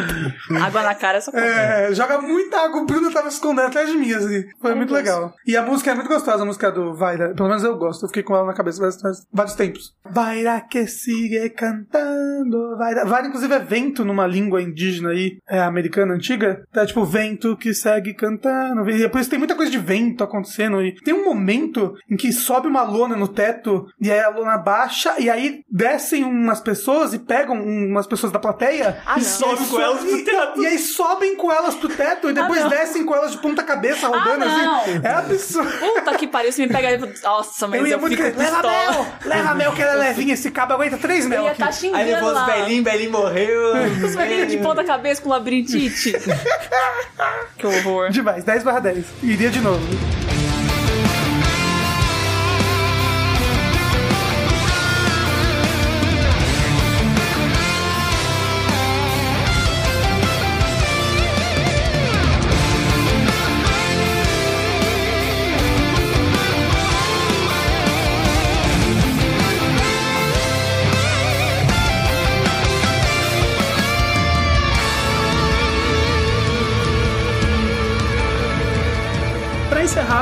Água na cara, só É, joga muita água. O Bruno tava escondendo atrás de mim, assim. Foi Ai, muito Deus. legal. E a música é muito gostosa, a música do Vaira. Pelo menos eu gosto. Eu fiquei com ela na cabeça vários, vários tempos. Vaira que sigue cantando. Vaira. Vaira, inclusive, é vento numa língua indígena aí, é, americana antiga. Tá tipo vento que segue cantando. E depois tem muita coisa de vento acontecendo. E tem um momento em que sobe uma lona no teto e aí a lona baixa e aí descem umas pessoas e pegam umas pessoas da plateia Ah, e não. sobem com elas pro teto. E aí sobem com elas pro teto e depois Ah, descem com elas de ponta cabeça rodando Ah, assim. não. É absurdo. Puta que pariu, se me pega. Nossa, mas Eu eu, ia muito fico querer, leva mel, leva mel que ela levinha, esse cabo aguenta três mel ia estar xingando Aí levou os lá. velhinhos, velhinho morreu. Os velhinhos de ponta cabeça com labirintite. que horror. Demais, 10 barra 10. Iria de novo.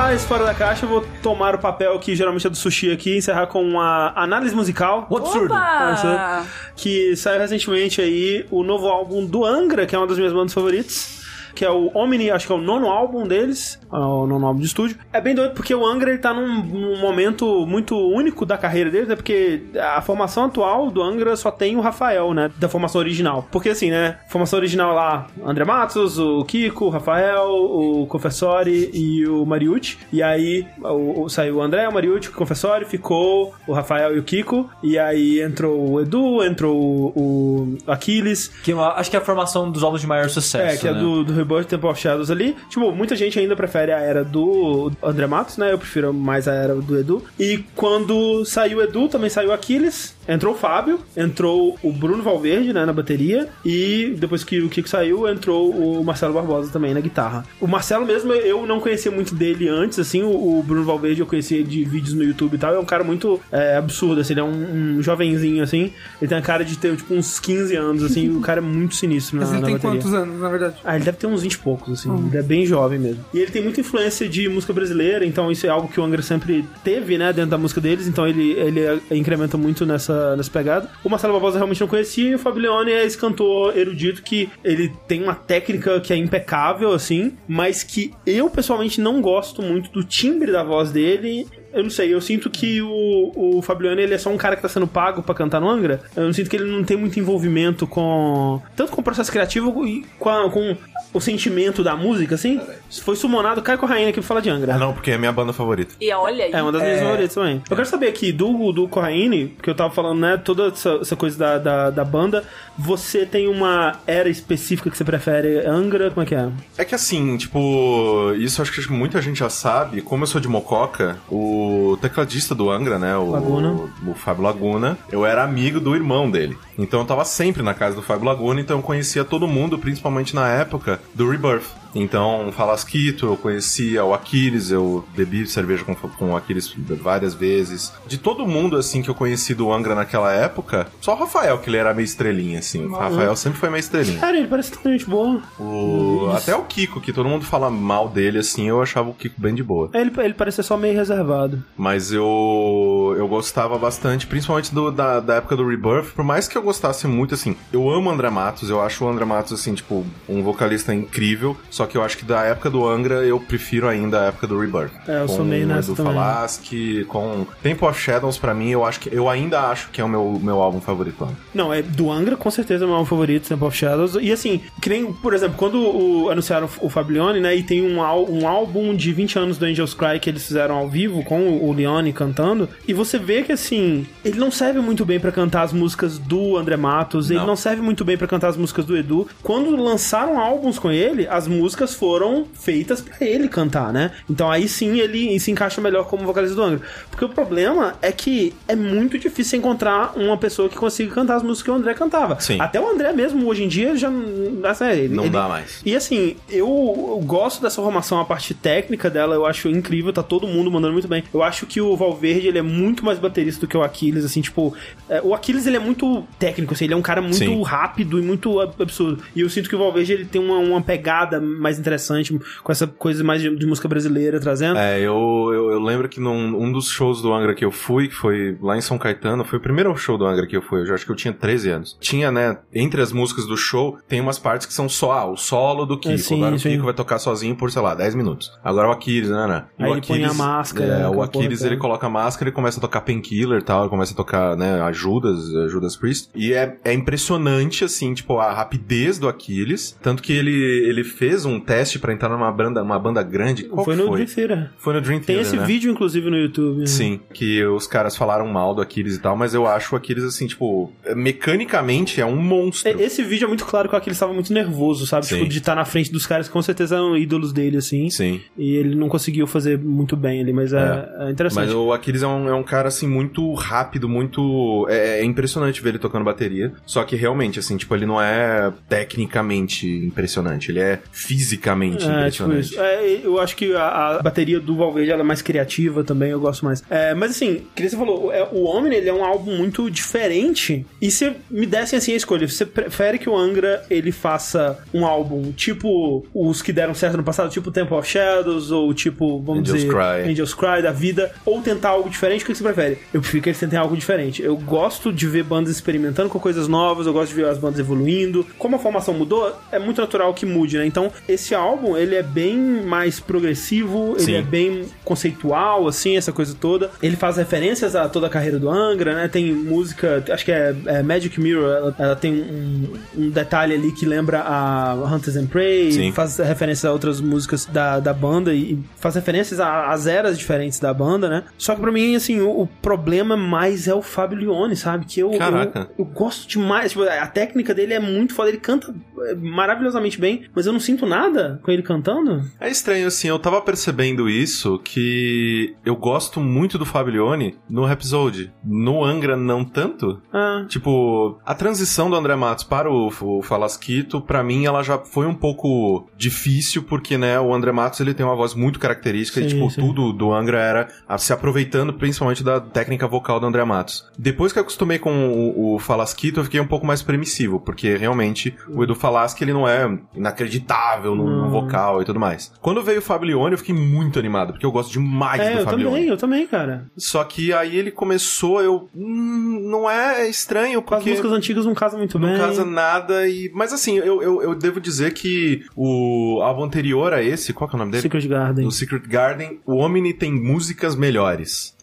Encerrar esse Fora da Caixa, eu vou tomar o papel que geralmente é do sushi aqui e encerrar com uma análise musical. Um absurdo. Opa! Que saiu recentemente aí o novo álbum do Angra, que é uma das minhas bandas favoritas. Que é o Omni, acho que é o nono álbum deles, é o nono álbum de estúdio. É bem doido porque o Angra ele tá num, num momento muito único da carreira deles, né? Porque a formação atual do Angra só tem o Rafael, né? Da formação original. Porque assim, né? Formação original lá, André Matos, o Kiko, o Rafael, o Confessori e o Mariucci. E aí o, o- saiu o André, o Mariucci, o Confessori, ficou o Rafael e o Kiko. E aí entrou o Edu, entrou o, o Aquiles. Que eu acho que é a formação dos álbuns de maior sucesso. É, que é né? do, do Rebirth Temple of Shadows ali. Tipo, muita gente ainda prefere a era do André Matos, né? Eu prefiro mais a era do Edu. E quando saiu o Edu, também saiu o Aquiles. Entrou o Fábio, entrou o Bruno Valverde, né, na bateria. E depois que o Kiko saiu, entrou o Marcelo Barbosa também na guitarra. O Marcelo mesmo, eu não conhecia muito dele antes, assim. O, o Bruno Valverde eu conhecia de vídeos no YouTube e tal. É um cara muito é, absurdo, assim. Ele é um, um jovenzinho, assim. Ele tem a cara de ter, tipo, uns 15 anos, assim. o cara é muito sinistro na, Mas ele na tem bateria. quantos anos, na verdade? Ah, ele deve ter uns 20 e poucos, assim. Ele é bem jovem mesmo. E ele tem muita influência de música brasileira, então isso é algo que o Angra sempre teve, né, dentro da música deles, então ele, ele é- incrementa muito nessa, nessa pegada. O Marcelo Barbosa eu realmente não conhecia, e o Fablione é esse cantor erudito que ele tem uma técnica que é impecável, assim, mas que eu pessoalmente não gosto muito do timbre da voz dele. Eu não sei, eu sinto que o, o Fablione ele é só um cara que tá sendo pago pra cantar no Angra. Eu não sinto que ele não tem muito envolvimento com. Tanto com o processo criativo e com, a- com o sentimento da música, assim. Foi sumonado Caio Corraine aqui pra falar de Angra. Ah, não, porque é minha banda favorita. E olha aí. É uma das minhas favoritas também. Eu quero saber aqui, do, do Corraine, que eu tava falando, né? Toda essa, essa coisa da, da, da banda, você tem uma era específica que você prefere? Angra? Como é que é? É que assim, tipo, isso acho que muita gente já sabe. Como eu sou de Mococa, o tecladista do Angra, né? O, Laguna. o Fábio Laguna, eu era amigo do irmão dele. Então eu tava sempre na casa do Fábio Laguna, então eu conhecia todo mundo, principalmente na época do Rebirth. Então, Falasquito, eu conhecia o Aquiles, eu bebi cerveja com, com o Aquiles várias vezes. De todo mundo, assim, que eu conheci do Angra naquela época, só o Rafael, que ele era meio estrelinha, assim. O Rafael sempre foi meio estrelinha. Cara, ele parece tão gente boa. O... Até o Kiko, que todo mundo fala mal dele, assim, eu achava o Kiko bem de boa. Ele, ele parece ser só meio reservado. Mas eu eu gostava bastante, principalmente do- da, da época do Rebirth, por mais que eu gostasse muito, assim, eu amo o André Matos, eu acho o André Matos, assim, tipo, um vocalista incrível, só que eu acho que da época do Angra eu prefiro ainda a época do Rebirth. É, eu com sou meio o nessa Edu também. Falaschi, com Temple of Shadows, pra mim, eu acho que eu ainda acho que é o meu, meu álbum favorito. Não, é do Angra, com certeza é o meu álbum favorito, Temple of Shadows. E assim, que nem, por exemplo, quando o- anunciaram o Fablione, né, e tem um, um álbum de 20 anos do Angels Cry que eles fizeram ao vivo com o, Leone cantando, e você vê que assim, ele não serve muito bem pra cantar as músicas do André Matos, ele Não. não serve muito bem pra cantar as músicas do Edu. Quando lançaram álbuns com ele, as músicas foram feitas pra ele cantar, né? Então aí sim ele se encaixa melhor como vocalista do Angra. Porque o problema é que é muito difícil encontrar uma pessoa que consiga cantar as músicas que o André cantava. Sim. Até o André mesmo, hoje em dia, já não. Assim, ele, Não ele- dá mais. E assim, eu, eu gosto dessa formação, a parte técnica dela, eu acho incrível, tá todo mundo mandando muito bem. Eu acho que o Valverde, ele é muito mais baterista do que o Aquiles, assim, tipo, é, o Aquiles, ele é muito técnico, assim, ele é um cara muito Sim. rápido e muito ab- absurdo. E eu sinto que o Valverde, ele tem uma, uma pegada mais interessante, com essa coisa mais de, de música brasileira trazendo. É, eu, eu, eu lembro que num um dos shows do Angra que eu fui, que foi lá em São Caetano, foi o primeiro show do Angra que eu fui, eu já acho que eu tinha 13 anos. Tinha, né, entre as músicas do show, tem umas partes que são só ah, o solo do Kiko. É, sim, Agora o sim. Kiko vai tocar sozinho por, sei lá, 10 minutos. Agora o Aquiles, né, né? E Aí o ele põe a máscara, É, o Aquiles, ele toda. coloca a máscara e começa a tocar Painkiller e tal, ele começa a tocar, né, a Judas, a Judas Priest. E é, é impressionante, assim, tipo, a rapidez do Aquiles. Tanto que ele, ele fez um teste pra entrar numa banda, uma banda grande. Qual foi no foi? Dream Theater. Foi no Dream Tem Theater, esse né? vídeo, inclusive, no YouTube. né? Sim, que os caras falaram mal do Aquiles e tal, mas eu acho o Aquiles, assim, tipo, mecanicamente é um monstro. É, Esse vídeo é muito claro que o Aquiles estava muito nervoso, sabe? Sim. Tipo, de estar na frente dos caras que com certeza eram ídolos dele, assim. Sim. E ele não conseguiu fazer muito bem ali, mas é, é interessante. Mas o Aquiles é um, é um cara, assim, muito rápido, muito. É, é impressionante ver ele tocando bateria. Só que realmente, assim, tipo, ele não é tecnicamente impressionante. Ele é fisicamente É, tipo impressionante. isso. É, eu acho que a, a bateria do Valverde ela é mais criativa também, eu gosto mais. É, mas assim, que você falou, é, o Omni ele é um álbum muito diferente. E se me dessem assim a escolha, você prefere que o Angra ele faça um álbum tipo os que deram certo no passado, tipo Temple of Shadows, ou tipo, vamos Angels dizer, Cry. Angels Cry da vida, ou tentar algo diferente? O que você prefere? Eu prefiro que eles tentem algo diferente. Eu gosto de ver bandas experimentando com coisas novas, eu gosto de ver as bandas evoluindo. Como a formação mudou, é muito natural que mude, né? Então, esse álbum, ele é bem mais progressivo, ele Sim. é bem conceitual, assim, essa coisa toda. Ele faz referências a toda a carreira do Angra, né? Tem música, acho que é, é Magic Mirror, ela, ela tem um, um detalhe ali que lembra a Hunters and Prey, Sim. faz referências a outras músicas da, da banda e faz referências às eras diferentes da banda, né? Só que pra mim, assim, o, o problema mais é o Fábio Leone, sabe? Que eu, eu, eu gosto demais. Tipo, a técnica dele é muito foda, ele canta é, maravilhosamente bem, mas eu não sinto nada com ele cantando. É estranho, assim, eu tava percebendo isso, que eu gosto muito do Fablione no Rhapsody. No Angra, não tanto. Ah, Tipo, a transição do André Matos para o, o Falasquito, pra mim, ela já foi um pouco difícil, porque, né, o André Matos, ele tem uma voz muito característica Sim, e, tipo, sim. tudo do Angra era se aproveitando principalmente da técnica vocal do André Matos. Depois que eu acostumei com o, o Falasquito, eu fiquei um pouco mais permissivo, porque, realmente, o Edu Falaschi, ele não é inacreditável no, no Hum. vocal e tudo mais. Quando veio o Fablione, eu fiquei muito animado, porque eu gosto demais é, do eu Fablione. também, eu também, cara. Só que aí ele começou, eu. Hum, não é estranho, Com as porque. músicas antigas não casam muito Não bem. casa nada e. Mas assim, eu, eu, eu devo dizer que o álbum anterior a esse, qual que é o nome dele? Secret Garden. O Secret Garden, o Omni tem músicas melhores.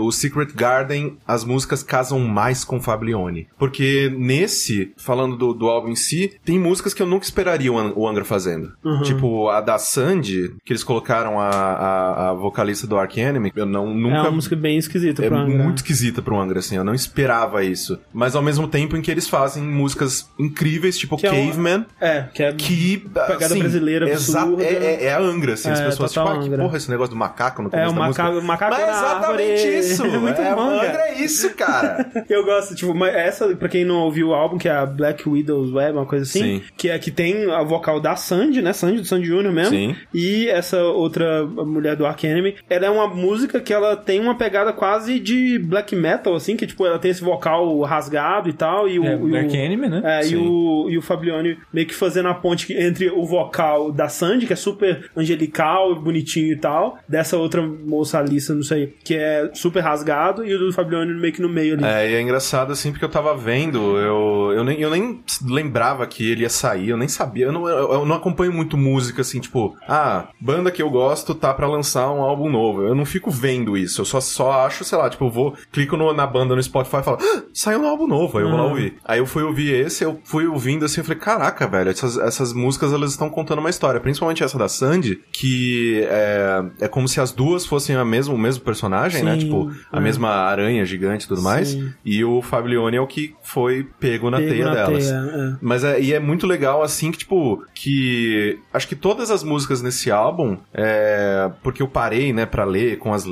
O Secret Garden, as músicas casam mais com Fablione. Porque nesse, falando do, do álbum em si, tem músicas que eu nunca esperaria o An- o Angra fazendo. Uhum. Tipo, a da Sandy, que eles colocaram a, a, a vocalista do Ark Enemy, eu não, nunca... É uma música bem esquisita É pro Angra. muito esquisita pro Angra, assim. Eu não esperava isso. Mas ao mesmo tempo em que eles fazem músicas incríveis, tipo Que é Caveman, É, que é que. Pegada assim, brasileira absurda. é, é, é a Angra, assim. As É, pessoas, tipo, ah, que porra, esse negócio do macaco no É, começo o da música. macaco, o macaco Mas é exatamente árvore. isso. É muito é, manga. Angra é isso, cara. Eu gosto, tipo, mas essa, pra quem não ouviu o álbum, que é a Black Widow's Web, uma coisa assim, Sim. que é que tem a vocal da Sandy, né? Sandy, do Sandy Jr. mesmo. Sim. E essa outra mulher do Ark Enemy. Ela é uma música que ela tem uma pegada quase de black metal, assim, que tipo, ela tem esse vocal rasgado e tal. E o, É, e o- né? É, e Sim. o, e o Fablione meio que fazendo a ponte entre o vocal da Sandy, que é super angelical, bonitinho e tal, dessa outra moça Alissa, não sei, que é super rasgado, e o do Fablione meio que no meio ali. É, e é engraçado, assim, porque eu tava vendo, eu, eu, nem, eu nem lembrava que ele ia sair, eu nem sabia, eu não, eu, eu não acompanho muito música, assim, tipo, ah, banda que eu gosto tá pra lançar um álbum novo. Eu não fico vendo isso, eu só, só acho, sei lá, tipo, eu vou, clico no- na banda no Spotify e falo, ah, saiu um álbum novo, aí eu vou lá Uhum. ouvir. Aí eu fui ouvir esse, eu fui ouvindo assim, eu falei, caraca, velho, essas, essas músicas elas estão contando uma história, principalmente essa da Sandy, que é, é como se as duas fossem a mesmo, o mesmo personagem, né? Sim, Tipo, a é. mesma aranha gigante e tudo mais. Sim. E o Fablione é o que foi pego na Pego teia na delas. teia, é. Mas é, e é muito legal, assim, que, tipo, que. Acho que todas as músicas nesse álbum, é. Porque eu parei, né, pra ler, com as,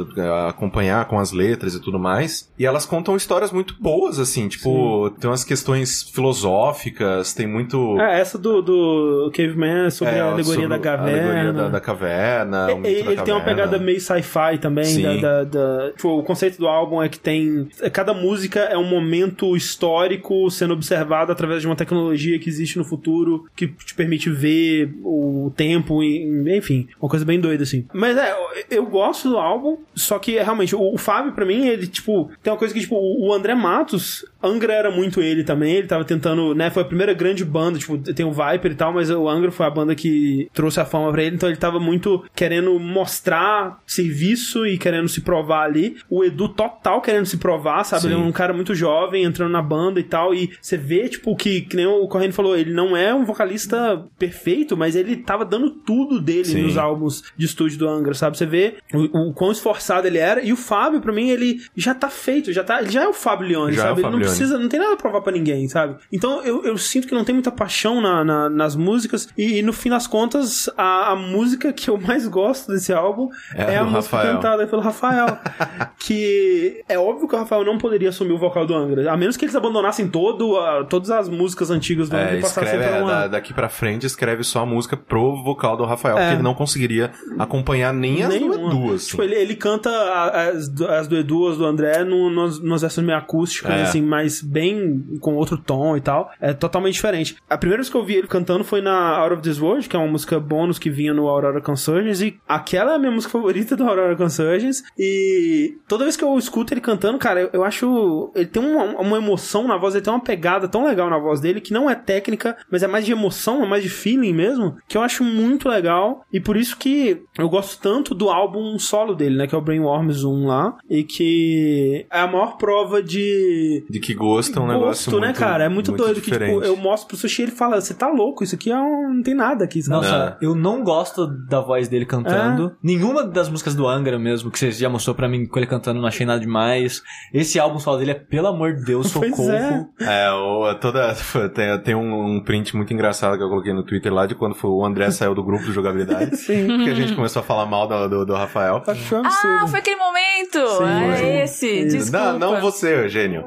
acompanhar com as letras e tudo mais. E elas contam histórias muito boas, assim, tipo, tem umas questões filosóficas, tem muito. É, essa do, do Caveman é sobre é, a alegoria sobre da a caverna. alegoria da, da caverna. Ele, da ele tem uma caverna. pegada meio sci-fi também. Sim. Da, da- tipo, o conceito do álbum é que tem. Cada música é um momento histórico sendo observado através de uma tecnologia que existe no futuro que te permite ver o tempo, enfim, uma coisa bem doida assim. Mas é, eu gosto do álbum, só que é, realmente o, o Fábio, pra mim, ele, tipo, tem uma coisa que, tipo, o André Matos, Angra era muito ele também, ele tava tentando, né, foi a primeira grande banda, tipo, tem o Viper e tal, mas o Angra foi a banda que trouxe a fama pra ele, então ele tava muito querendo mostrar serviço e querendo se provar ali. O Edu total querendo se provar, sabe? Sim. Ele é um cara muito jovem, entrando na banda e tal, e você vê, tipo, que, que nem o Corrêa falou, ele não é um vocalista perfeito, mas ele tava dando tudo dele Sim. nos álbuns de estúdio do Angra, sabe? Você vê o, o quão esforçado ele era, e o Fábio, pra mim, ele já tá feito, já tá, ele já é o Fábio Leone, Já é sabe? ele Fábio não Leone. Precisa, não tem nada a provar pra ninguém, sabe? Então eu, eu sinto que não tem muita paixão na, na- nas músicas, e, no fim das contas, a, a música que eu mais gosto desse álbum É é, a música Rafael. cantada pelo Rafael. que é óbvio que o Rafael não poderia assumir o vocal do Angra, a menos que eles abandonassem todo, a- todas as músicas antigas do Angra É, e passassem é, uma... da- daqui pra frente, escreve só a música pro vocal do Rafael, É. porque ele não conseguiria acompanhar nem as Nenhuma. duas. Tipo, ele, ele canta as, as do Edu, as do André, no, nos, nas versões meio acústicas, É. assim, mas bem com outro tom e tal. É totalmente diferente. A primeira vez que eu vi ele cantando foi na Out of This World, que é uma música bônus que vinha no Aurora Consurgence, e aquela é a minha música favorita do Aurora Consurgence. E toda vez que eu escuto ele cantando, cara, eu, eu acho. Ele tem uma, uma emoção na voz, ele tem uma pegada tão legal na voz dele, que não é técnica, mas é mais de emoção, é mais de feeling mesmo, que eu acho muito legal. E por isso que eu gosto tanto do álbum solo dele, né? Que é o Brainworms 1 lá. E que é a maior prova de. De que gosto é um negócio Gosto, né, muito- cara? É muito, doido que, tipo, diferente. eu mostro pro Sushi e ele fala: Você tá louco, isso aqui é um... não tem nada aqui, sabe? Nossa, É. eu não gosto da voz dele cantando. Nenhuma das músicas do Angra mesmo, que você já mostrou pra mim com ele cantando, não achei nada demais. Esse álbum solo dele é, pelo amor de Deus, Pois socorro. é. É, o, toda, tem, tem um, um print muito engraçado que eu coloquei no Twitter lá de quando foi, o André saiu do grupo do jogabilidade. Sim. que a gente começou a falar mal do, do, do Rafael. Acho absurdo. Ah, foi aquele momento! Sim, é esse, desculpa. Não, não você, Eugênio.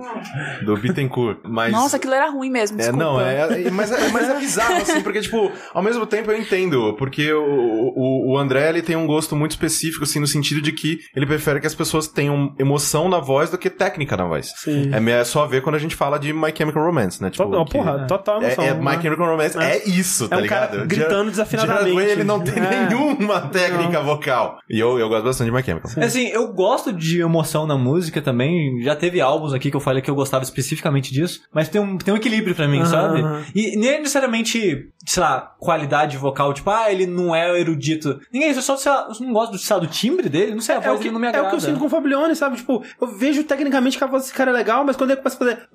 Do Bittencourt. Mas. Nossa, aquilo era ruim mesmo, É, desculpa. não, é, é- mas, é, mas é bizarro, assim, porque, tipo, ao mesmo tempo eu entendo, porque o, o, o André, ele tem um gosto muito específico, assim, no sentido de que ele prefere que as pessoas tenham emoção na voz do que técnica na voz. Sim. É, é só ver quando a gente fala de My Chemical Romance, né? Tipo, Total, que- porra, total emoção. É, é, né? My Chemical Romance É. é, isso, tá É um ligado? cara gritando desafinadamente. Gerard ele não tem É. nenhuma técnica vocal. E eu, eu gosto bastante de My Chemical. Assim, eu gosto de emoção na música também. Já teve álbuns aqui que eu falei que eu gostava especificamente disso. Mas tem um, tem um equilíbrio pra mim, Aham, sabe? E nem necessariamente, sei lá, qualidade vocal. Tipo, ah, ele não é erudito. Ninguém, eu só, sei lá, eu não gosto do, sei lá, do timbre dele. Não sei, a É voz o, que, dele não me é agrada. o que eu sinto com o Fablione, sabe? Tipo, eu vejo tecnicamente que a voz desse cara é legal, mas quando ele começa a fazer.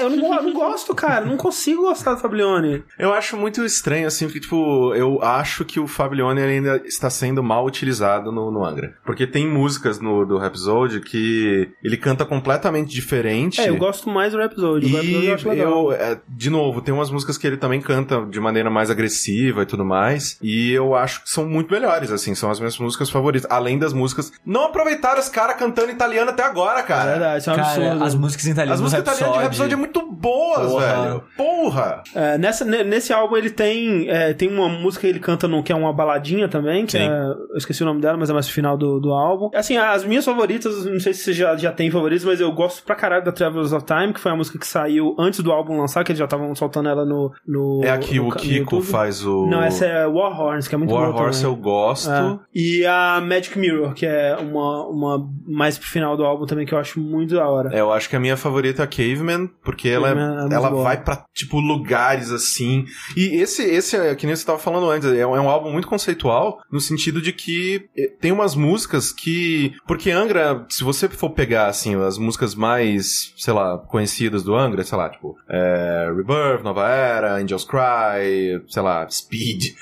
Eu não, go- não gosto, cara. Não consigo gostar do Fablione. Eu acho muito estranho, assim, porque, tipo, eu acho que o Fablione ainda está sendo mal utilizado no, no Angra. Porque tem músicas no do Rhapsody que ele canta completamente diferente. É, eu gosto mais do episódio. O episódio E eu acho legal. eu, é, de novo, tem umas músicas que ele também canta de maneira mais agressiva e tudo mais. E eu acho que são muito melhores, assim, são as minhas músicas favoritas. Além das músicas. Não aproveitaram os caras cantando italiano até agora, É cara. verdade, isso é um Cara, absurdo. as músicas italianas As músicas do italianas de Rhapsody, Rhapsody é muito boas, Porra. velho. Porra! É, nessa, ne- nesse álbum ele tem, é, tem uma música que ele canta no, que é uma baladinha também, que é, eu esqueci o nome dela, mas é mais no final do, do álbum. Assim, as minhas favoritas, não sei se você já, já tem favoritas, mas eu gosto pra caralho da Travelers of Time, que foi a música que saiu antes do álbum lançar, que eles já estavam soltando ela no, no É aqui no o Kiko faz o. Não, essa é War Horns, que é muito War boa Horse também. eu gosto. É. E a Magic Mirror, que é uma, uma mais pro final do álbum também, que eu acho muito da hora. É, eu acho que a minha favorita é a Caveman, porque ela, Caveman é muito ela boa. vai pra, tipo, lugares assim. E esse, esse é, que nem você tava falando antes, é um, é um álbum muito conceitual, no sentido de que eh, tem umas músicas que. Porque Angra, se você for pegar, assim, as músicas mais, sei lá, conhecidas do Angra, sei lá, tipo, é, Rebirth, Nova Era, Angels Cry, sei lá, Speed.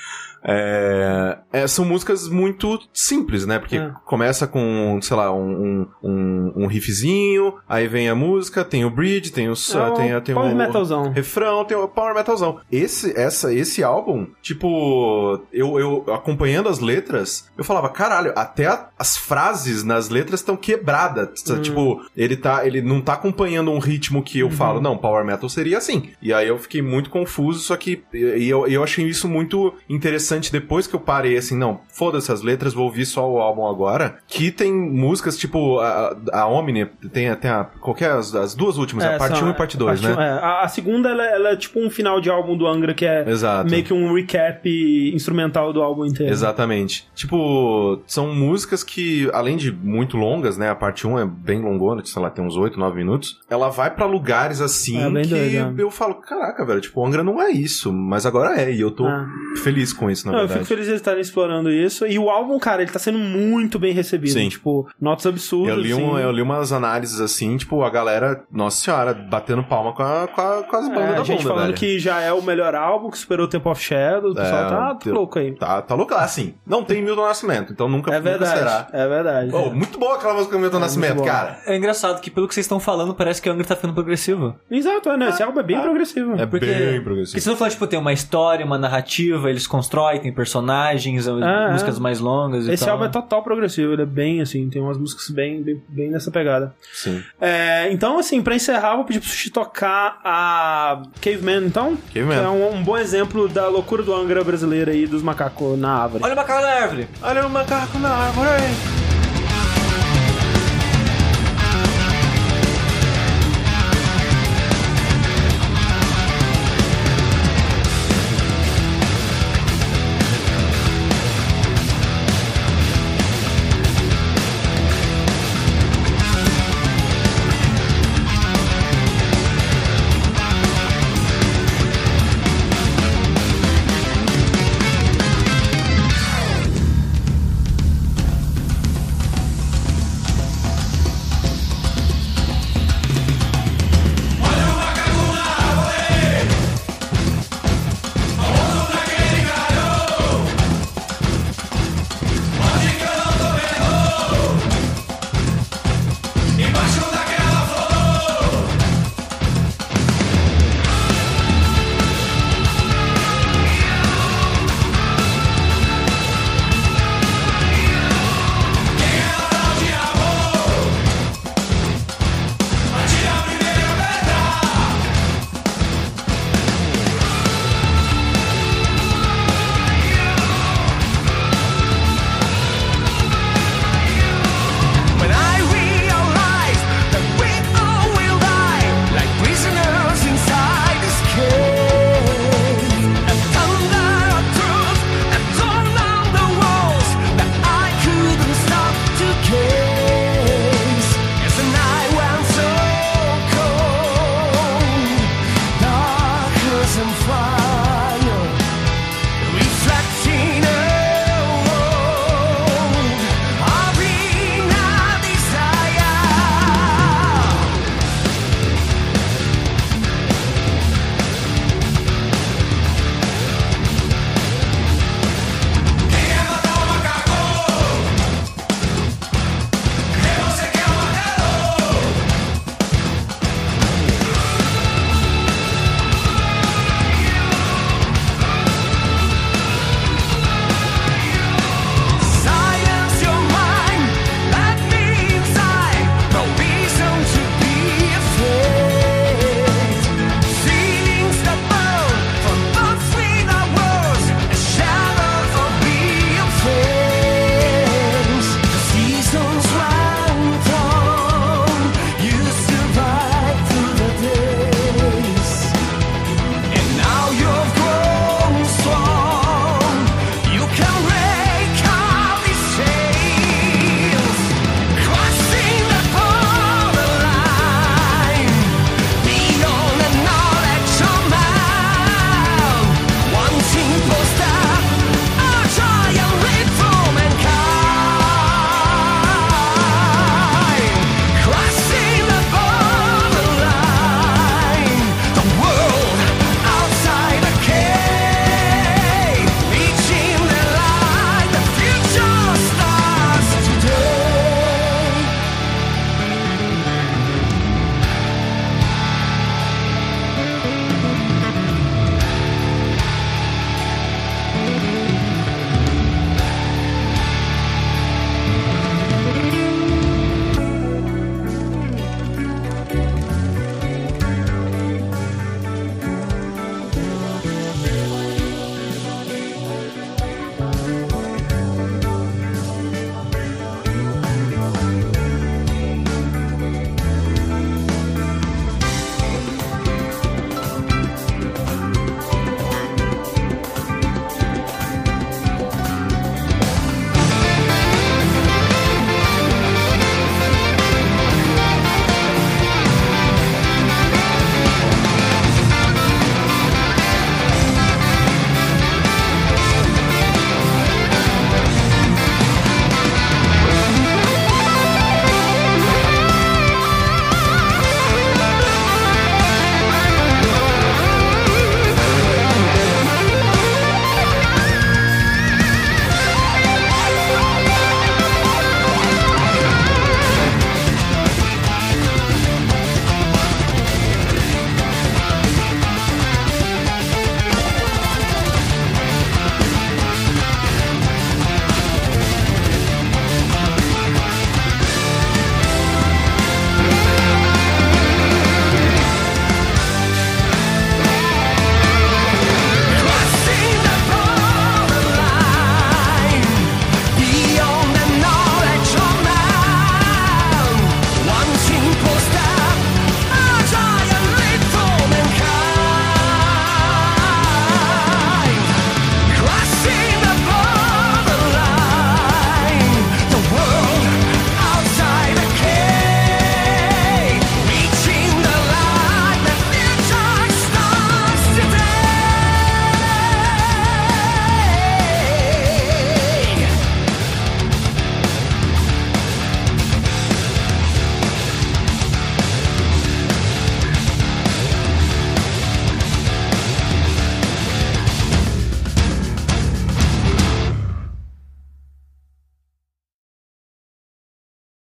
É, é, são músicas muito simples, né? Porque É. começa com, sei lá, um, um, um, um riffzinho, aí vem a música, tem o bridge, tem o, um tem, tem power o metalzão. refrão, tem o power metalzão. Esse, essa, esse álbum, tipo, eu, eu acompanhando as letras, eu falava, caralho, até a- as frases nas letras estão quebradas. Hum. Tipo, ele tá, ele não tá acompanhando um ritmo que eu Uhum. falo, não, power metal seria assim. E aí eu fiquei muito confuso, só que e eu, eu achei isso muito interessante depois que eu parei assim, não, foda-se as letras, vou ouvir só o álbum agora. Que tem músicas tipo a, a Omni, tem, tem a, qualquer as, as duas últimas, É, a parte são- 1 e parte 2, parte né? um, é. A, a segunda, ela, ela é tipo um final de álbum do Angra, que é Exato. meio que um recap instrumental do álbum inteiro. Exatamente. Tipo, são músicas que, além de muito longas, né? A parte 1 é bem longona, sei lá, tem uns 8, 9 minutos. Ela vai pra lugares assim É, que doido, é. eu falo, caraca, velho, tipo, Angra não é isso, mas agora é, e eu tô Ah. feliz com isso, na Não, eu fico feliz de eles estarem explorando isso. E o álbum, cara, ele tá sendo muito bem recebido. Sim. Tipo, notas absurdas. Eu li, um, assim. eu li umas análises assim, tipo, a galera, nossa senhora, batendo palma com, a, com, a- com as bandas É, da a gente bunda, falando velho. que já é o melhor álbum, que superou o Tempo of Shadow. O pessoal É, tá, tá eu- louco aí. Tá, tá louco. Assim, não tem Milton Nascimento, então nunca, É nunca verdade. será. É verdade. Oh, muito boa aquela música do Milton Nascimento, boa. cara. É engraçado que pelo que vocês estão falando, parece que o Angra tá ficando progressivo. Exato, é, né? Esse álbum é bem progressivo. É Porque- bem Porque progressivo. você não fala, tipo, tem uma história, uma narrativa, eles constroem, tem personagens, Ah, músicas é. mais longas e Esse tal. álbum é total progressivo, ele é bem assim, tem umas músicas bem, bem, bem nessa pegada. Sim. É, então, assim, pra encerrar, vou pedir pro Sushi tocar a Caveman, então. Caveman. Que é um, um bom exemplo da loucura do Angra brasileira aí, dos macacos na árvore. Olha o macaco na árvore. Olha o macaco na árvore.